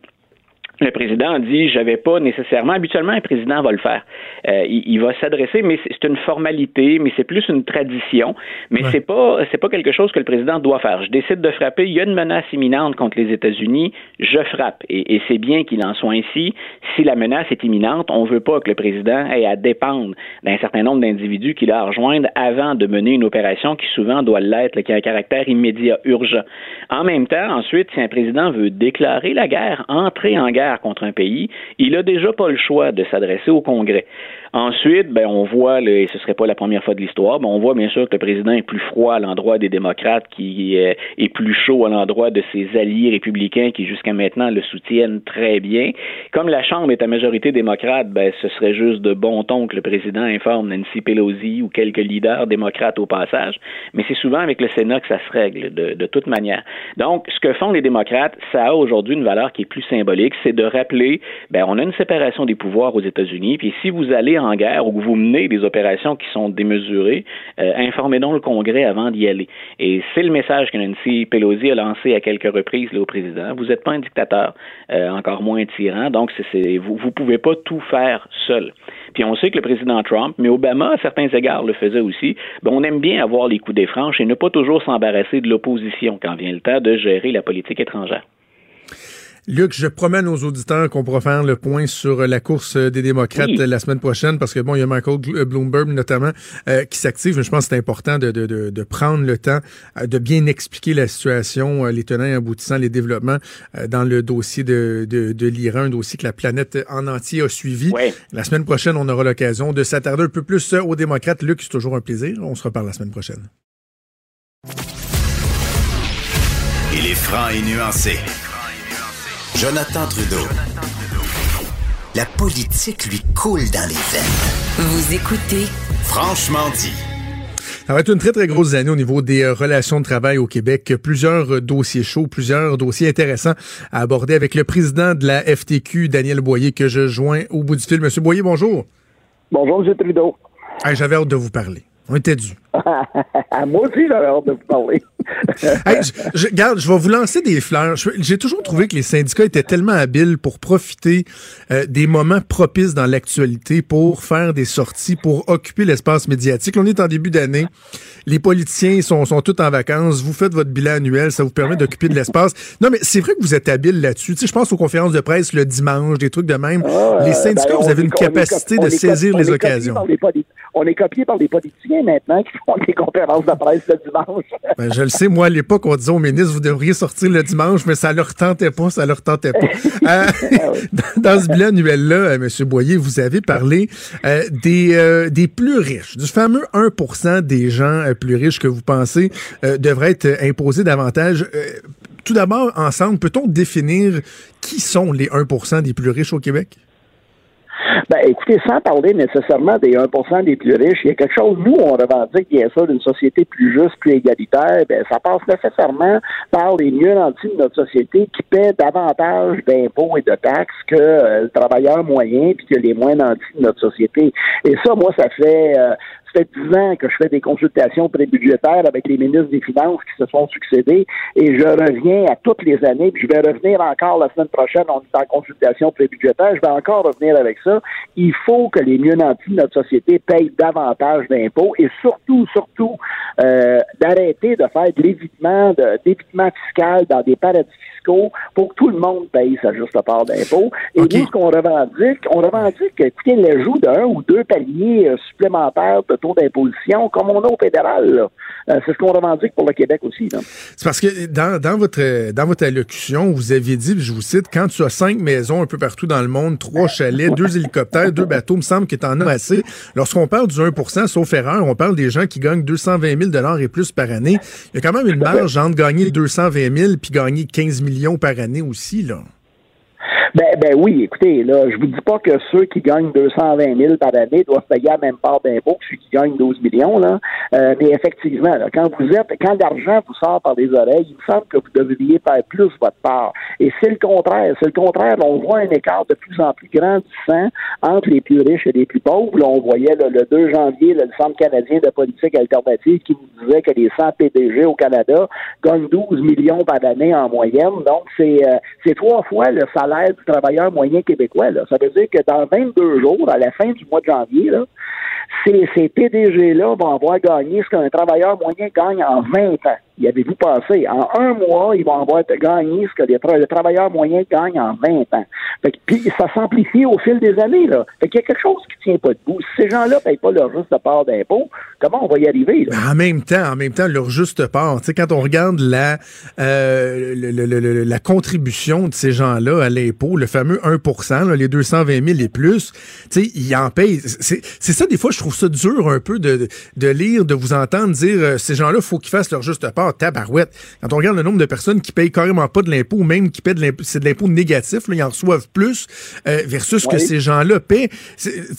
le président dit j'avais pas nécessairement habituellement un président va le faire. Euh, il, va s'adresser mais c'est une formalité mais c'est plus une tradition. Mais c'est pas c'est pas quelque chose que le président doit faire. Je décide de frapper. Il y a une menace imminente contre les États-Unis. Je frappe. Et, et c'est bien qu'il en soit ainsi. Si la menace est imminente on veut pas que le président ait à dépendre d'un certain nombre d'individus qu'il a à rejoindre avant de mener une opération qui souvent doit l'être qui a un caractère immédiat urgent. En même temps ensuite si un président veut déclarer la guerre entrer en guerre contre un pays, il n'a déjà pas le choix de s'adresser au Congrès. Ensuite, ben, on voit, et ce serait pas la première fois de l'histoire, mais on voit bien sûr que le président est plus froid à l'endroit des démocrates, qui est, plus chaud à l'endroit de ses alliés républicains qui jusqu'à maintenant le soutiennent très bien. Comme la Chambre est à majorité démocrate, ben, ce serait juste de bon ton que le président informe Nancy Pelosi ou quelques leaders démocrates au passage, mais c'est souvent avec le Sénat que ça se règle de, de toute manière. Donc, ce que font les démocrates, ça a aujourd'hui une valeur qui est plus symbolique, c'est de rappeler, ben, on a une séparation des pouvoirs aux États-Unis, puis si vous allez en guerre ou que vous menez des opérations qui sont démesurées, euh, informez donc le Congrès avant d'y aller. Et c'est le message que Nancy Pelosi a lancé à quelques reprises là, au président. Vous n'êtes pas un dictateur, euh, encore moins un tyran, donc vous ne pouvez pas tout faire seul. Puis on sait que le président Trump, mais Obama, à certains égards, le faisait aussi. Ben, on aime bien avoir les coups des franches et ne pas toujours s'embarrasser de l'opposition quand vient le temps de gérer la politique étrangère. Luc, je promets à nos auditeurs qu'on pourra faire le point sur la course des démocrates la semaine prochaine parce que bon, il y a Michael Bloomberg notamment euh, qui s'active. Je pense que c'est important de, de, de, prendre le temps euh, de bien expliquer la situation, euh, les tenants et aboutissants, les développements dans le dossier de, de, de l'Iran, un dossier que la planète en entier a suivi. La semaine prochaine, on aura l'occasion de s'attarder un peu plus aux démocrates. Luc, c'est toujours un plaisir. On se reparle la semaine prochaine. Il est franc et nuancé. Jonathan Trudeau. La politique lui coule dans les veines. Vous écoutez Franchement dit. Ça va être une très, très grosse année au niveau des euh, relations de travail au Québec. Plusieurs euh, dossiers chauds, plusieurs dossiers intéressants à aborder avec le président de la FTQ, Daniel Boyer, que je joins au bout du fil. Monsieur Boyer, bonjour. Bonjour, M. Trudeau. J'avais hâte de vous parler. On était dû. [LAUGHS] Moi aussi, j'avais hâte de vous parler. [LAUGHS] je, regarde, je vais vous lancer des fleurs. J'ai toujours trouvé que les syndicats étaient tellement habiles pour profiter euh, des moments propices dans l'actualité pour faire des sorties, pour occuper l'espace médiatique. On est en début d'année. Les politiciens sont, sont tous en vacances. Vous faites votre bilan annuel. Ça vous permet d'occuper de l'espace. Non, mais c'est vrai que vous êtes habile là-dessus. Tu sais, je pense aux conférences de presse le dimanche, des trucs de même. Ah, les syndicats, ben, vous avez une capacité de saisir les occasions on est copié par des politiciens maintenant qui font des conférences de presse le dimanche. ben, je le sais, moi, à l'époque, on disait aux ministres, vous devriez sortir le dimanche, mais ça leur tentait pas, ça leur tentait pas. [LAUGHS] Euh, dans ce bilan annuel-là, euh, M. Boyer, vous avez parlé euh, des, des plus riches, du fameux 1% des gens plus riches que vous pensez devraient être imposés davantage. tout d'abord, ensemble, peut-on définir qui sont les 1% des plus riches au Québec? Ben, écoutez, sans parler nécessairement des 1% des plus riches, il y a quelque chose, nous, on revendique bien sûr d'une société plus juste, plus égalitaire, ben, ça passe nécessairement par les mieux nantis de notre société qui paient davantage d'impôts et de taxes que euh, le travailleur moyen puis que les moins nantis de notre société. Et ça, moi, ça fait euh, fait dix ans que je fais des consultations prébudgétaires avec les ministres des Finances qui se sont succédés et je reviens à toutes les années, puis je vais revenir encore la semaine prochaine, on est en consultation prébudgétaire, je vais encore revenir avec ça. Il faut que les mieux nantis de notre société payent davantage d'impôts et surtout, surtout, d'arrêter de faire de l'évitement, de, d'évitement fiscal dans des paradis fiscaux pour que tout le monde paye sa juste part d'impôt. Et nous, ce qu'on revendique, on revendique, écoutez, l'ajout d'un ou deux paliers supplémentaires de taux d'imposition, comme on a au fédéral. c'est ce qu'on revendique pour le Québec aussi. C'est parce que dans, dans, votre, dans votre allocution, vous aviez dit, je vous cite, quand tu as cinq maisons un peu partout dans le monde, trois chalets, deux hélicoptères, deux bateaux, il me semble que tu en as assez. Lorsqu'on parle du 1% sauf erreur, on parle des gens qui gagnent 220 000 et plus par année. Il y a quand même une marge entre gagner 220 000 puis gagner 15 millions par année aussi, là. Ben, ben oui, écoutez, là, je vous dis pas que ceux qui gagnent 220 000 par année doivent payer la même part d'impôt que ceux qui gagnent 12 millions, là. Euh, mais effectivement, quand vous êtes, quand l'argent vous sort par les oreilles, il me semble que vous devriez faire plus votre part. Et c'est le contraire. C'est le contraire. On voit un écart de plus en plus grandissant entre les plus riches et les plus pauvres. Là, on voyait le 2 janvier le Centre canadien de politique alternative qui nous disait que les 100 PDG au Canada gagnent 12 millions par année en moyenne. Donc, c'est euh, trois fois le salaire travailleur moyen québécois. Là. Ça veut dire que dans 22 jours, à la fin du mois de janvier, là, ces, PDG-là vont avoir gagné ce qu'un travailleur moyen gagne en 20 ans y avez-vous pensé? En un mois, ils vont avoir gagné ce que les le travailleur moyen gagne en 20 ans. puis ça s'amplifie au fil des années. Là. Fait qu'il y a quelque chose qui tient pas debout. Si ces gens-là ne payent pas leur juste part d'impôt, comment on va y arriver? En même temps, en même temps, leur juste part. Quand on regarde la, euh, la contribution de ces gens-là à l'impôt, le fameux 1 là, les 220 000 et plus, ils en payent. C'est ça, des fois, je trouve ça dur un peu de, de lire, de vous entendre dire euh, ces gens-là, faut qu'ils fassent leur juste part tabarouette. Quand on regarde le nombre de personnes qui payent carrément pas de l'impôt, ou même qui paient de l'impôt, c'est de l'impôt négatif, ils en reçoivent plus, euh, versus que ces gens-là paient.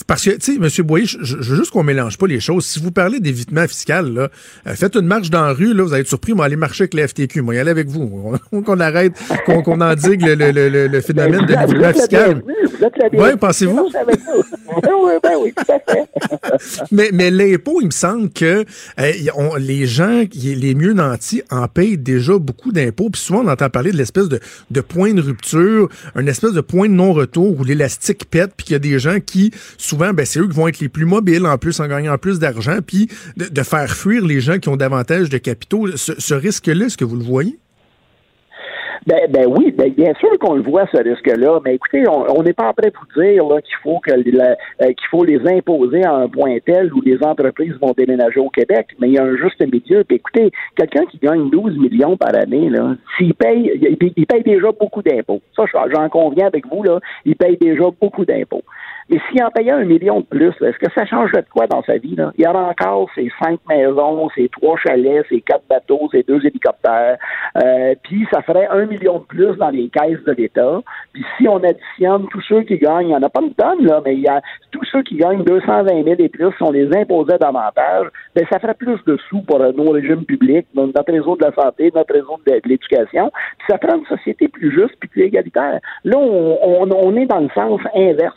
Parce que, tu sais, M. Boyer, je, veux juste qu'on mélange pas les choses. Si vous parlez d'évitement fiscal, là, euh, faites une marche dans la rue, là, vous allez être surpris, moi, aller marcher avec la FTQ. Moi, y aller avec vous. [LAUGHS] qu'on arrête, qu'on qu endigue le, le, le, le phénomène de l'évitement fiscal. [LAUGHS] Oui, pensez-vous? Ben oui, tout à fait. [LAUGHS] mais mais l'impôt, il me semble que on, les gens, les mieux nantis, en payent déjà beaucoup d'impôts. Puis souvent, on entend parler de l'espèce de, point de rupture, un espèce de point de non-retour où l'élastique pète, puis qu'il y a des gens qui, souvent, ben, c'est eux qui vont être les plus mobiles, en plus, en gagnant plus d'argent, puis de, faire fuir les gens qui ont davantage de capitaux. Ce, ce risque-là, est-ce que vous le voyez? Ben, ben oui, ben, bien sûr qu'on le voit, ce risque-là, mais écoutez, on n'est pas en train de vous dire qu'il faut que euh, faut les imposer à un point tel où les entreprises vont déménager au Québec, mais il y a un juste milieu. Puis écoutez, quelqu'un qui gagne 12 millions par année, s'il paye, il, paye déjà beaucoup d'impôts. Ça, j'en conviens avec vous, là, il paye déjà beaucoup d'impôts. Mais s'il en payait un million de plus, est-ce que ça changerait de quoi dans sa vie? Là? Il y aura encore ses cinq maisons, ses trois chalets, ses quatre bateaux, ses deux hélicoptères. Euh, puis ça ferait un million de plus dans les caisses de l'État. Puis si on additionne tous ceux qui gagnent, il n'y en a pas une tonne, là, mais il y a tous ceux qui gagnent 220 000 et plus, si on les imposait davantage, ben ça ferait plus de sous pour nos régimes publics, notre réseau de la santé, notre réseau de, l'éducation. Puis ça ferait une société plus juste puis plus égalitaire. Là, on, on, est dans le sens inverse.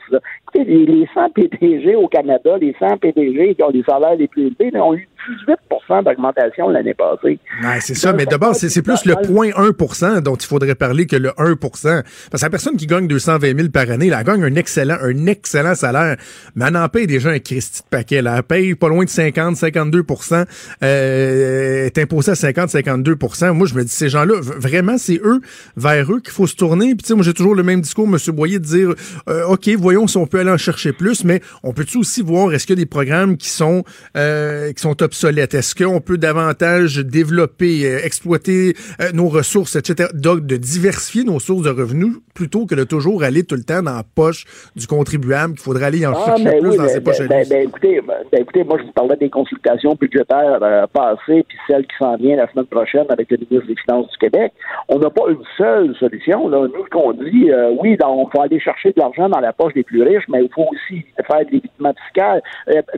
Écoutez, les, 100 PDG au Canada, les 100 PDG qui ont les salaires les plus élevés, ont eu 18% d'augmentation l'année passée. Ouais, c'est ça, mais d'abord, c'est plus le 0.1% dont il faudrait parler que le 1% Parce que la personne qui gagne 220 000 par année, elle gagne un excellent, un excellent salaire, mais elle en paye déjà un Christy de paquet. Elle paye pas loin de 50, 52% euh, est imposée à 50, 52% Moi, je me dis, ces gens-là, vraiment, c'est eux, vers eux qu'il faut se tourner. Puis, moi, j'ai toujours le même discours, M. Boyer, de dire, euh, OK, voyons si on peut aller en chercher plus, mais on peut-tu aussi voir, est-ce qu'il y a des programmes qui sont, euh, qui sont obsolètes? Est-ce qu'on peut davantage développer, euh, exploiter euh, nos ressources, etc. Donc, de diversifier nos sources de revenus plutôt que de toujours aller tout le temps dans la poche du contribuable, qu'il faudrait aller en ah, chercher ben plus dans ses poches. Ben, ben, écoutez, ben, écoutez, moi, je vous parlais des consultations budgétaires euh, passées, puis celle qui s'en vient la semaine prochaine avec le ministre des Finances du Québec. On n'a pas une seule solution. Là. Nous, ce qu'on dit, oui, on faut aller chercher de l'argent dans la poche des plus riches, mais il faut aussi faire de l'évitement fiscal,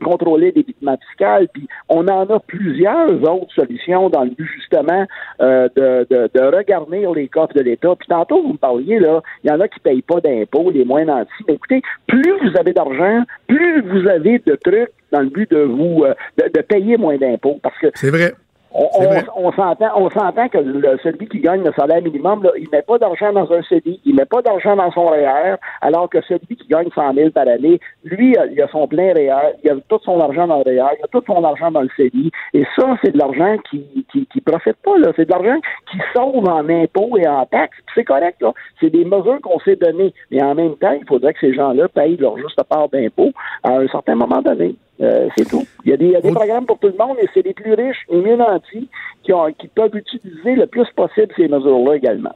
contrôler l'évitement fiscal, puis on en a plusieurs autres solutions dans le but justement euh, de, de, de regarder les coffres de l'État. Puis tantôt, vous me parliez, là, il y en a qui ne payent pas d'impôts, les moins nantis. Mais écoutez, plus vous avez d'argent, plus vous avez de trucs dans le but de vous euh, de, payer moins d'impôts. Parce que c'est vrai on, s'entend, on s'entend que le, celui qui gagne le salaire minimum, là, il met pas d'argent dans un CDI, il met pas d'argent dans son REER, alors que celui qui gagne 100 000 par année, lui, il a son plein REER, il a tout son argent dans le REER, il a tout son argent dans le CDI, et ça, c'est de l'argent qui, qui, qui profite pas, là. C'est de l'argent qui sauve en impôts et en taxes. C'est correct, là. C'est des mesures qu'on s'est données. Mais en même temps, il faudrait que ces gens-là payent leur juste part d'impôts à un certain moment donné. Euh, c'est tout. Il y a des, programmes pour tout le monde et c'est les plus riches et mieux nantis qui, qui peuvent utiliser le plus possible ces mesures-là également.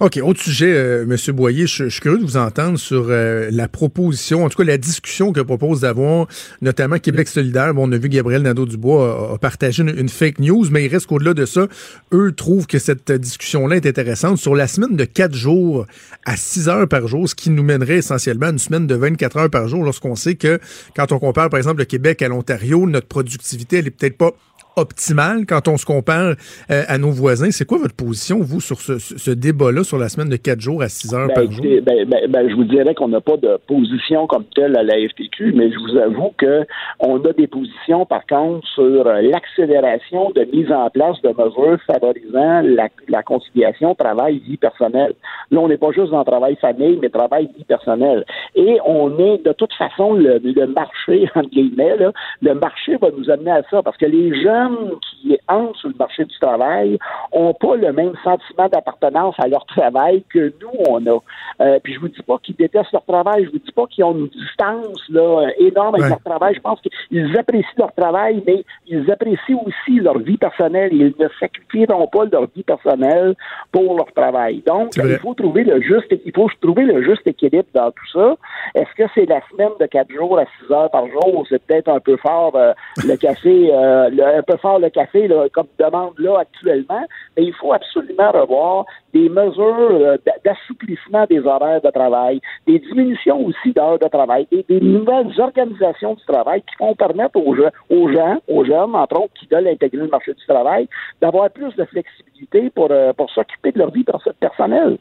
OK. Autre sujet, euh, M. Boyer, je, suis curieux de vous entendre sur euh, la proposition, en tout cas la discussion que propose d'avoir, notamment Québec solidaire. Bon, on a vu Gabriel Nadeau-Dubois a, partagé une, fake news, mais il reste qu'au-delà de ça, eux trouvent que cette discussion-là est intéressante sur la semaine de 4 jours à 6 heures par jour, ce qui nous mènerait essentiellement à une semaine de 24 heures par jour lorsqu'on sait que quand on compare, par exemple, le Québec à l'Ontario, notre productivité, elle est peut-être pas optimale quand on se compare euh, à nos voisins. C'est quoi votre position, vous, sur ce, débat-là, sur la semaine de quatre jours à 6 heures ben, par jour? Ben, ben, je vous dirais qu'on n'a pas de position comme telle à la FTQ, mais je vous avoue que on a des positions, par contre, sur euh, l'accélération de mise en place de mesures favorisant la, conciliation travail-vie personnelle. Là, on n'est pas juste dans travail-famille, mais travail-vie personnelle. Et on est, de toute façon, le, marché, [LAUGHS] entre guillemets, le marché va nous amener à ça, parce que les gens qui entrent sur le marché du travail n'ont pas le même sentiment d'appartenance à leur travail que nous, on a. Euh, puis je vous dis pas qu'ils détestent leur travail, je vous dis pas qu'ils ont une distance là, énorme avec leur travail. Je pense qu'ils apprécient leur travail, mais ils apprécient aussi leur vie personnelle. Ils ne sacrifieront pas leur vie personnelle pour leur travail. Donc, il faut trouver le juste, il faut trouver le juste équilibre dans tout ça. Est-ce que c'est la semaine de quatre jours à six heures par jour? C'est peut-être un peu fort euh, le café, euh, le, faire le café comme demande là actuellement, mais il faut absolument revoir des mesures euh, d'assouplissement des horaires de travail, des diminutions aussi d'heures de travail, et des nouvelles organisations du travail qui vont permettre aux, aux gens, aux jeunes, entre autres, qui veulent intégrer le marché du travail, d'avoir plus de flexibilité pour, euh, pour s'occuper de leur vie personnelle.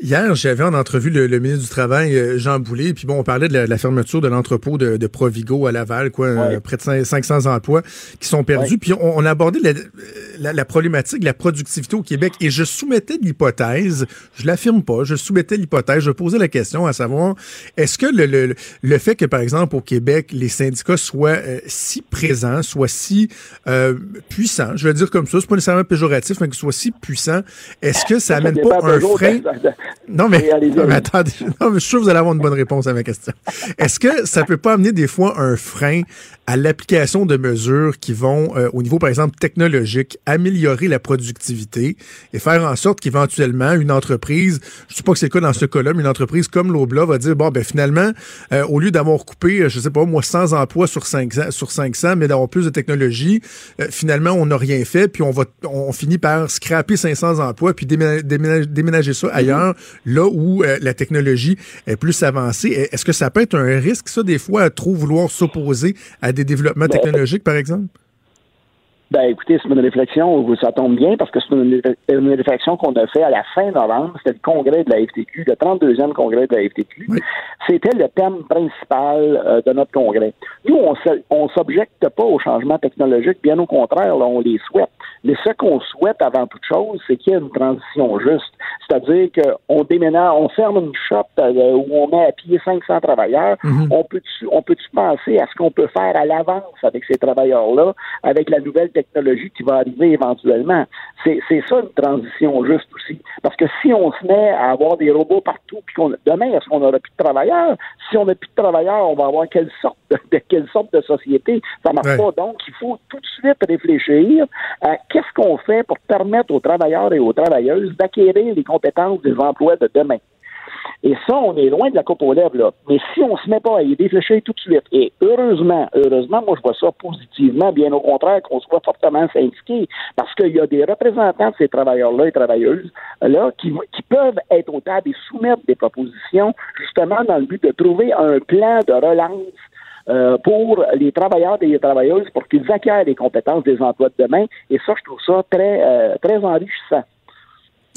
Hier, j'avais en entrevue le, ministre du Travail, euh, Jean Boulet, puis bon, on parlait de la, fermeture de l'entrepôt de, Provigo à Laval, quoi, euh, près de 500 emplois qui sont perdus. Puis on, a abordé la, la, problématique de la productivité au Québec. Et je soumettais l'hypothèse, je l'affirme pas, je soumettais l'hypothèse, je posais la question à savoir, est-ce que le, le, fait que, par exemple, au Québec, les syndicats soient euh, si présents, soient si puissants, je vais dire comme ça, c'est pas nécessairement péjoratif, mais qu'ils soient si puissants, est-ce que ça amène pas un frein... [LAUGHS] Non, mais, attendez, [LAUGHS] non, mais je suis sûr que vous allez avoir une bonne réponse à ma question. Est-ce que ça peut pas amener des fois un frein à l'application de mesures qui vont, euh, au niveau, par exemple, technologique, améliorer la productivité et faire en sorte qu'éventuellement, une entreprise, je ne sais pas que c'est le cas dans ce cas-là, mais une entreprise comme l'Obla va dire, bon, ben finalement, euh, au lieu d'avoir coupé, euh, je sais pas, moi, 100 emplois sur 500, sur 500 mais d'avoir plus de technologie, finalement, on n'a rien fait, puis on va, on finit par scraper 500 emplois, puis déménager, déménager ça ailleurs, là où la technologie est plus avancée. Est-ce que ça peut être un risque, ça, des fois, à trop vouloir s'opposer à des développements ben, technologiques, par exemple? Ben, écoutez, c'est une réflexion, ça tombe bien parce que c'est une, réflexion qu'on a fait à la fin novembre. C'était le congrès de la FTQ, le 32e congrès de la FTQ. C'était le thème principal euh, de notre congrès. Nous, on ne s'objecte pas aux changements technologiques, bien au contraire, on les souhaite. Mais ce qu'on souhaite avant toute chose, c'est qu'il y ait une transition juste. C'est-à-dire qu'on déménage, on ferme une shop euh, où on met à pied 500 travailleurs. Mm-hmm. On peut-tu, on peut-tu penser à ce qu'on peut faire à l'avance avec ces travailleurs-là, avec la nouvelle technologie qui va arriver éventuellement? C'est, ça une transition juste aussi. Parce que si on se met à avoir des robots partout, puis qu'on, demain, est-ce qu'on n'aura plus de travailleurs? Si on n'a plus de travailleurs, on va avoir quelle sorte de, quelle sorte de société? Ça marche pas. Donc, il faut tout de suite réfléchir à qu'est-ce qu'on fait pour permettre aux travailleurs et aux travailleuses d'acquérir les compétences des emplois de demain? Et ça, on est loin de la coupe aux lèvres, là. Mais si on se met pas à y réfléchir tout de suite, et heureusement, heureusement, moi, je vois ça positivement, bien au contraire, qu'on soit fortement syndiqué, parce qu'il y a des représentants de ces travailleurs-là et travailleuses, là, qui peuvent être au table et soumettre des propositions, justement, dans le but de trouver un plan de relance euh, pour les travailleurs et les travailleuses pour qu'ils acquièrent les compétences des emplois de demain. Et ça, je trouve ça très, euh, très enrichissant.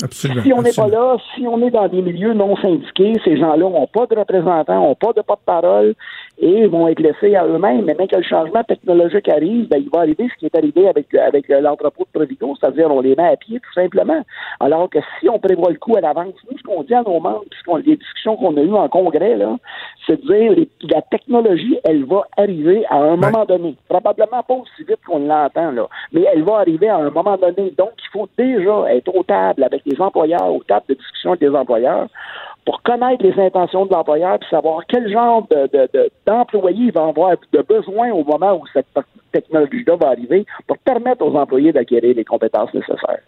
Absolument. Si on n'est pas là, si on est dans des milieux non syndiqués, ces gens-là n'ont pas de représentants, n'ont pas de porte-parole et vont être laissés à eux-mêmes. Mais même que le changement technologique arrive, ben, il va arriver ce qui est arrivé avec, avec l'entrepôt de Provigo, c'est-à-dire on les met à pied tout simplement. Alors que si on prévoit le coup à l'avance, nous, ce qu'on dit à nos membres, puisqu'on les discussions qu'on a eues en congrès, là, c'est de dire les- la technologie, elle va arriver à un moment donné. Probablement pas aussi vite qu'on l'entend, là, mais elle va arriver à un moment donné. Donc, il faut déjà être aux tables avec les employeurs, aux tables de discussion avec les employeurs, pour connaître les intentions de l'employeur puis savoir quel genre de, de, d'employé il va avoir de besoin au moment où cette technologie-là va arriver pour permettre aux employés d'acquérir les compétences nécessaires.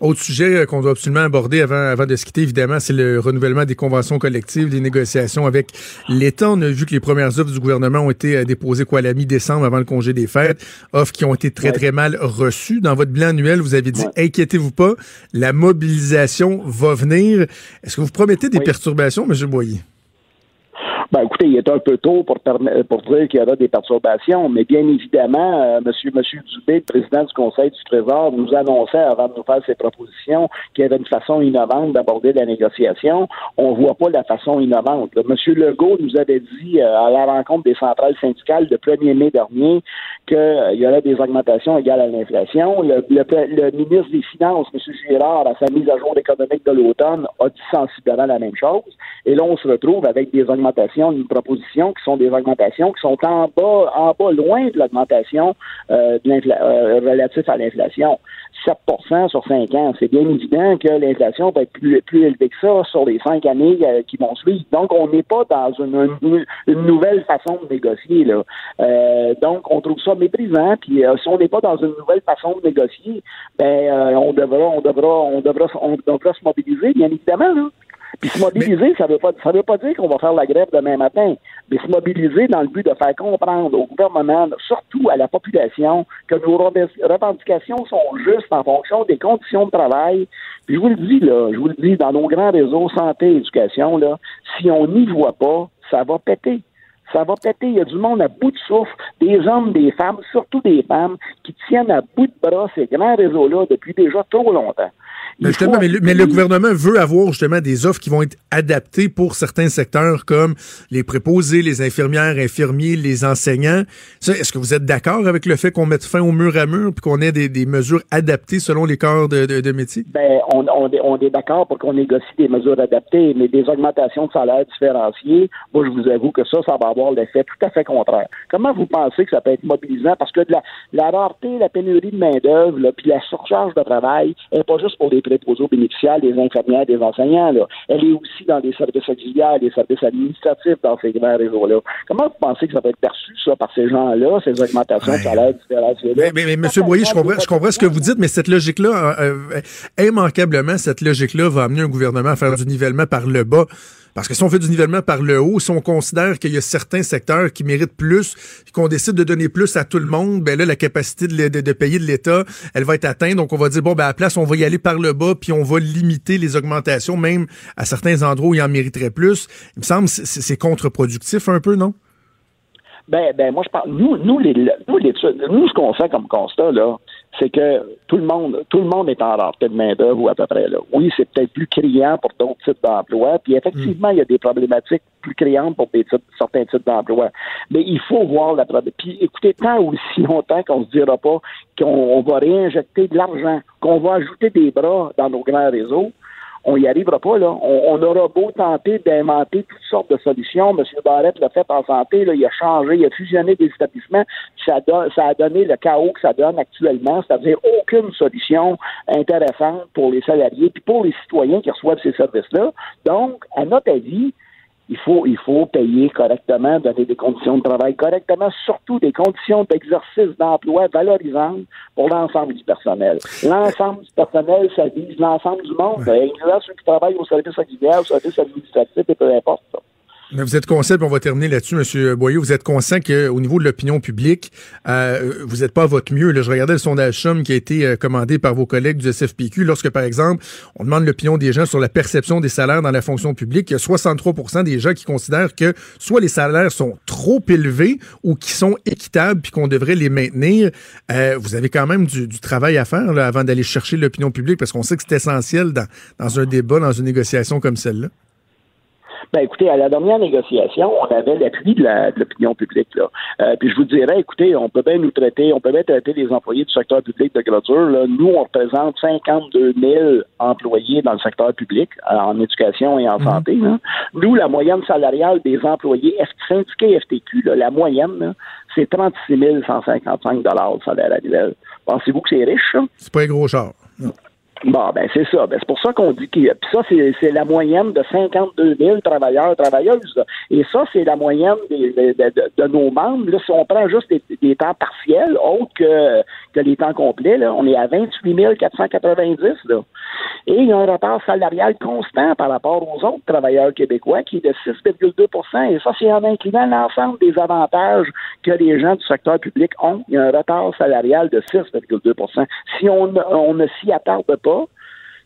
Autre sujet euh, qu'on doit absolument aborder avant, avant de se quitter, évidemment, c'est le renouvellement des conventions collectives, des négociations avec l'État. On a vu que les premières offres du gouvernement ont été euh, déposées quoi, à la mi-décembre avant le congé des fêtes. Offres qui ont été très, très mal reçues. Dans votre bilan annuel, vous avez dit, inquiétez-vous pas, la mobilisation va venir. Est-ce que vous promettez des Oui. perturbations, M. Boyer? Ben, écoutez, il est un peu tôt pour, dire qu'il y aura des perturbations, mais bien évidemment, euh, monsieur, monsieur Dubé, président du Conseil du Trésor, nous annonçait avant de nous faire ses propositions qu'il y avait une façon innovante d'aborder la négociation. On voit pas la façon innovante. là. Monsieur Legault nous avait dit euh, à la rencontre des centrales syndicales le 1er mai dernier qu'il y aurait des augmentations égales à l'inflation. Le, le- le ministre des Finances, M. Girard, à sa mise à jour économique de l'automne, a dit sensiblement la même chose. Et là, on se retrouve avec des augmentations, une proposition qui sont des augmentations qui sont en bas, en bas loin de l'augmentation euh, euh, relative à l'inflation. 7% sur 5 ans. C'est bien évident que l'inflation va être plus, élevée que ça sur les cinq années euh, qui vont suivre. Donc, on n'est pas dans une, nouvelle façon de négocier. Là. Donc, on trouve ça méprisant. Puis, si on n'est pas dans une nouvelle façon de négocier, ben, on devra, on devra, on devra, on devra se mobiliser, bien évidemment. Puis se mobiliser, ça veut pas ça veut pas dire qu'on va faire la grève demain matin, mais se mobiliser dans le but de faire comprendre au gouvernement, surtout à la population, que nos rev- revendications sont justes en fonction des conditions de travail. Puis je vous le dis là, je vous le dis, dans nos grands réseaux santé, éducation, là, si on n'y voit pas, ça va péter. Ça va péter. Il y a du monde à bout de souffle, des hommes, des femmes, surtout des femmes, qui tiennent à bout de bras ces grands réseaux-là depuis déjà trop longtemps. Mais, justement, faut- mais, le, mais le gouvernement veut avoir justement des offres qui vont être adaptées pour certains secteurs comme les préposés, les infirmières, infirmiers, les enseignants. Est-ce que vous êtes d'accord avec le fait qu'on mette fin au mur à mur puis qu'on ait des, des mesures adaptées selon les corps de, de, de métier? Ben, on, on, est- on est d'accord pour qu'on négocie des mesures adaptées, mais des augmentations de salaire différenciées, moi, je vous avoue que ça, ça va avoir l'effet tout à fait contraire. Comment vous pensez que ça peut être mobilisant? Parce que de la, la rareté, la pénurie de main-d'œuvre, puis la surcharge de travail, elle n'est pas juste pour les préposés aux bénéficiaires, des infirmières, des enseignants, là. Elle est aussi dans les services auxiliaires, les services administratifs dans ces grands réseaux-là. Comment vous pensez que ça peut être perçu, ça, par ces gens-là, ces augmentations de Ouais. salaire différenciées-là? Mais, mais, mais M. Boyer, je comprends, je comprends ce que vous dites, mais cette logique-là, euh, euh, immanquablement, cette logique-là va amener un gouvernement à faire du nivellement par le bas. Parce que si on fait du nivellement par le haut, si on considère qu'il y a certains secteurs qui méritent plus, qu'on décide de donner plus à tout le monde, ben là, la capacité de, de- payer de l'État, elle va être atteinte. Donc, on va dire, bon, ben à la place, on va y aller par le bas, puis on va limiter les augmentations, même à certains endroits où il en mériterait plus. Il me semble que c'est contre-productif un peu, non? Ben, ben, moi, je parle. Nous, nous, les, nous, nous, ce qu'on fait comme constat, là, c'est que tout le monde, tout le monde est en rareté de main-d'œuvre ou à peu près là. Oui, c'est peut-être plus criant pour d'autres types d'emplois. Puis effectivement, il y a des problématiques plus criantes pour certains types d'emplois. Mais il faut voir la. Puis écoutez, tant aussi [LAUGHS] longtemps qu'on se dira pas qu'on on va réinjecter de l'argent, qu'on va ajouter des bras dans nos grands réseaux, on y arrivera pas, là. On, on aura beau tenter d'inventer toutes sortes de solutions. M. Barrett l'a fait en santé, là. Il a changé, il a fusionné des établissements. Ça, ça a donné le chaos que ça donne actuellement, c'est-à-dire aucune solution intéressante pour les salariés puis pour les citoyens qui reçoivent ces services-là. Donc, à notre avis, il faut, il faut payer correctement, donner des conditions de travail correctement, surtout des conditions d'exercice d'emploi valorisantes pour l'ensemble du personnel. L'ensemble du personnel, ça vise l'ensemble du monde, incluant ceux qui travaillent au service auxiliaire, au service administratif et peu importe. ça. Vous êtes conscient, puis on va terminer là-dessus, M. Boyer, vous êtes conscient qu'au niveau de l'opinion publique, euh, vous n'êtes pas à votre mieux. Là, je regardais le sondage SOM qui a été euh, commandé par vos collègues du SFPQ. Lorsque, par exemple, on demande l'opinion des gens sur la perception des salaires dans la fonction publique, il y a 63 des gens qui considèrent que soit les salaires sont trop élevés ou qui sont équitables puis qu'on devrait les maintenir. Euh, vous avez quand même du, travail à faire là, avant d'aller chercher l'opinion publique parce qu'on sait que c'est essentiel dans, dans un débat, dans une négociation comme celle-là. Ben écoutez, à la dernière négociation, on avait l'appui de l'opinion publique. Là. Euh, puis je vous dirais, écoutez, on peut bien nous traiter, on peut bien traiter les employés du secteur public de gradure. Là. Nous, on représente 52 000 employés dans le secteur public, euh, en éducation et en mhm. santé. Là. Nous, la moyenne salariale des employés syndiqués FTQ, là, la moyenne, c'est 36 155 de salaire annuel. Pensez-vous que c'est riche, ça? C'est pas un gros char. Bon, ben c'est ça. Ben, c'est pour ça qu'on dit que puis ça, c'est la moyenne de 52 000 travailleurs, travailleuses. Et ça, c'est la moyenne de, nos membres. Là, si on prend juste des, temps partiels, autres que, que les temps complets, là, on est à 28 490. Là. Et il y a un retard salarial constant par rapport aux autres travailleurs québécois qui est de 6,2% Et ça, c'est en incluant l'ensemble des avantages que les gens du secteur public ont. Il y a un retard salarial de 6,2% Si on, on ne s'y attarde pas,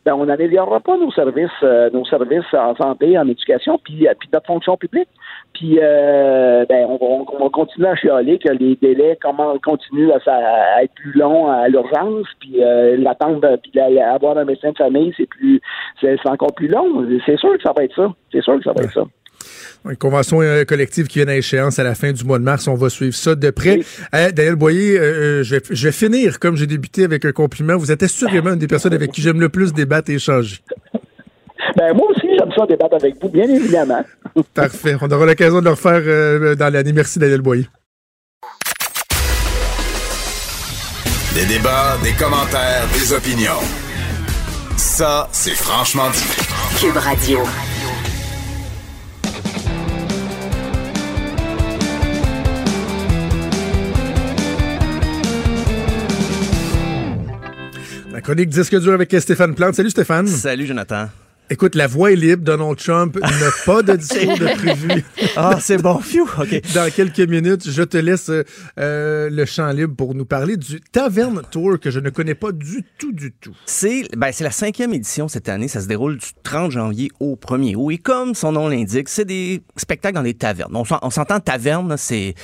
ben, on n'améliorera pas nos services, euh, nos services en santé, en éducation, puis, euh, puis notre fonction publique. Puis euh, ben, on, va, continuer à chialer que les délais comment continuent à, être plus longs à l'urgence, puis l'attente, puis avoir un médecin de famille, c'est plus, c'est encore plus long. C'est sûr que ça va être ça. C'est sûr que ça va être ça. Une convention euh, collective qui vient à échéance à la fin du mois de mars. On va suivre ça de près. Euh, Daniel Boyer, euh, je, vais, finir comme j'ai débuté avec un compliment. Vous êtes assurément une des personnes avec qui j'aime le plus débattre et échanger. Ben, moi aussi, j'aime ça débattre avec vous, bien évidemment. [LAUGHS] Parfait. On aura l'occasion de le refaire dans l'année. Merci, Daniel Boyer. Des débats, des commentaires, des opinions. Ça, c'est franchement dit. Cube Radio. Chronique disque dur avec Stéphane Plante. Salut Stéphane. Salut Jonathan. Écoute, la voix est libre. Donald Trump n'a pas de [LAUGHS] discours de prévu. ah, c'est bon. OK. Dans quelques minutes, je te laisse euh, le champ libre pour nous parler du Taverne Tour que je ne connais pas du tout, du tout. C'est ben, la cinquième édition cette année. Ça se déroule du 30 janvier au 1er août. Et comme son nom l'indique, c'est des spectacles dans des tavernes. On s'entend taverne, c'est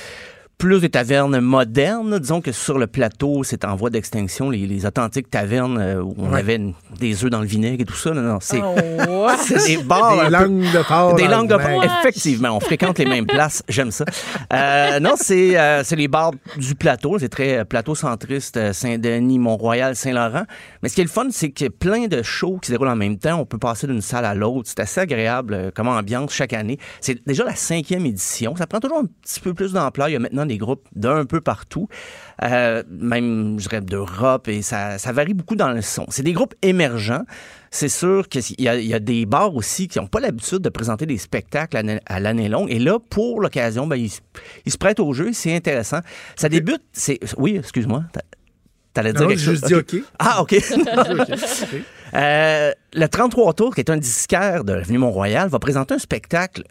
plus des tavernes modernes. Disons que sur le plateau, c'est en voie d'extinction, les, authentiques tavernes euh, où on avait des œufs dans le vinaigre et tout ça. Non, c'est [LAUGHS] oh, des bars. Des langues de porc. Des langues de porc. Effectivement, on fréquente les mêmes places. [LAUGHS] J'aime ça. Euh, non, euh, c'est les bars du plateau. C'est très plateau centriste, Saint-Denis, Mont-Royal, Saint-Laurent. Mais ce qui est le fun, c'est qu'il y a plein de shows qui se déroulent en même temps. On peut passer d'une salle à l'autre. C'est assez agréable comme ambiance chaque année. C'est déjà la cinquième édition. Ça prend toujours un petit peu plus d'ampleur. Il y a maintenant des groupes d'un peu partout, euh, même, je dirais, d'Europe, et ça, ça varie beaucoup dans le son. C'est des groupes émergents. C'est sûr qu'il y, y, a des bars aussi qui n'ont pas l'habitude de présenter des spectacles à l'année longue. Et là, pour l'occasion, ben, ils, se prêtent au jeu. C'est intéressant. Ça débute. C'est Oui, excuse-moi. T'allais dire quelque chose? juste OK. Ah, OK. [LAUGHS] Euh, le 33 Tours, qui est un disquaire de l'avenue Mont-Royal, va présenter un spectacle.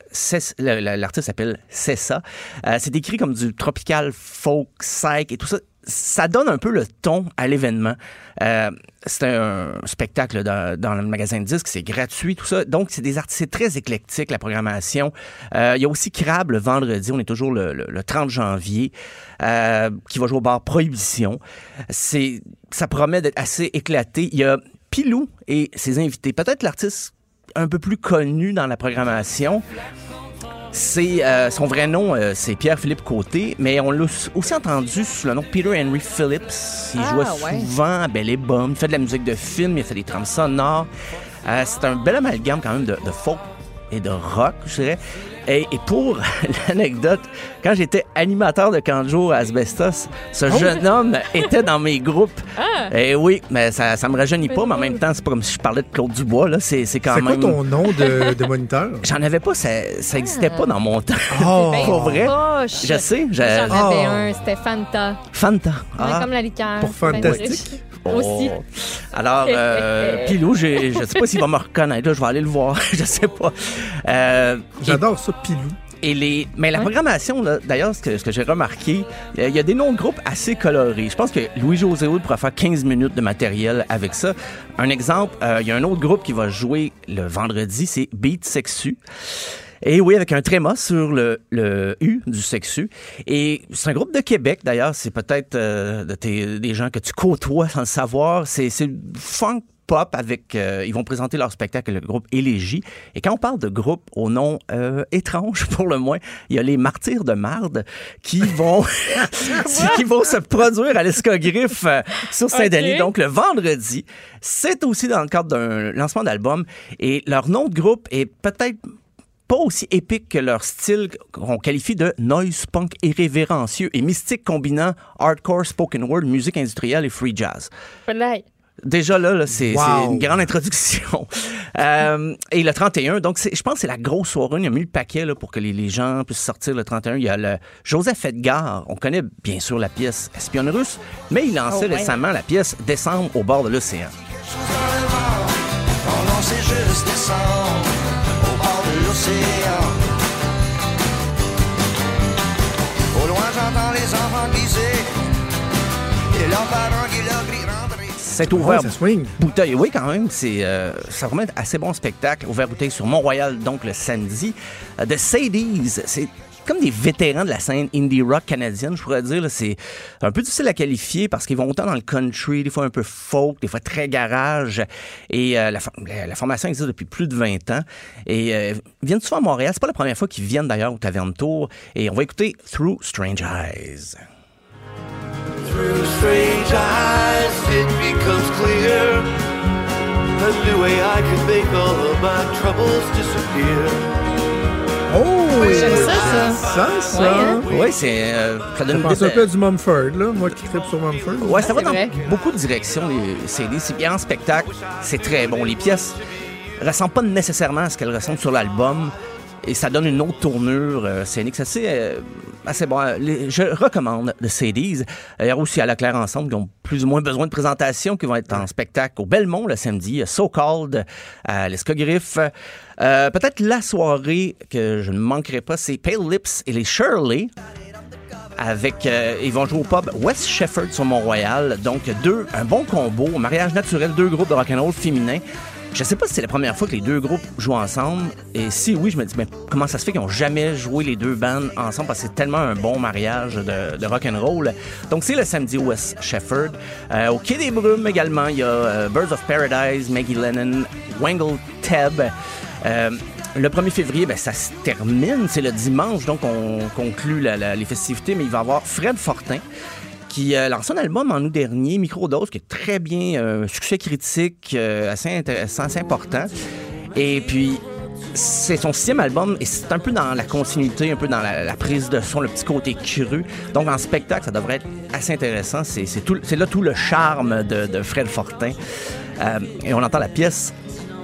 L'artiste s'appelle Cessa. Euh, c'est décrit comme du tropical folk, psych et tout ça. Ça donne un peu le ton à l'événement. Euh, c'est un spectacle dans, le magasin de disques, c'est gratuit, tout ça. Donc, c'est des artistes, très éclectique, la programmation. Il y a aussi Crab le vendredi, on est toujours le, 30 janvier, qui va jouer au bar Prohibition. C'est, ça promet d'être assez éclaté. Il y a Pilou et ses invités. Peut-être l'artiste un peu plus connu dans la programmation. C'est euh, son vrai nom, euh, c'est Pierre-Philippe Côté, mais on l'a aussi entendu sous le nom Peter Henry Phillips. Il ah, jouait souvent à Belle et Bum, il fait de la musique de film, il fait des trames sonores. Euh, c'est un bel amalgame quand même de, de folk et de rock, je dirais. Et, pour [LAUGHS] l'anecdote, quand j'étais animateur de Canjo à Asbestos, ce oh. jeune homme était dans mes groupes. Ah. Et oui, mais ça, ça me rajeunit pas, mais en même temps, c'est pas comme si je parlais de Claude Dubois. Là. C'est, c'est quand même. C'est quoi ton nom de, de moniteur? [LAUGHS] J'en avais pas, ça, ça existait pas dans mon temps. [LAUGHS] Oh. Pour vrai. Je sais. J'en avais un, c'était Fanta. Fanta. Ah. Comme la liqueur. Pour fantastique. Aussi. Alors, [LAUGHS] euh, Pilou, je ne sais pas s'il va me reconnaître. je vais aller le voir. [LAUGHS] je sais pas. Euh, J'adore ça, Pilou. Et les, mais la programmation, là, d'ailleurs, ce que, ce que j'ai remarqué, euh, il y a des noms de groupes assez colorés. Je pense que Louis-José Hood pourra faire 15 minutes de matériel avec ça. Un exemple, euh, il y a un autre groupe qui va jouer le vendredi, c'est Beat Sexu. Et oui, avec un tréma sur le, le U du sexu. Et c'est un groupe de Québec, d'ailleurs. C'est peut-être euh, de des gens que tu côtoies sans le savoir. C'est c'est funk pop avec... euh, ils vont présenter leur spectacle, le groupe Élégie. Et quand on parle de groupe au nom euh, étrange, [LAUGHS] pour le moins, il y a les Martyrs de Marde qui [LAUGHS] vont, [LAUGHS] qui vont se produire à l'Escogriffe euh, sur Saint-Denis. Donc, le vendredi. C'est aussi dans le cadre d'un lancement d'album. Et leur nom de groupe est peut-être pas aussi épique que leur style qu'on qualifie de noise punk irrévérencieux et mystique combinant hardcore spoken word, musique industrielle et free jazz. Voilà. Déjà là, là, c'est Wow. une grande introduction. Euh, et le 31, donc je pense que c'est la grosse soirée. Il y a mis le paquet là, pour que les, les gens puissent sortir le 31. Il y a le Joseph Edgar. On connaît bien sûr la pièce Espionne russe, mais il lançait Oh, ouais. récemment la pièce Décembre au bord de l'océan. Oh l'océan. Au loin, j'entends les enfants glisser et leurs parents qui leur crient. C'est ouvert ça swing. bouteille. Oui, quand même, c'est euh, ça vraiment un assez bon spectacle. Ouvert bouteille sur Mont-Royal, donc le samedi. Euh, The Sadies, c'est comme des vétérans de la scène indie rock canadienne, je pourrais dire. C'est un peu difficile à qualifier parce qu'ils vont autant dans le country, des fois un peu folk, des fois très garage. Et euh, la, for- la- la formation existe depuis plus de 20 ans. Et euh, ils viennent souvent à Montréal? C'est pas la première fois qu'ils viennent d'ailleurs au Taverne Tour. Et on va écouter Through Strange Eyes. Through strange eyes, it becomes clear. New way I can make all of my troubles disappear. Oh! J'aime ça, ça. Ça, ça. Ouais, hein? Oui, c'est. euh, ça Ça donne une un peu à du Mumford, là. Moi qui tripe sur Mumford. Ouais, ça va c'est dans vrai. beaucoup de directions, les CD. C'est bien en spectacle, c'est très bon. Les pièces ressemblent pas nécessairement à ce qu'elles ressemblent sur l'album. Et ça donne une autre tournure euh, scénique. C'est assez, euh, assez bon. Euh, je recommande The CDs. A aussi à la Claire Ensemble qui ont plus ou moins besoin de présentation, qui vont être en spectacle au Belmont le samedi, So Called à l'Escogriffe. Euh, Peut-être la soirée que je ne manquerai pas, c'est Pale Lips et les Shirley avec euh, ils vont jouer au pub West Shefford sur Mont-Royal. Donc deux un bon combo, mariage naturel, deux groupes de rock and roll féminins. Je sais pas si c'est la première fois que les deux groupes jouent ensemble et si oui, je me dis mais comment ça se fait qu'ils ont jamais joué les deux bandes ensemble parce que c'est tellement un bon mariage de, de rock and roll. Donc c'est le samedi West Shefford. Euh, au Quai des Brumes également, il y a euh, Birds of Paradise, Maggie Lennon, Wangle Teb. Euh, le 1er février, ben, ça se termine. C'est le dimanche, donc on conclut les festivités. Mais il va y avoir Fred Fortin qui a lancé un album en août dernier, Microdose, qui est très bien, euh, succès critique euh, assez intéressant, assez important. Et puis, c'est son sixième album et c'est un peu dans la continuité, un peu dans la, la prise de son, le petit côté cru. Donc, en spectacle, ça devrait être assez intéressant. C'est là tout le charme de, de Fred Fortin. Euh, et on entend la pièce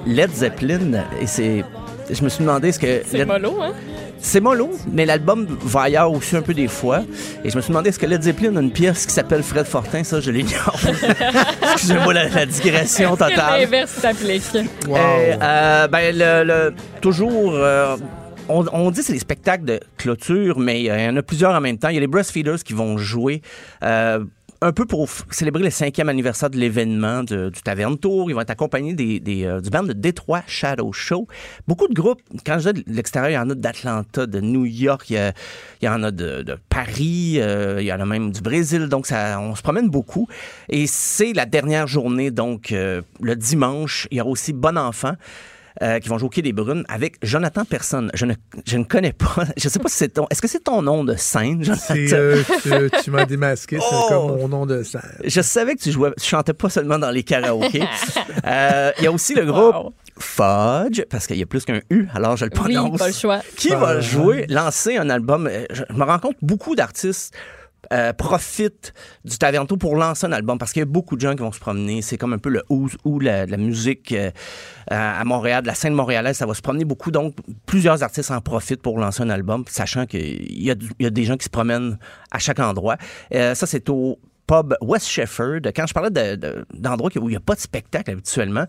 Led Zeppelin et c'est... Je me suis demandé ce que... C'est mollo, hein? C'est mollo, mais l'album va ailleurs aussi un peu des fois. Et je me suis demandé est-ce que Led Zeppelin a une pièce qui s'appelle Fred Fortin, ça je l'ignore. [LAUGHS] Excusez-moi la, la digression totale. l'inverse s'applique? Wow. Euh, euh, ben, le, le- toujours. euh, on, on dit que c'est des spectacles de clôture, mais il y en a plusieurs en même temps. Il y a les Breastfeeders qui vont jouer. euh, un peu pour célébrer le cinquième anniversaire de l'événement du Taverne Tour. Ils vont être accompagnés des, euh, du band de Détroit Shadow Show. Beaucoup de groupes, quand je dis de l'extérieur, il y en a d'Atlanta, de New York, il y, en a de, de Paris, euh, il y en a même du Brésil. Donc, ça, on se promène beaucoup. Et c'est la dernière journée, donc euh, le dimanche. Il y aura aussi Bon Enfant. Euh, qui vont jouer au Quai des Brunes avec Jonathan Personne. Je ne, je ne connais pas. [LAUGHS] Je sais pas si c'est ton. Est-ce que c'est ton nom de scène, Jonathan? C'est, euh, tu, tu m'as démasqué, c'est Oh! comme mon nom de scène. Je savais que tu jouais, tu chantais pas seulement dans les karaokés. [LAUGHS] Euh, Il y a aussi le groupe Wow. Fudge, parce qu'il y a plus qu'un U, alors je le Oui, prononce. pas le choix. Qui va jouer, lancer un album. Je, je me rends compte beaucoup d'artistes euh, profitent du Tavernto pour lancer un album parce qu'il y a beaucoup de gens qui vont se promener. C'est comme un peu le ou, la, musique euh, à Montréal, de la scène montréalaise, ça va se promener beaucoup. Donc, plusieurs artistes en profitent pour lancer un album, sachant qu'il y, a il des gens qui se promènent à chaque endroit. Euh, ça, c'est au pub West Shefford. Quand je parlais de- de- d'endroits où il n'y a pas de spectacle habituellement,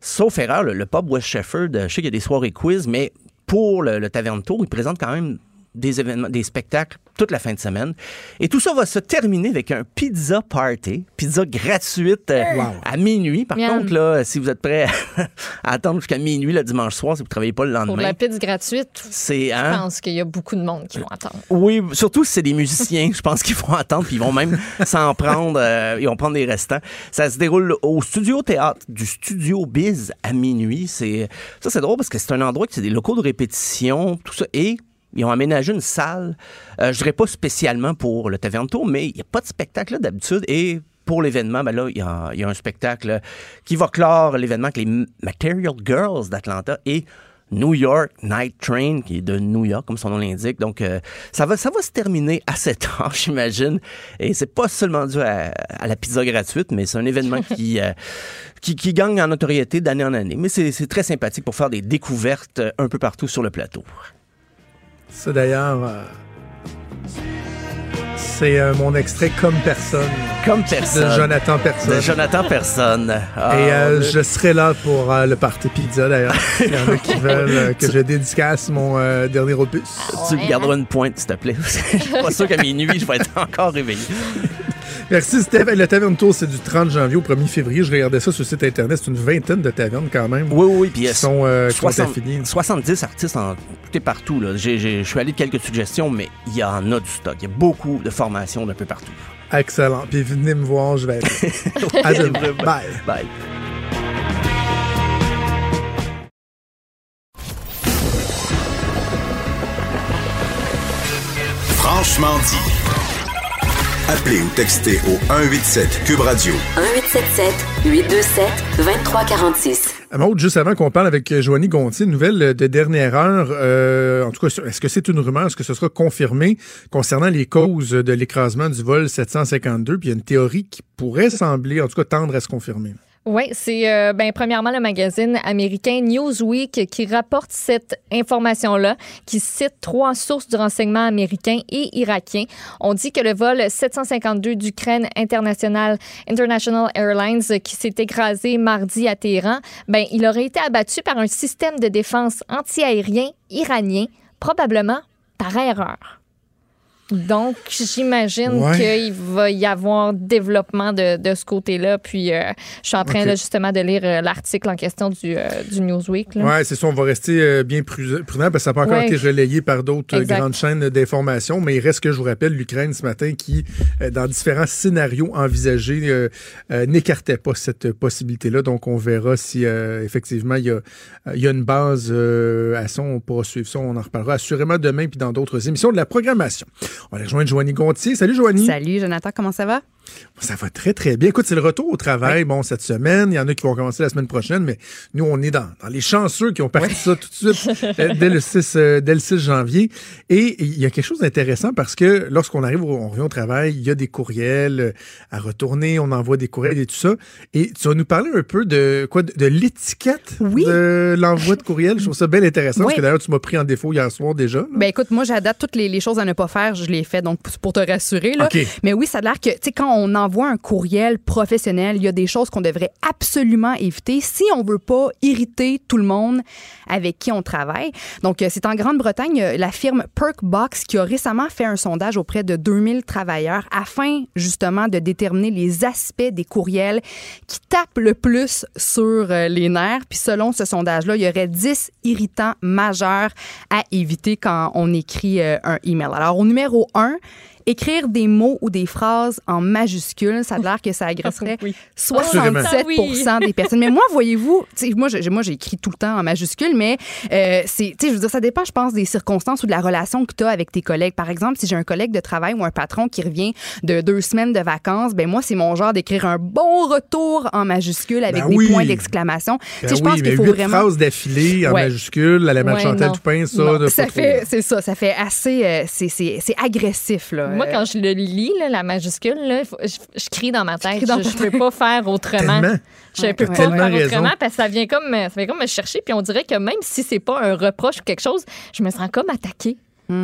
sauf erreur, le, pub West Shefford, je sais qu'il y a des soirées quiz, mais pour le, le Taverne Tour. Ils présentent quand même des événements, des spectacles toute la fin de semaine. Et tout ça va se terminer avec un pizza party, pizza gratuite euh, à minuit. Par Miam. contre, là, si vous êtes prêts [LAUGHS] à attendre jusqu'à minuit le dimanche soir, si vous ne travaillez pas le Pour lendemain, la pizza gratuite, c'est je hein? pense qu'il y a beaucoup de monde qui vont attendre. Oui, surtout si c'est des musiciens, [LAUGHS] je pense qu'ils vont attendre, puis ils vont même s'en prendre, euh, ils vont prendre des restants. Ça se déroule au studio théâtre du studio Biz à minuit. C'est ça, c'est drôle parce que c'est un endroit qui c'est des locaux de répétition, tout ça, et ils ont aménagé une salle. Euh, je dirais pas spécialement pour le Taverne Tour, mais il n'y a pas de spectacle d'habitude et pour l'événement, ben là, il y, a, il y a un spectacle qui va clore l'événement avec les Material Girls d'Atlanta et New York Night Train, qui est de New York, comme son nom l'indique. Donc, euh, ça, va, ça va se terminer à 7 heures, [LAUGHS] j'imagine. Et c'est pas seulement dû à, à la pizza gratuite, mais c'est un événement [LAUGHS] qui, euh, qui, qui gagne en notoriété d'année en année. Mais c'est c'est très sympathique pour faire des découvertes euh, un peu partout sur le plateau. Ça, d'ailleurs, euh, c'est euh, mon extrait comme personne Comme personne. de Jonathan Personne. De Jonathan Personne. Ah, Et euh, on- je serai là pour euh, le party pizza d'ailleurs. [LAUGHS] Il y en a qui veulent euh, que je dédicace mon euh, dernier opus. Tu garderas une pointe, s'il te plaît. [LAUGHS] Je suis pas sûr qu'à minuit, je vais être encore réveillé. Merci Steph. Le Taverne Tour, c'est du 30 janvier au 1er février. Je regardais ça sur le site internet. C'est une vingtaine de tavernes quand même. Oui, oui, puis Qui euh, sont, euh, qui sont 60 affiliées. 70 artistes en tout et partout. là. J'ai- j'ai- Je suis allé de quelques suggestions, mais il y en a du stock. Il y a beaucoup de formations d'un peu partout. Excellent. Puis venez me voir, je vais être. [LAUGHS] À demain. Bye. Bye. Franchement dit. Appelez ou textez au 187 Cube Radio. 1877 827 2346. Maud, juste avant qu'on parle avec euh, Joanie Gontier, une nouvelle euh, de dernière heure. euh, en tout cas, est-ce que c'est une rumeur? Est-ce que ce sera confirmé concernant les causes de l'écrasement du vol 752? Puis il y a une théorie qui pourrait sembler, en tout cas, tendre à se confirmer. Oui, c'est euh, ben, premièrement le magazine américain Newsweek qui rapporte cette information-là, qui cite trois sources du renseignement américain et irakien. On dit que le vol 752 d'Ukraine International International Airlines qui s'est écrasé mardi à Téhéran, ben, il aurait été abattu par un système de défense antiaérien iranien, probablement par erreur. Donc, j'imagine Ouais. qu'il va y avoir développement de, de ce côté-là. Puis, euh, je suis en train là, justement de lire euh, l'article en question du, euh, du Newsweek. Ouais, c'est ça. On va rester bien prudent parce que ça n'a pas encore Ouais. été relayé par d'autres grandes chaînes d'information. Mais il reste que je vous rappelle, l'Ukraine ce matin qui, dans différents scénarios envisagés, n'écartait pas cette possibilité-là. Donc, on verra si effectivement il y a, il y a une base à ça. On pourra suivre ça. On en reparlera assurément demain puis dans d'autres émissions de la programmation. On va aller rejoindre Joanie Gontier. Salut Joanie. Salut Jonathan, comment ça va? Ça va très, très bien. Écoute, c'est le retour au travail, bon, cette semaine. Il y en a qui vont commencer la semaine prochaine, mais nous, on est dans, dans les chanceux qui ont parti ça tout de suite [LAUGHS] euh, dès, le 6, euh, dès le 6 janvier. Et il y a quelque chose d'intéressant parce que lorsqu'on arrive, on revient au travail, il y a des courriels euh, à retourner, on envoie des courriels et tout ça. Et tu vas nous parler un peu de quoi, de, de l'étiquette Oui. de l'envoi de courriel. Je trouve ça bien intéressant parce que d'ailleurs, tu m'as pris en défaut hier soir déjà. là. Ben écoute, moi j'adapte toutes les, les choses à ne pas faire, je les fais donc pour te rassurer là. Mais oui, ça a l'air que tu sais quand on envoie un courriel professionnel, il y a des choses qu'on devrait absolument éviter si on veut pas irriter tout le monde avec qui on travaille. Donc euh, c'est en Grande-Bretagne euh, la firme Perkbox qui a récemment fait un sondage auprès de 2000 travailleurs afin justement de déterminer les aspects des courriels qui tapent le plus sur euh, les nerfs. Puis selon ce sondage-là, il y aurait 10 irritants majeurs à éviter quand on écrit un email. Alors au numéro 1, écrire des mots ou des phrases en majuscules, ça a l'air que ça agresserait [LAUGHS] Oui. 67 Ah oui. des personnes. Mais moi, voyez-vous, moi, j'ai- moi, j'écris tout le temps en majuscules, mais euh, c'est, tu sais, je veux dire, ça dépend, je pense, des circonstances ou de la relation que tu as avec tes collègues. Par exemple, si j'ai un collègue de travail ou un patron qui revient de deux semaines de vacances, ben moi, c'est mon genre d'écrire un bon retour en majuscules avec Ben des oui. points d'exclamation. Tu Ben sais, je oui, pense mais qu'il faut huit vraiment. phrases d'affilée en Ouais. majuscules à la Ouais, Chantal non. Dupin, ça, Non, ça fait, c'est ça, ça fait assez, euh, c'est, c'est, c'est agressif là. Moi, quand je le lis, là, la majuscule, là, faut- je, je crie dans ma tête. dans je ne peux pas faire autrement. Tellement. Je peux Ouais, pas faire raison. autrement parce que ça vient comme, ça vient comme me chercher. Puis on dirait que même si c'est pas un reproche ou quelque chose, je me sens comme attaquée.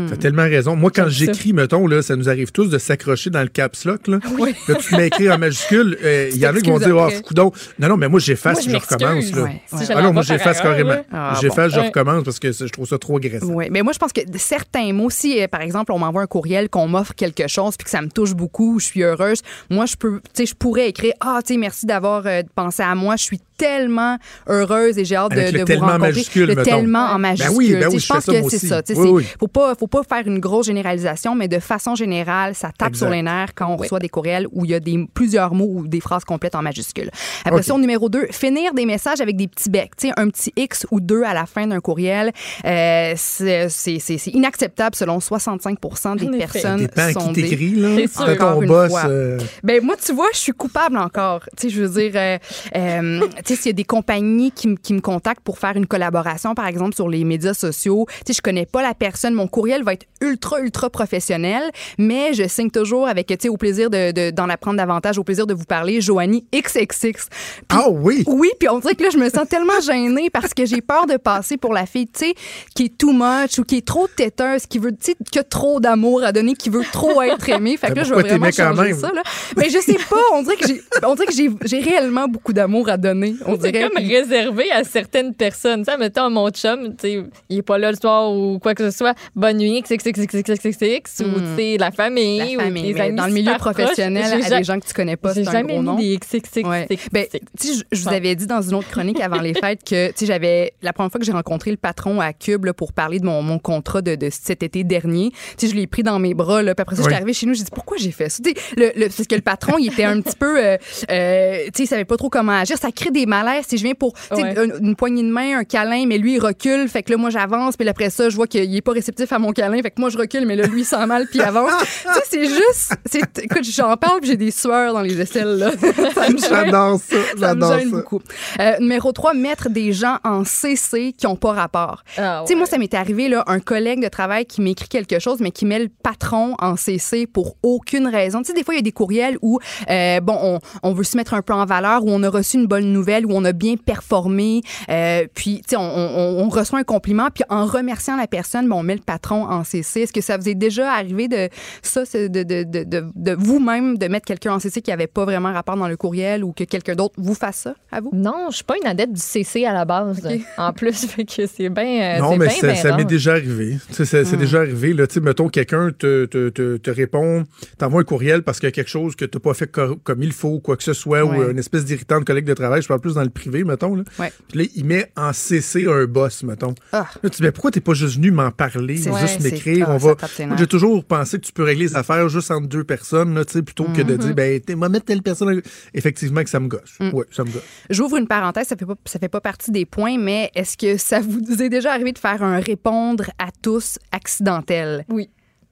T'as tellement raison. Moi, quand j'écris, mettons, là, ça nous arrive tous de s'accrocher dans le caps lock. Là, Oui. Là, tu écrit en majuscule. euh, Il y en a qui vont dire, oh, après. coudonc. Non, non, mais moi, j'efface je je recommence. Là. Ouais, ouais. Si je Ah non, moi, j'efface carrément. Ah, j'efface, bon. je Ouais. recommence parce que je trouve ça trop agressant. Oui, mais moi, je pense que certains mots, si, euh, par exemple, on m'envoie un courriel, qu'on m'offre quelque chose, puis que ça me touche beaucoup, je suis heureuse, moi, je peux, tu sais, je pourrais écrire, ah, tu sais, merci d'avoir euh, pensé à moi, je suis tellement heureuse et j'ai hâte de, le de vous tellement en rencontrer. majuscule, le mettons. tellement en Ben majuscule. oui, ben sais, oui, je je pense ça, que c'est ça. sais, Oui, oui. Faut pas, faut pas faire une grosse généralisation, mais de façon générale, ça tape Exact. sur les nerfs quand on reçoit des courriels où il y a des, plusieurs mots ou des phrases complètes en majuscule. Après OK. ça, au numéro 2, finir des messages avec des petits becs. Tu sais, un petit X ou deux à la fin d'un courriel, euh, c'est inacceptable selon 65 des En effet. personnes Dépend à qui sondées. t'écris, là. C'est ton boss. euh, Ben moi, tu vois, je suis coupable encore. Tu sais, je veux dire, euh, euh, tu sais, s'il y a des compagnies qui, qui me contactent pour faire une collaboration, par exemple, sur les médias sociaux, tu sais, je connais pas la personne, mon courriel va être ultra, ultra professionnel, mais je signe toujours avec, tu sais, au plaisir de, de- d'en apprendre davantage, au plaisir de vous parler, Joanie XXX. Ah oui! oui, puis on dirait que là, je me sens tellement gênée parce que j'ai peur de passer pour la fille, tu sais, qui est too much ou qui est trop têteuse, qui veut, tu sais, qui a trop d'amour à donner, qui veut trop être aimée. Fait que là, je vais vraiment changer ça, là. Mais je sais pas, on dirait que j'ai réellement beaucoup d'amour à donner, on C'est dirait. comme puis- réservé à certaines personnes. Tu sais, mettons, mon chum, tu sais, il est pas là le soir ou quoi que ce soit. Bonne nuit, XXXXXX, ou Mm. la famille, La ou famille, tes mais amis dans le milieu professionnel, J'ai à des gens que tu connais pas, J'ai c'est un jamais gros mis nom. des XXX. Ouais. Ben, je, je vous avais dit dans une autre chronique avant les fêtes que, tu j'avais, la première fois que j'ai rencontré le patron à Cube là, pour parler de mon, mon contrat de, de cet été dernier, tu sais, je l'ai pris dans mes bras, là, puis après ça, j'étais arrivée chez nous, j'ai dit, pourquoi j'ai fait ça? Le, le- parce que le patron, il était un petit peu, euh, euh, tu sais, il savait pas trop comment agir. Ça crée des malaises. Si je viens pour, Ouais. une, une poignée de main, un câlin, mais lui, il recule, fait que là, moi, j'avance, puis après ça, je vois qu'il est pas réceptif à mon câlin, fait que moi, je recule, mais là, lui, il sent mal, puis il avance. [LAUGHS] tu sais, c'est juste, c'est, écoute, j'en parle, puis j'ai des sueurs dans les aisselles, là. [LAUGHS] ça me gêne. J'adore ça. Ça me J'adore gêne ça. beaucoup. Euh, numéro 3, mettre des gens en CC qui n'ont pas rapport. Ah, Tu sais, moi, ça m'est arrivé, là, un collègue de travail qui m'écrit quelque chose, mais qui met le patron en CC pour aucune raison. Tu sais, des fois, il y a des courriels où, euh, bon, on, on veut se mettre un peu en valeur, où on a reçu une bonne nouvelle, où on a bien performé, euh, puis, tu sais, on, on- on reçoit un compliment, puis en remerciant la personne, ben, on met le patron en CC. Est-ce que ça vous est déjà arrivé de ça, de, de, de, de, de vous-même, de mettre quelqu'un en CC qui n'avait pas vraiment rapport dans le courriel ou que quelqu'un d'autre vous fasse ça à vous? Non, je suis pas une adepte du CC à la base. [LAUGHS] En plus, fait que c'est bien. Non, c'est mais ça, m'est déjà arrivé. C'est Hmm. déjà arrivé. Là, mettons, quelqu'un te, te, te, te répond, t'envoie un courriel parce qu'il y a quelque chose que tu n'as pas fait co- comme il faut, quoi que ce soit, ou une espèce d'irritant de collègue de travail. Je parle plus dans le privé, mettons. Là. Ouais. Puis là, il met en CC un boss, mettons. Ah. Là, tu dis, mais pourquoi t'es pas juste venu m'en parler, ou ouais, juste m'écrire? ah, On va. J'ai toujours pensé que tu peux régler les affaires juste entre deux personnes, là, tu sais, plutôt que de Mm-hmm. dire, ben, moi, mettre telle personne. Effectivement, que ça me gosse. Mm. Oui, ça me gosse. J'ouvre une parenthèse, ça fait pas, ça fait pas partie des points, mais est-ce que ça vous est déjà arrivé de faire un répondre à tous accidentel? Oui.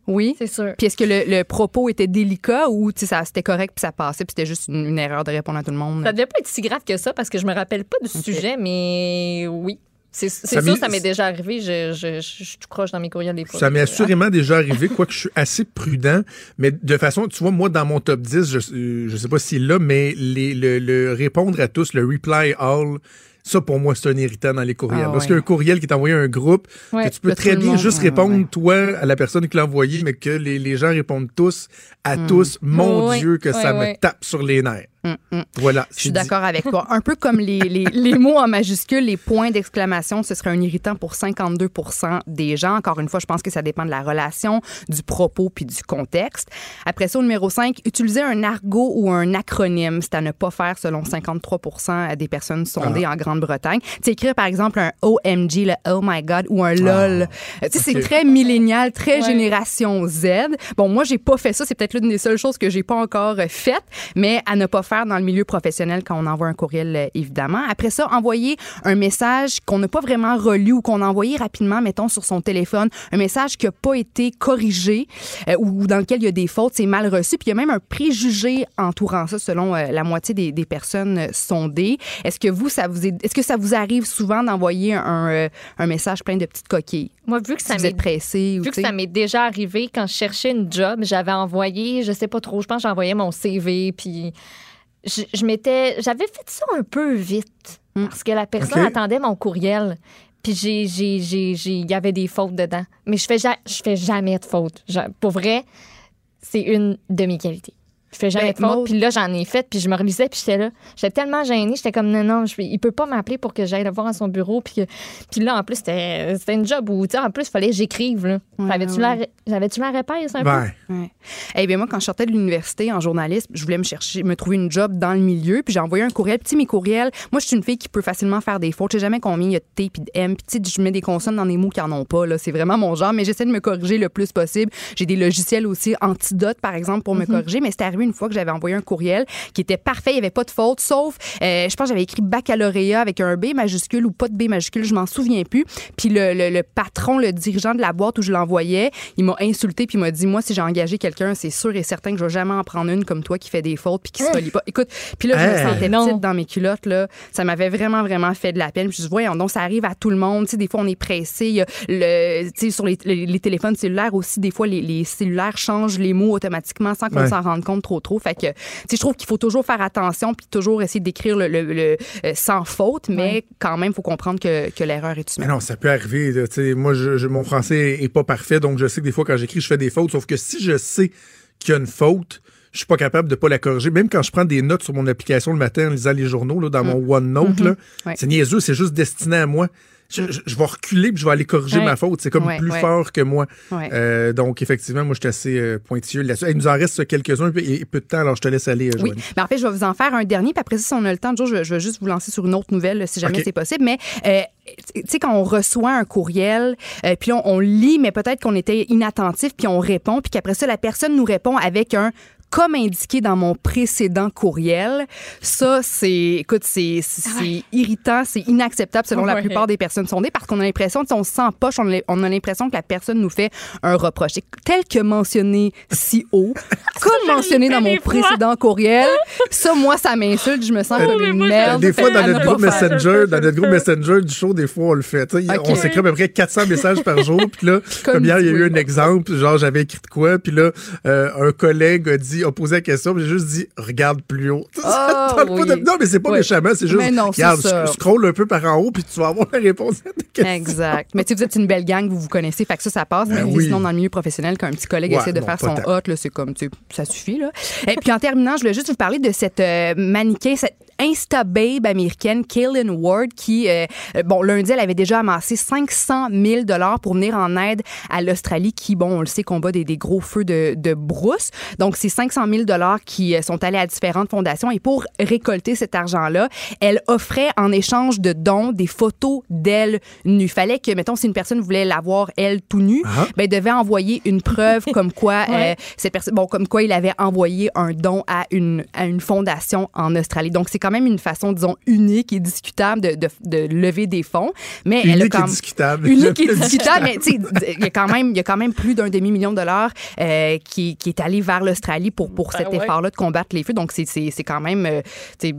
Oui? C'est sûr. Puis est-ce que le, le propos était délicat ou tu sais, ça c'était correct puis ça passait puis c'était juste une, une erreur de répondre à tout le monde? Ça devait pas être si grave que ça parce que je me rappelle pas du sujet, mais oui. C'est sûr, ça m'est déjà arrivé. Je, je, je, je tout croche dans mes courriels des fois. Ça m'est Euh, assurément déjà arrivé, quoique je suis assez prudent. Mais de façon, tu vois, moi, dans mon top 10, je, euh, je sais pas s'il l'a, mais les, le, le répondre à tous, le reply all, ça, pour moi, c'est un irritant dans les courriels. Ah, Parce qu'il y a un courriel qui est envoyé à un groupe, Ouais. que tu peux très bien juste répondre, ouais. toi, à la personne qui l'a envoyé, mais que les, les gens répondent tous à tous. Mon Dieu, que ça me tape sur les nerfs. Hum, hum. Voilà. Je suis d'accord avec toi. [LAUGHS] Un peu comme les, les, les mots en majuscule, les points d'exclamation, ce serait un irritant pour 52% des gens. Encore une fois, je pense que ça dépend de la relation, du propos puis du contexte. Après ça, au numéro 5, utiliser un argot ou un acronyme, c'est à ne pas faire selon 53% des personnes sondées Ah. en Grande-Bretagne. Tu écrire par exemple un OMG, le Oh my God, ou un LOL. Euh, Tu sais, c'est très millénial, très Ouais. génération Z. Bon, moi, j'ai pas fait ça. C'est peut-être l'une des seules choses que j'ai pas encore faites, mais à ne pas faire dans le milieu professionnel quand on envoie un courriel, euh, évidemment. Après ça, envoyer un message qu'on n'a pas vraiment relu ou qu'on a envoyé rapidement, mettons, sur son téléphone, un message qui n'a pas été corrigé euh, ou dans lequel il y a des fautes, c'est mal reçu. Puis il y a même un préjugé entourant ça, selon euh, la moitié des, des personnes sondées. Est-ce que vous, ça vous est, est-ce que ça vous arrive souvent d'envoyer un, euh, un message plein de petites coquilles? Moi, vu que Si ça m'est pressé Vu que ça m'est déjà arrivé quand je cherchais une job, j'avais envoyé, je sais pas trop, je pense que j'envoyais mon CV, puis je, je m'étais, j'avais fait ça un peu vite Mm. parce que la personne attendait mon courriel. Puis j'ai, j'ai, j'ai, j'ai- il y avait des fautes dedans. Mais je fais, ja- je fais jamais de fautes. Je- pour vrai, c'est une de mes qualités. Je fais jamais Ben, de fautes. Maud- Puis là, j'en ai fait. Puis je me relisais. Puis j'étais là. J'étais tellement gênée. J'étais comme, non, non, je, il peut pas m'appeler pour que j'aille le voir à son bureau. Puis, puis là, en plus, c'était, c'était une job où, tu sais, en plus, il fallait que j'écrive. J'avais-tu ouais. la, ré- j'avais-tu la répasse un Ben, peu? Ouais. Eh bien, moi, quand je sortais de l'université en journalisme, je voulais me chercher, me trouver une job dans le milieu, puis j'ai envoyé un courriel. Puis, mes courriels, moi, je suis une fille qui peut facilement faire des fautes. Je sais jamais combien il y a de T puis de M. Puis, tu sais, je mets des consonnes dans des mots qui en ont pas, là. C'est vraiment mon genre, mais j'essaie de me corriger le plus possible. J'ai des logiciels aussi, Antidote, par exemple, pour me corriger, mais c'est arrivé une fois que j'avais envoyé un courriel qui était parfait, il n'y avait pas de faute, sauf, euh, je pense que j'avais écrit baccalauréat avec un B majuscule ou pas de B majuscule, je m'en souviens plus. Puis le, le- le patron, le dirigeant de la boîte où je l'envoyais, il m'a insulté puis il m'a dit moi si j'ai engagé quelqu'un, c'est sûr et certain que je vais jamais en prendre une comme toi qui fait des fautes puis qui se relie pas. Écoute, puis là je me Hey. sentais Non. petite dans mes culottes là, ça m'avait vraiment vraiment fait de la peine. Puis je dis voyons donc ça arrive à tout le monde, tu sais des fois on est pressé, il y a le tu sais sur les, les- les téléphones cellulaires aussi des fois les, les cellulaires changent les mots automatiquement sans qu'on Ouais. s'en rende compte trop trop. Fait que tu sais je trouve qu'il faut toujours faire attention puis toujours essayer d'écrire le, le- le, euh, sans faute, mais quand même faut comprendre que, que l'erreur est Mais humaine. non, ça peut arriver. là, tu sais, moi, je, je- mon français est pas parfait, donc je sais que des fois, quand j'écris, je fais des fautes. Sauf que si je sais qu'il y a une faute, je suis pas capable de pas la corriger. Même quand je prends des notes sur mon application le matin en lisant les journaux, là, dans mon OneNote, là, Mm. Mm-hmm. Ouais. c'est niaiseux, c'est juste destiné à moi. Je, je- je vais reculer puis je vais aller corriger Ouais. ma faute. C'est comme Ouais, plus ouais. fort que moi. Euh, donc, effectivement, moi, je suis assez euh, pointilleux là-dessus. Il nous en reste quelques-uns et, et peu de temps, alors je te laisse aller, euh, Oui, Joanie. mais en fait, je vais vous en faire un dernier, puis après ça, si on a le temps, Joe, je, je vais juste vous lancer sur une autre nouvelle, si jamais c'est possible. Mais, euh, tu sais, quand on reçoit un courriel, puis on, on lit, mais peut-être qu'on était inattentif, puis on répond, puis qu'après ça, la personne nous répond avec un comme indiqué dans mon précédent courriel. Ça, c'est, écoute, c'est, c'est irritant, c'est inacceptable selon la plupart des personnes sondées parce qu'on a l'impression, tu sais, on se sent poche, on a, on a l'impression que la personne nous fait un reproche. Et tel que mentionné si haut, [LAUGHS] comme mentionné dans mon fois. précédent courriel, ça, moi, ça m'insulte, je me sens comme mais une merde. Des fois, dans notre groupe. Messenger, dans notre groupe Messenger du show, des fois, on le fait. On s'écrit à peu près 400 messages par jour. Puis là, Comme comme hier, il y a eu oui. un exemple. Genre, j'avais écrit de quoi. Puis là, euh, un collègue a dit, a posé la question. J'ai juste dit, regarde plus haut. [LAUGHS] Ah, de-. Non, mais c'est pas Oui. méchamment. C'est juste, non, regarde, sc- scroll un peu par en haut. Puis tu vas avoir la réponse à ta question. Exact. Mais tu sais, vous êtes une belle gang, vous vous connaissez, fait que ça, ça passe. Ben mais oui. sinon, dans le milieu professionnel, quand un petit collègue Ouais, essaie de faire son hot, là, c'est comme, tu sais, ça suffit, là. Et puis, en terminant, je voulais juste vous parler de cette euh, mannequin, cette Insta-babe américaine, Kaylin Ward, qui, euh, euh, bon, lundi, elle avait déjà amassé 500 000 pour venir en aide à l'Australie, qui, bon, on le sait, combat des, des gros feux de, de brousse. Donc, c'est 500 000 qui euh, sont allés à différentes fondations. Et pour récolter cet argent-là, elle offrait en échange de dons des photos d'elle nue. Fallait que, mettons, si une personne voulait l'avoir, elle, tout nue, Ah. ben, devait envoyer une preuve comme quoi, [LAUGHS] Ouais. euh, cette personne, bon, comme quoi il avait envoyé un don à une, à une fondation en Australie. Donc, c'est quand même une façon, disons, unique et discutable de, de, de lever des fonds. Mais elle a Unique quand et discutable. [LAUGHS] unique et [LAUGHS] discutable, mais tu sais, il y a quand même, il y a quand même plus d'un demi million de dollars euh, qui, qui est allé vers l'Australie pour pour Ben cet ouais. effort-là de combattre les feux. Donc c'est c'est c'est quand même, euh,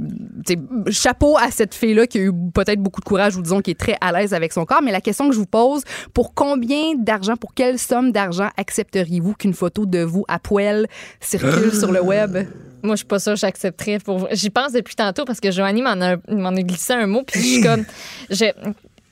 chapeau à cette fille-là qui a eu peut-être beaucoup de courage ou disons qui est très à l'aise avec son corps. Mais la question que je vous pose, pour combien d'argent, pour quelle somme d'argent accepteriez-vous qu'une photo de vous à poil circule sur le web? Moi, je suis pas sûre que j'accepterais. Pour... J'y pense depuis tantôt parce que Joanie m'en a, m'en a glissé un mot. Puis je suis comme. je-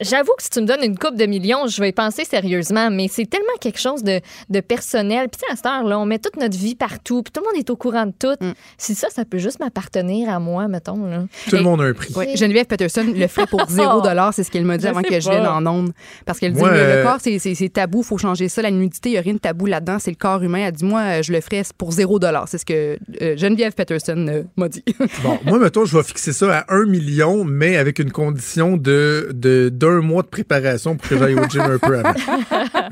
J'avoue que si tu me donnes une coupe de millions, je vais y penser sérieusement, mais c'est tellement quelque chose de, de personnel. Puis tu sais, à cette heure-là, on met toute notre vie partout, puis tout le monde est au courant de tout. Mm. Si ça, ça peut juste m'appartenir à moi, mettons. Là. Tout le monde a un prix. Oui, Geneviève Peterson le ferait pour [LAUGHS] zéro dollar, c'est ce qu'elle m'a dit Je avant que je vienne en onde. Parce qu'elle dit le, le euh, corps, c'est- tabou, faut changer ça. La nudité, il n'y a rien de tabou là-dedans, c'est le corps humain. Elle dit moi, euh, je le ferais pour zéro dollar. C'est ce que euh, Geneviève Peterson euh, m'a dit. Bon, moi, mettons, je vais fixer ça à un million, mais avec une condition de de- d'un mois de préparation pour que j'aille au gym un peu avant. [LAUGHS]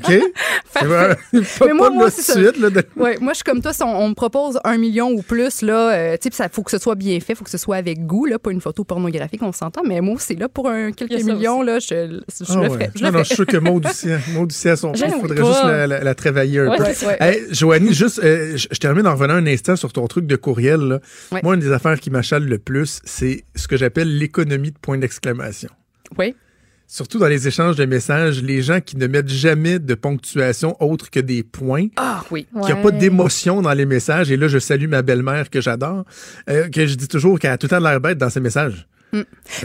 OK? [LAUGHS] Pas, Mais moi, pas moi, c'est suite. Là, de- ouais, moi, je suis comme toi, si on, on me propose un million ou plus, là, euh, tu sais, ça faut que ce soit bien fait, faut que ce soit avec goût, là, pas une photo pornographique, on s'entend. Mais moi, c'est là pour un, Il quelques millions, là, je, je Ah le ferais. Je non, non, je suis sûr que Maud aussi, Maud aussi a son prix. Il faudrait pas. juste la, la- la travailler un Ouais, peu. Ouais. Hey, Joanie, juste, euh, je je termine en revenant un instant sur ton truc de courriel. là. Ouais. Moi, une des affaires qui m'achale le plus, c'est ce que j'appelle l'économie de point d'exclamation. Oui. Surtout dans les échanges de messages, les gens qui ne mettent jamais de ponctuation autre que des points. Ah oui. qu'il n'y a pas d'émotion dans les messages. Et là, je salue ma belle-mère que j'adore, euh, que je dis toujours qu'elle a tout le temps de l'air bête dans ses messages.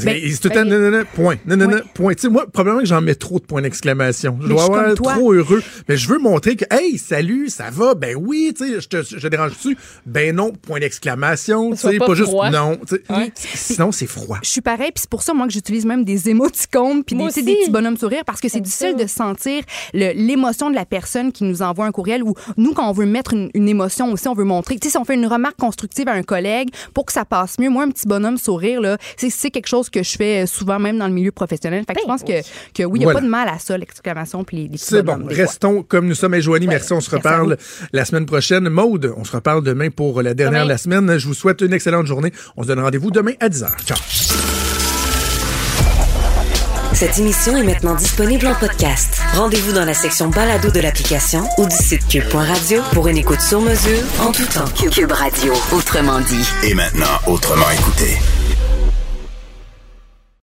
Ben, que c'est tout le ben, temps, non, non, non, point, non, non, Oui. non, point. Tu sais, moi, probablement que j'en mets trop de points d'exclamation. Je Mais dois avoir trop heureux. Mais je veux montrer que, hey, salut, ça va? Ben oui, tu sais, je te, je dérange-tu? Ben non, point d'exclamation, tu sais, pas pas, juste froid. non. Ouais. Sinon, c'est froid. Je suis pareil, puis c'est pour ça, moi, que j'utilise même des émoticônes, puis des, des petits bonhommes sourires, parce que c'est difficile ça. de sentir le- l'émotion de la personne qui nous envoie un courriel, ou nous, quand on veut mettre une, une émotion aussi, on veut montrer, tu sais, si on fait une remarque constructive à un collègue, pour que ça passe mieux, moi, un petit bonhomme sourire, là, c'est c'est quelque chose que je fais souvent, même dans le milieu professionnel. Fait que je pense que, que oui, il n'y a Voilà. pas de mal à ça, l'exclamation, puis les, les C'est bon. Restons comme nous sommes. Et Joanie, merci. On se reparle la semaine prochaine. Maude, on se reparle demain pour la dernière de la semaine. Je vous souhaite une excellente journée. On se donne rendez-vous demain à 10h. Ciao. Cette émission est maintenant disponible en podcast. Rendez-vous dans la section balado de l'application ou du site cube.radio pour une écoute sur mesure en tout temps. Cube Radio, autrement dit. Et maintenant, autrement écouté.